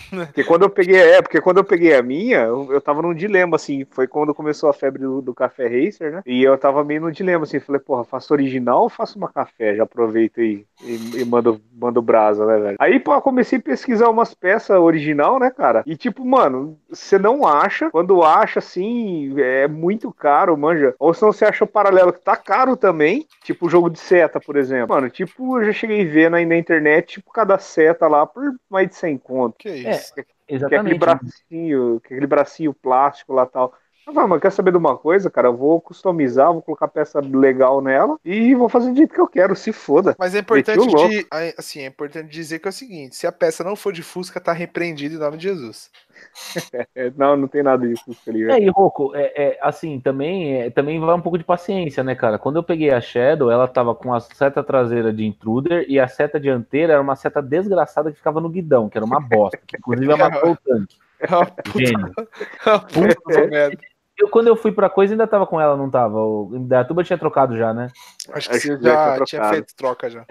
Porque quando eu peguei, é, porque quando eu peguei a minha, eu, eu tava num dilema, assim, foi quando começou a febre do, do café racer, né? E eu tava meio no dilema, assim, falei, porra, faço original ou faço uma café? Já aproveito e, e, e mando, mando brasa, né, velho? Aí, pô, comecei a pesquisar umas peças original, né, cara? E tipo, mano, você não acha, quando acha, assim, é muito caro, manja. Ou senão você acha o paralelo que tá caro também, tipo o jogo de seta, por exemplo. Mano, tipo, eu já cheguei a ver na, na internet, tipo, cada seta lá por mais de 100 conto. Que É, isso? Que é aquele Exatamente. bracinho, que aquele bracinho plástico lá e tal. Eu falei, mas quer saber de uma coisa, cara? Eu vou customizar, vou colocar peça legal nela e vou fazer do jeito que eu quero, se foda. Mas é importante de, assim, é importante dizer que é o seguinte: se a peça não for de Fusca, tá repreendido em nome de Jesus. É, não, não tem nada disso ali, É, velho. e Rocco, é, é, assim, também, é, também vai um pouco de paciência, né, cara? Quando eu peguei a Shadow, ela tava com a seta traseira de intruder e a seta dianteira era uma seta desgraçada que ficava no guidão, que era uma bosta, que inclusive amassou o tanque. É uma puta, Gênio. uma puta merda. Eu, quando eu fui pra coisa, ainda tava com ela, não tava? O Datuba tinha trocado já, né? Acho que Acho você que já já tinha tinha feito troca já.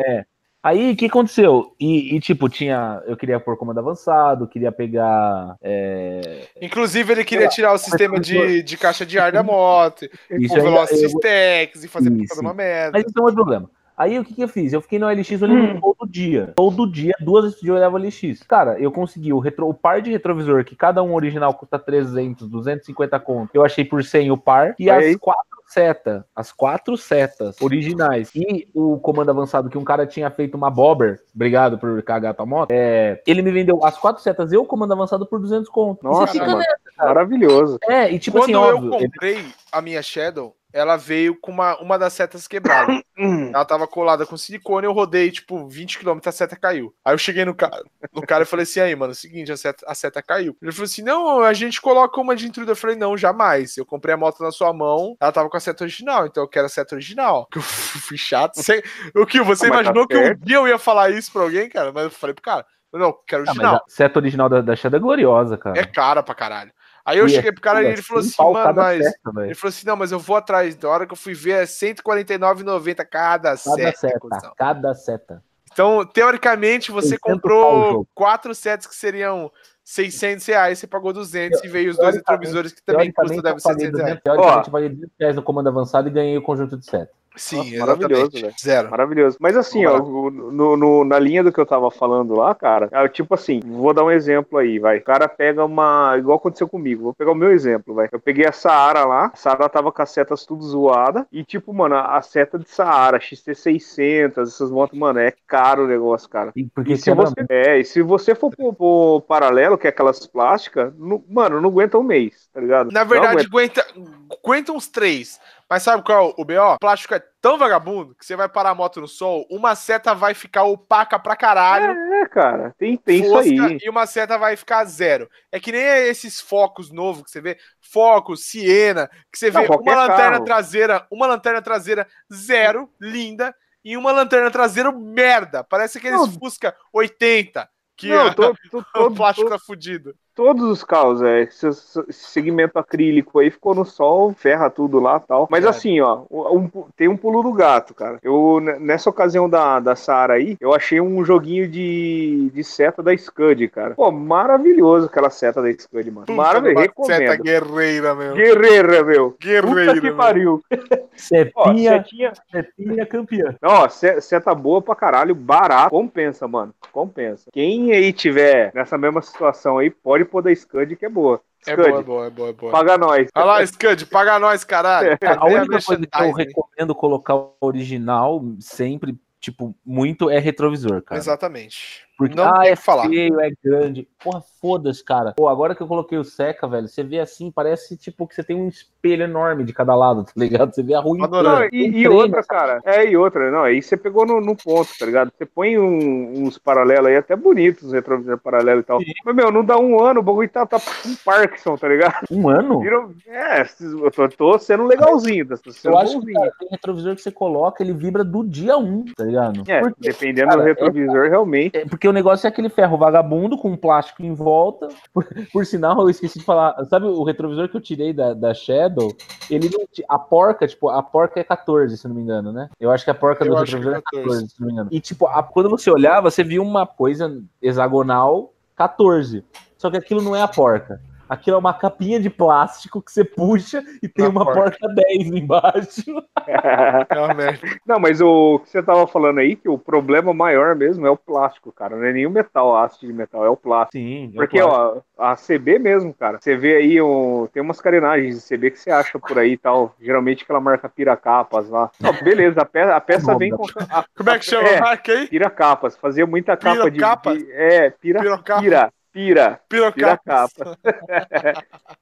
Aí, o que aconteceu? E, e, tipo, tinha. Eu queria pôr comando avançado, queria pegar. é, Inclusive, ele queria tirar o sistema de, de caixa de ar da moto, Isso o Velocity eu- Stacks e fazer Isso. de uma merda. Mas isso não é outro problema. Aí o que, que eu fiz? Eu fiquei no LX olhando todo dia. Todo dia, duas vezes por dia eu olhava o LX. Cara, eu consegui o, retro, o par de retrovisor, que cada um original custa 300, 250 conto. Eu achei por 100 o par. E Olha as aí. quatro setas, as quatro setas originais. E o comando avançado que um cara tinha feito uma bobber, obrigado por cagar a tua moto, é, ele me vendeu as quatro setas e o comando avançado por 200 conto. Nossa, fica mano. nessa. Maravilhoso. É, e tipo Quando assim, eu óbvio. ele- comprei a minha Shadow, ela veio com uma, uma das setas quebradas. ela tava colada com silicone, eu rodei, tipo, 20 km, a seta caiu. Aí eu cheguei no, ca... no cara e falei assim, aí, mano, é o seguinte, a seta, a seta caiu. Ele falou assim, não, a gente coloca uma de intruder. Eu falei, não, jamais. Eu comprei a moto na sua mão, ela tava com a seta original, então eu quero a seta original. Que eu fui chato. Você... O que? Você Ah, tá imaginou que um dia eu ia falar isso pra alguém, cara? Mas eu falei pro cara, não, eu quero Ah, mas original. a seta original da, da Shadow é gloriosa, cara. É cara pra caralho. Aí eu E é cheguei pro cara e ele falou assim, mano, mas... Ele falou assim, não, mas eu vou atrás. Da hora que eu fui ver, é 149,90 cada Cada seta. seta, cada seta. Então, teoricamente, você 600 pau o comprou quatro sets que seriam 600 reais, você pagou 200 e veio os dois retrovisores que também custam, deve eu ser paguei 600 reais. 200, teoricamente, eu paguei 200 reais no comando avançado e ganhei o conjunto de seta. Sim, Nossa, maravilhoso, velho. Zero. Maravilhoso. Mas assim, ó, no, no- na linha do que eu tava falando lá, cara, é tipo assim, vou dar um exemplo aí, vai. O cara pega uma. Igual aconteceu comigo, vou pegar o meu exemplo, vai. Eu peguei a Saara lá, a Saara tava com as setas tudo zoada. E, tipo, mano, a, a seta de Saara, XT600, essas motos, mano, é caro o negócio, cara. E porque E se você, é, e se você for pro, pro paralelo, que é aquelas plásticas, não- mano, não aguenta um mês, tá ligado? Na verdade, aguenta. aguenta, aguenta uns três. Mas sabe qual é o BO? O plástico é tão vagabundo que você vai parar a moto no sol, uma seta vai ficar opaca pra caralho. É, cara, tem, tem isso fosca aí. e uma seta vai ficar zero. É que nem esses focos novos que você vê, focos, Siena, que você Não, vê uma lanterna carro. traseira, uma lanterna traseira zero, linda, e uma lanterna traseira merda. Parece aqueles Não. Fusca 80 que Não, a- tô, tô, o tô, plástico tô- tá fudido. Todos os carros, é. Esse, segmento acrílico aí ficou no sol, ferra tudo lá tal. Mas É. assim, ó, um- tem um pulo do gato, cara. Eu, nessa ocasião da, da Sara aí, eu achei um joguinho de, de seta da Scud, cara. Pô, maravilhoso aquela seta da Scud, mano. Maravilhoso, Uma Seta recomendo. guerreira, meu. Guerreira, meu. Puta Guerreira, que meu. pariu. Ó, Setinha, setinha, setinha campeã. Ó, se- seta boa pra caralho, barato. Compensa, mano. Compensa. Quem aí tiver nessa mesma situação aí, pode pôr da Scud que é boa. É Scud, boa, é boa, é boa, é boa. paga nós. Olha lá, Scud, paga nós, caralho. Cara, a única coisa que eu recomendo colocar o original sempre, tipo, muito é retrovisor, cara. Exatamente. Porque Não ah, tem é o que falar. feio, é grande. Porra, foda-se, cara. Pô, agora que eu coloquei o seca, velho, você vê assim, parece tipo que você tem um espelho enorme de cada lado, tá ligado? Você vê a rua inteira. E, Um e outra, cara, é, e outra, não, aí você pegou no, no ponto, tá ligado? Você põe um- uns paralelos aí, até bonitos, retrovisor paralelo e tal. Mas, meu, não dá um ano, o bagulho tá, tá com Parkinson, tá ligado? Um ano? Vira- é, eu tô, tô sendo legalzinho, tá sendo Eu acho que bonzinho. cara, tem retrovisor que você coloca, ele vibra do dia 1, tá ligado? É, Porque, dependendo cara, do retrovisor, realmente. é porque o negócio é aquele ferro vagabundo com um plástico em volta. Por, por sinal, eu esqueci de falar. Sabe o retrovisor que eu tirei da, da Shadow? Ele não. A porca, tipo, a porca é 14, se não me engano, né? Eu acho que a porca Eu do retrovisor é é 14. 14, se não me engano. E, tipo, a- quando você olhava, você via uma coisa hexagonal 14. Só que aquilo não é a porca. Aquilo é uma capinha de plástico que você puxa e tem Na uma porca. porca 10 embaixo. É uma merda. Não, mas o que você tava falando aí, que o problema maior mesmo é o plástico, cara. Não é nem o metal, a haste de metal, é o plástico. Sim, Porque, ó, a CB mesmo, cara, você vê aí, um, tem umas carenagens de CB que você acha por aí e tal. Geralmente aquela marca Piracapas lá. Não, beleza, a, pe a peça vem com. A, Como é que chama É. a marca aí? Piracapas, fazia muita capa de, Piracapas? de. É, pira, pira, pira. Pirocapa.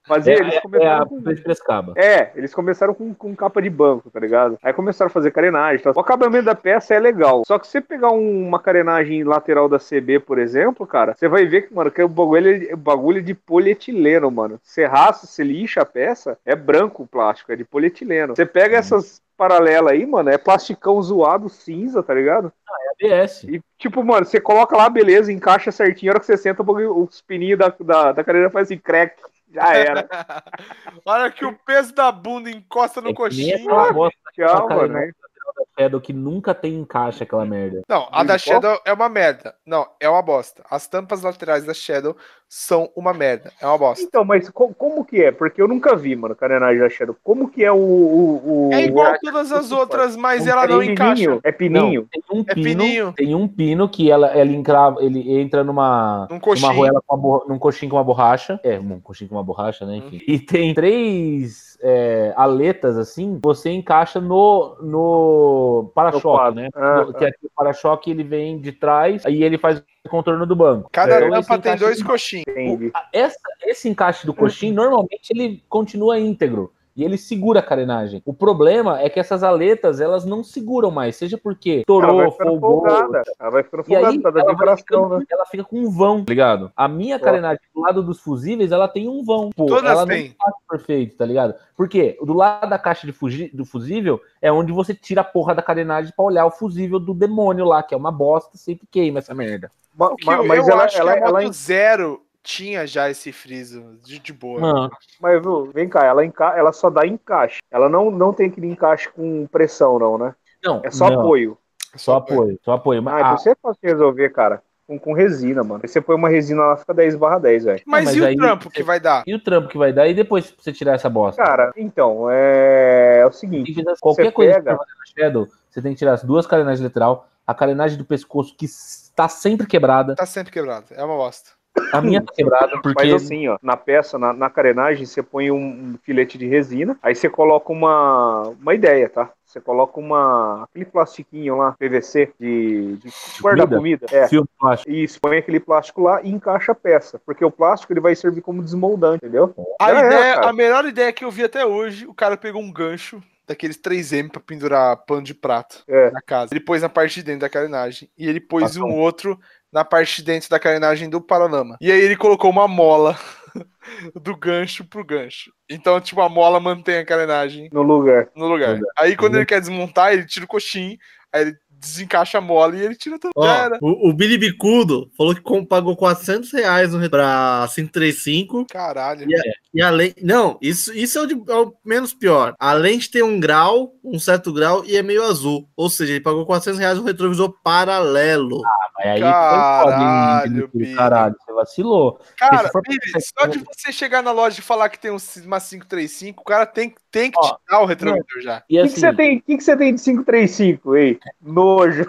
Fazia, É, eles é, é começaram a com. É, eles começaram com, com capa de banco, tá ligado? Aí começaram a fazer carenagem. tal. O acabamento da peça é legal. Só que se você pegar um- uma carenagem lateral da CB, por exemplo, cara, você vai ver que, mano, que o bagulho é, bagulho é de polietileno, mano. Você raspa, você lixa a peça, é branco o plástico, é de polietileno. Você pega essas paralelas aí, mano, é plasticão zoado, cinza, tá ligado? ABS. E, tipo, mano, você coloca lá, beleza, encaixa certinho, a hora que você senta, os pininhos da, da, da cadeira faz assim, crack. Já era. Olha que o peso da bunda encosta no É coxinho. Tchau, mano. né? Shadow que nunca tem encaixe aquela merda. Não, a da? Shadow é uma merda. Não, é uma bosta. As tampas laterais da Shadow são uma merda. É uma bosta. Então, mas co- como que é? Porque eu nunca vi, mano, carenagem da Shadow. Como que é o. o, o É igual o- todas as outras, mas um ela não pininho? encaixa. É pininho? Não, tem um É pino, pininho. tem um pino que ela, ela encrava, ele entra numa, Num numa coxinho. arruela com uma borra- num coxinho com uma borracha. É, um coxinho com uma borracha, né? Enfim. E tem três é, aletas assim, você encaixa no, no Para-choque, né? Ah, No- que aqui o para-choque ele vem de trás, aí ele faz o contorno do banco. Cada É, Então, tampa tem dois essa- esse encaixe do coxinho, normalmente ele continua íntegro. E ele segura a carenagem. O problema é que essas aletas, elas não seguram mais. Seja porque Ela torou, folgou. Ela vai ficando E aí, folgada, tá da ela, vai vibração, ficando- né? ela fica com um vão, tá ligado? A minha carenagem do lado dos fusíveis, ela tem um vão. Pô, Todas ela têm. não faz perfeito, tá ligado? Porque do lado da caixa de fugi- do fusível é onde você tira a porra da carenagem pra olhar o fusível do demônio lá, que é uma bosta, sempre queima essa merda. Ma- O que ma- eu, mas eu ela, acho ela, que a ela, Moto Zero tinha já esse friso de, de boa. Mano, mas viu, vem cá, ela, enca... ela só dá encaixe. Ela não, não tem aquele encaixe com pressão, não, né? não. É só não, apoio. Só apoio, só apoio. Ah, Mas, então ah, você é fácil de resolver, cara. Com, com resina, mano. Aí você põe uma resina lá, fica 10 barra 10, velho. Mas, Mas e o aí- trampo que vai dar? e o trampo que vai dar? E depois pra você tirar essa bosta? Cara, então, é, é o seguinte. Qualquer Você coisa pega- que você fazer Shadow, você tem que tirar as duas carenagens lateral, a carenagem do pescoço que está sempre quebrada, Tá sempre quebrado. É uma bosta. A minha tá quebrada, porque Mas assim, ó, na peça, na, na carenagem, você põe um, filete de resina, aí você coloca uma, uma ideia, tá? Você coloca uma. aquele plastiquinho lá, PVC, de, de guardar comida. É. filme plástico. Isso, põe aquele plástico lá e encaixa a peça. Porque o plástico ele vai servir como desmoldante, entendeu? A, é, ideia, cara. a melhor ideia que eu vi até hoje, o cara pegou um gancho daqueles 3M pra pendurar pano de prato É. na casa. Ele pôs na parte de dentro da carenagem e ele pôs Passou. um outro na parte de dentro da carenagem do paralama. E aí ele colocou uma mola do gancho pro gancho. Então, tipo, a mola mantém a carenagem No lugar. no lugar. Aí quando ele quer desmontar, ele tira o coxinho, aí ele desencaixa a mola e ele tira tudo. Ó, o, o Billy Bicudo falou que pagou 400 reais no, pra 535 Caralho. e além... Não, isso, isso é, o de- é o menos pior. Além de ter um grau, um certo grau e é meio azul. Ou seja, ele pagou 400 reais no retrovisor paralelo. Mas aí Caralho, foi foda. Caralho, você vacilou. Cara, Billy, só de você chegar na loja e falar que tem um, uma 535, o cara tem, tem que Ó, dar o retrovisor já. O que, assim, que você tem, que, que você tem de 535, ei? Nojo.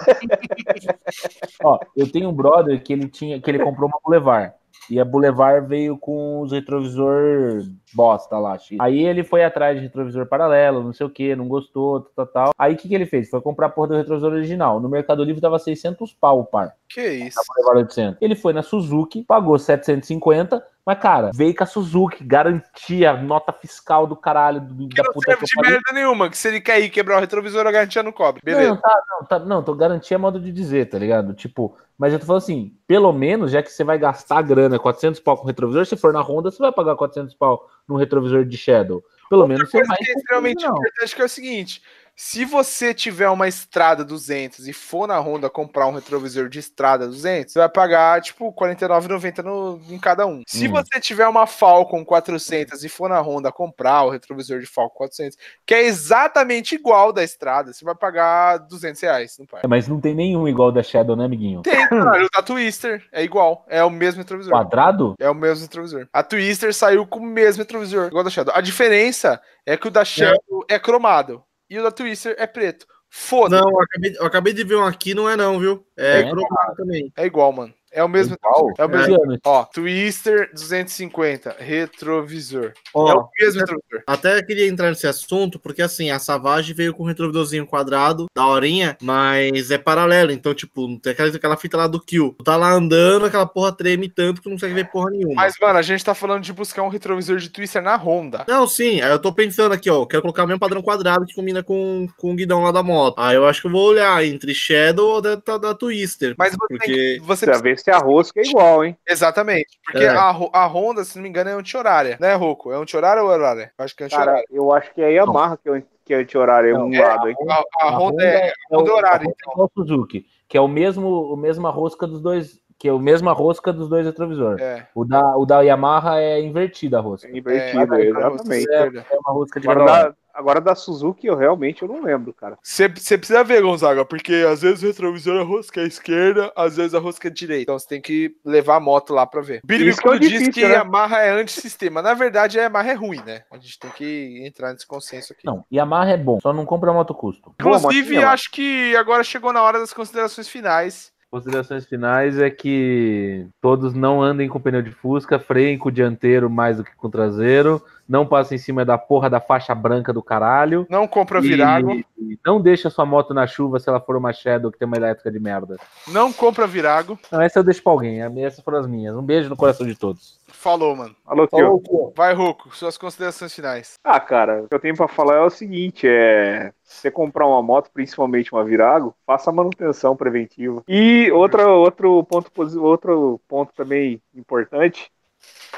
ó, eu tenho um brother que ele tinha, que ele comprou uma Boulevard. E a Boulevard veio com os retrovisor bosta lá. X. Aí ele foi atrás de retrovisor paralelo, não sei o que, não gostou, tal, tal. Aí o que, que ele fez? Foi comprar a porra do retrovisor original. No Mercado Livre tava 600 pau o par. Que isso? a Boulevard 800. Ele foi na Suzuki, pagou 750, mas, cara, veio com a Suzuki, garantia, nota fiscal do caralho, do, Que da não puta serve que de eu pariu. merda nenhuma, que se ele cair e quebrar o retrovisor, a garantia não cobre. Não, Beleza. tá, não, tá, não, tô garantia é modo de dizer, tá ligado? Tipo, mas eu tô falando assim, pelo menos, já que você vai gastar grana, 400 pau com retrovisor, se for na Honda, você vai pagar 400 pau num retrovisor de Shadow. Pelo Outra menos você vai. é extremamente não. importante que é o seguinte: se você tiver uma estrada 200 e for na Honda comprar um retrovisor de estrada 200, você vai pagar tipo R$ 49,90 no- em cada um. Se Hum. você tiver uma Falcon 400 e for na Honda comprar o retrovisor de Falcon 400, que é exatamente igual da estrada, você vai pagar 200 reais, não paga. É, mas não tem nenhum igual da Shadow, né, amiguinho? Tem, cara, o da Twister é igual, é o mesmo retrovisor. Quadrado? É o mesmo retrovisor. A Twister saiu com o mesmo retrovisor, igual da Shadow. A diferença é que o da Shadow é cromado e o da Twister é preto. Foda-se. Não, eu acabei, eu acabei de ver um aqui, não é não, viu? É, É, cromado também. É igual, mano. É o mesmo Igual? retrovisor. É o mesmo. Ano. Ó, Twister 250, retrovisor. Ó, é o mesmo retrovisor. Até queria entrar nesse assunto, porque assim, a Savage veio com um retrovisorzinho quadrado, da horinha, mas é paralelo. Então, tipo, não tem aquela, aquela fita lá do Kill. Tu tá lá andando, aquela porra treme tanto que não consegue ver porra nenhuma. Mas, mano, a gente tá falando de buscar um retrovisor de Twister na Honda. Não, sim, aí eu tô pensando aqui, ó. Quero colocar o mesmo padrão quadrado que combina com, com o guidão lá da moto. Aí eu acho que eu vou olhar entre Shadow ou da, da, da Twister. Mas você, tem Porque- que, você Precisa ver se a rosca é igual, hein? Exatamente. Porque É. a, a Honda, se não me engano, é anti-horária. Né, Roku? É anti-horária ou horária? Acho que é Cara, anti-horária. eu acho que é a Yamaha que é, que é anti-horário, é um Não, lado, hein? A, a A Honda é, é Honda é o- horária, então. é o Suzuki, que é o mesmo, o mesma rosca dos dois, que é a mesma rosca dos dois retrovisores. É. O da, o da Yamaha é invertida a rosca. É invertido, É, exatamente. É uma rosca de cada agora da Suzuki eu realmente eu não lembro, cara. Você precisa ver, Gonzaga, porque às vezes o retrovisor é rosca à esquerda, às vezes a rosca é direita. Então você tem que levar a moto lá pra ver. Billy Isso que é o Bicudo diz difícil, que né? a Yamaha é antissistema. Na verdade, a Yamaha é ruim, né? A gente tem que entrar nesse consenso aqui. Não, Yamaha é bom, só não compra moto custo. Inclusive, acho que agora chegou na hora das considerações finais. Considerações finais é que todos não andem com pneu de Fusca, freiem com o dianteiro mais do que com o traseiro, não passem em cima da porra da faixa branca do caralho. Não compra virago. e não deixa sua moto na chuva se ela for uma Shadow que tem uma elétrica de merda. Não compra virago. Não, essa eu deixo pra alguém, essas foram as minhas. Um beijo no coração de todos. Falou, mano. Alô, Kio. Falou, pô. Vai, Ruco, suas considerações finais. Ah, cara, o que eu tenho pra falar é o seguinte: é. Se você comprar uma moto, principalmente uma Virago, faça manutenção preventiva. E outra, outro, ponto, outro ponto também importante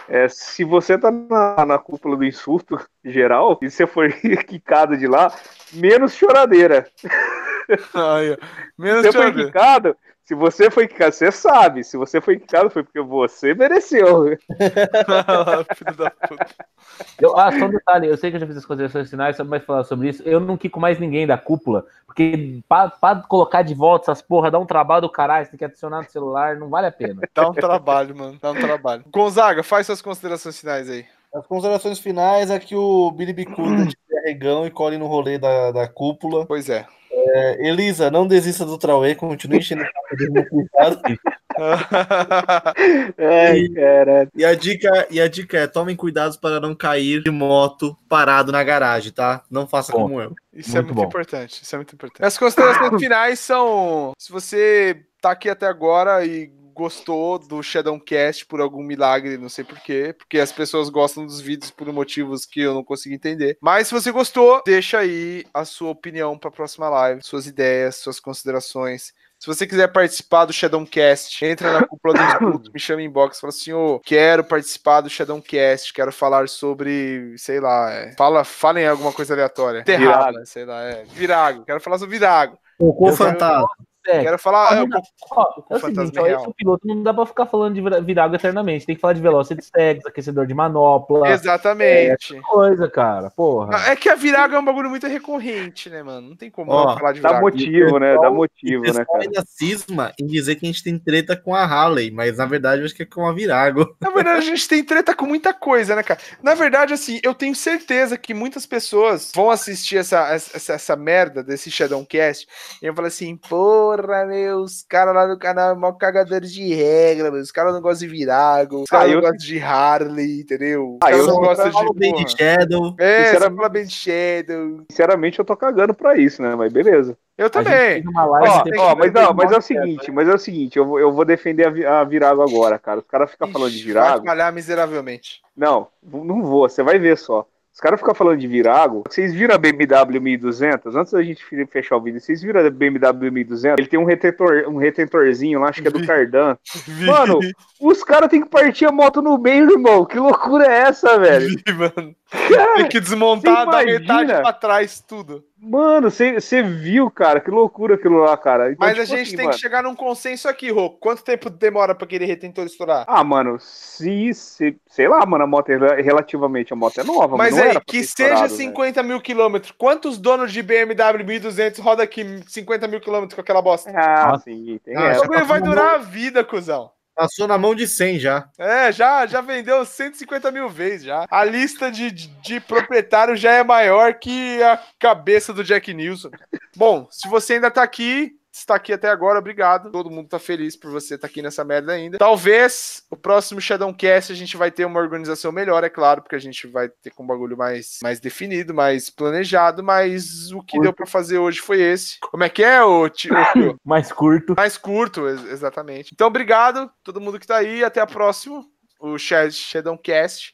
é se você tá na, na cúpula do insulto geral e você for quicado de lá, menos choradeira. Ai. Menos Você foi choradeira. quicado, se você foi quicado, você sabe. Se você foi quicado, foi porque você mereceu. Filho da puta. Eu, ah, só um detalhe, eu sei que eu já fiz as considerações finais, só mais falar sobre isso. Eu não quico mais ninguém da cúpula, porque para colocar de volta essas porra dá um trabalho do caralho, você tem que adicionar no celular, não vale a pena. Dá um trabalho, mano. Dá um trabalho. Gonzaga, faz suas considerações finais aí. As considerações finais é que o Billy Bicuda tire arregão e colhe no rolê da, da cúpula. Pois é. É, Elisa, não desista do Trauê, continue enchendo o no cuidado. Ai, cara. E a dica, e a dica é: tomem cuidados para não cair de moto parado na garagem, tá? Não faça Bom. como eu. Isso é Muito muito bom. importante. Isso é muito importante. As considerações finais são: se você tá aqui até agora e gostou do Shadowcast por algum milagre, não sei porquê, porque as pessoas gostam dos vídeos por motivos que eu não consigo entender. Mas se você gostou, deixa aí a sua opinião para a próxima live, suas ideias, suas considerações. Se você quiser participar do Shadowcast, entra na cúpula do escudo, me chama em inbox, fala assim, ô, quero participar do Shadowcast, quero falar sobre, sei lá, é, fala, falem alguma coisa aleatória. Terrada, sei lá, é, virago, quero falar sobre virago. Cocô quero- fantasma. É, Quero falar. Ah, é, o não. Ó, é o seguinte, ó, real. esse piloto não dá pra ficar falando de vira- Virago eternamente. Tem que falar de Velocity Sex, aquecedor de manopla. Exatamente. Coisa, cara. Porra. É que a viraga é um bagulho muito recorrente, né, mano? Não tem como Ó, não falar de Dá viraga. motivo, né? Dá motivo, O né, cara? ainda cisma em dizer que a gente tem treta com a Harley, mas na verdade eu acho que é com a Virago. Na verdade, a gente tem treta com muita coisa, né, cara? Na verdade, assim, eu tenho certeza que muitas pessoas vão assistir essa, essa, essa merda desse Shadowcast e vão falar assim, porra, meu, os caras lá no canal é mó cagadores de regra, meu, os caras não gostam de Virago, os Ah, caras não eu- gostam de Harley, entendeu? Ah, eu não Fala de... de Shadow. É, Sinceramente- fala bem de Shadow. Sinceramente, eu tô cagando pra isso, né? Mas beleza. Eu também. Ó, ó, mas, não, mas é o seguinte, mas é o seguinte, eu vou, eu vou defender a, a Virago agora, cara. Os caras ficam falando de Ixi, Vai Virago. falhar miseravelmente. Não, não vou, você vai ver só. Os caras ficam falando de Virago. Vocês viram a BMW 1200? Antes da gente fechar o vídeo, vocês viram a BMW 1200? Ele tem um retentor, um retentorzinho lá, acho que é do. Cardan. Mano, os caras têm que partir a moto no meio, irmão. Que loucura é essa, velho? Vi, mano. Cara, Tem que desmontar da imagina? metade pra trás tudo. Mano, você viu, cara? Que loucura aquilo lá, cara. Então, Mas a tipo gente assim, tem mano, que chegar num consenso aqui, Rô. Quanto tempo demora pra aquele retentor estourar? Ah, mano, se, se. Sei lá, mano, a moto é rela- relativamente a moto é nova, Mas não aí, que seja estourado, né? 50 mil quilômetros. Quantos donos de BMW 1200 roda aqui 50 mil quilômetros com aquela bosta? Ah, Nossa. sim, tem Ah, O essa. bagulho vai durar a vida, cuzão. Passou na mão de 100 já. É, já, já vendeu 150 mil vezes já. A lista de, de, proprietários já é maior que a cabeça do Jack Nilsson. Bom, se você ainda tá aqui, está aqui até agora, obrigado. Todo mundo tá feliz por você estar aqui nessa merda ainda. Talvez o próximo Shadowcast a gente vai ter uma organização melhor, é claro, porque a gente vai ter com um bagulho mais, mais definido, mais planejado, mas o que deu pra fazer hoje foi esse. Como é que é, o tio? Mais curto. Mais curto, ex- exatamente. Então, obrigado, todo mundo que tá aí. Até a próxima. O Shadowcast.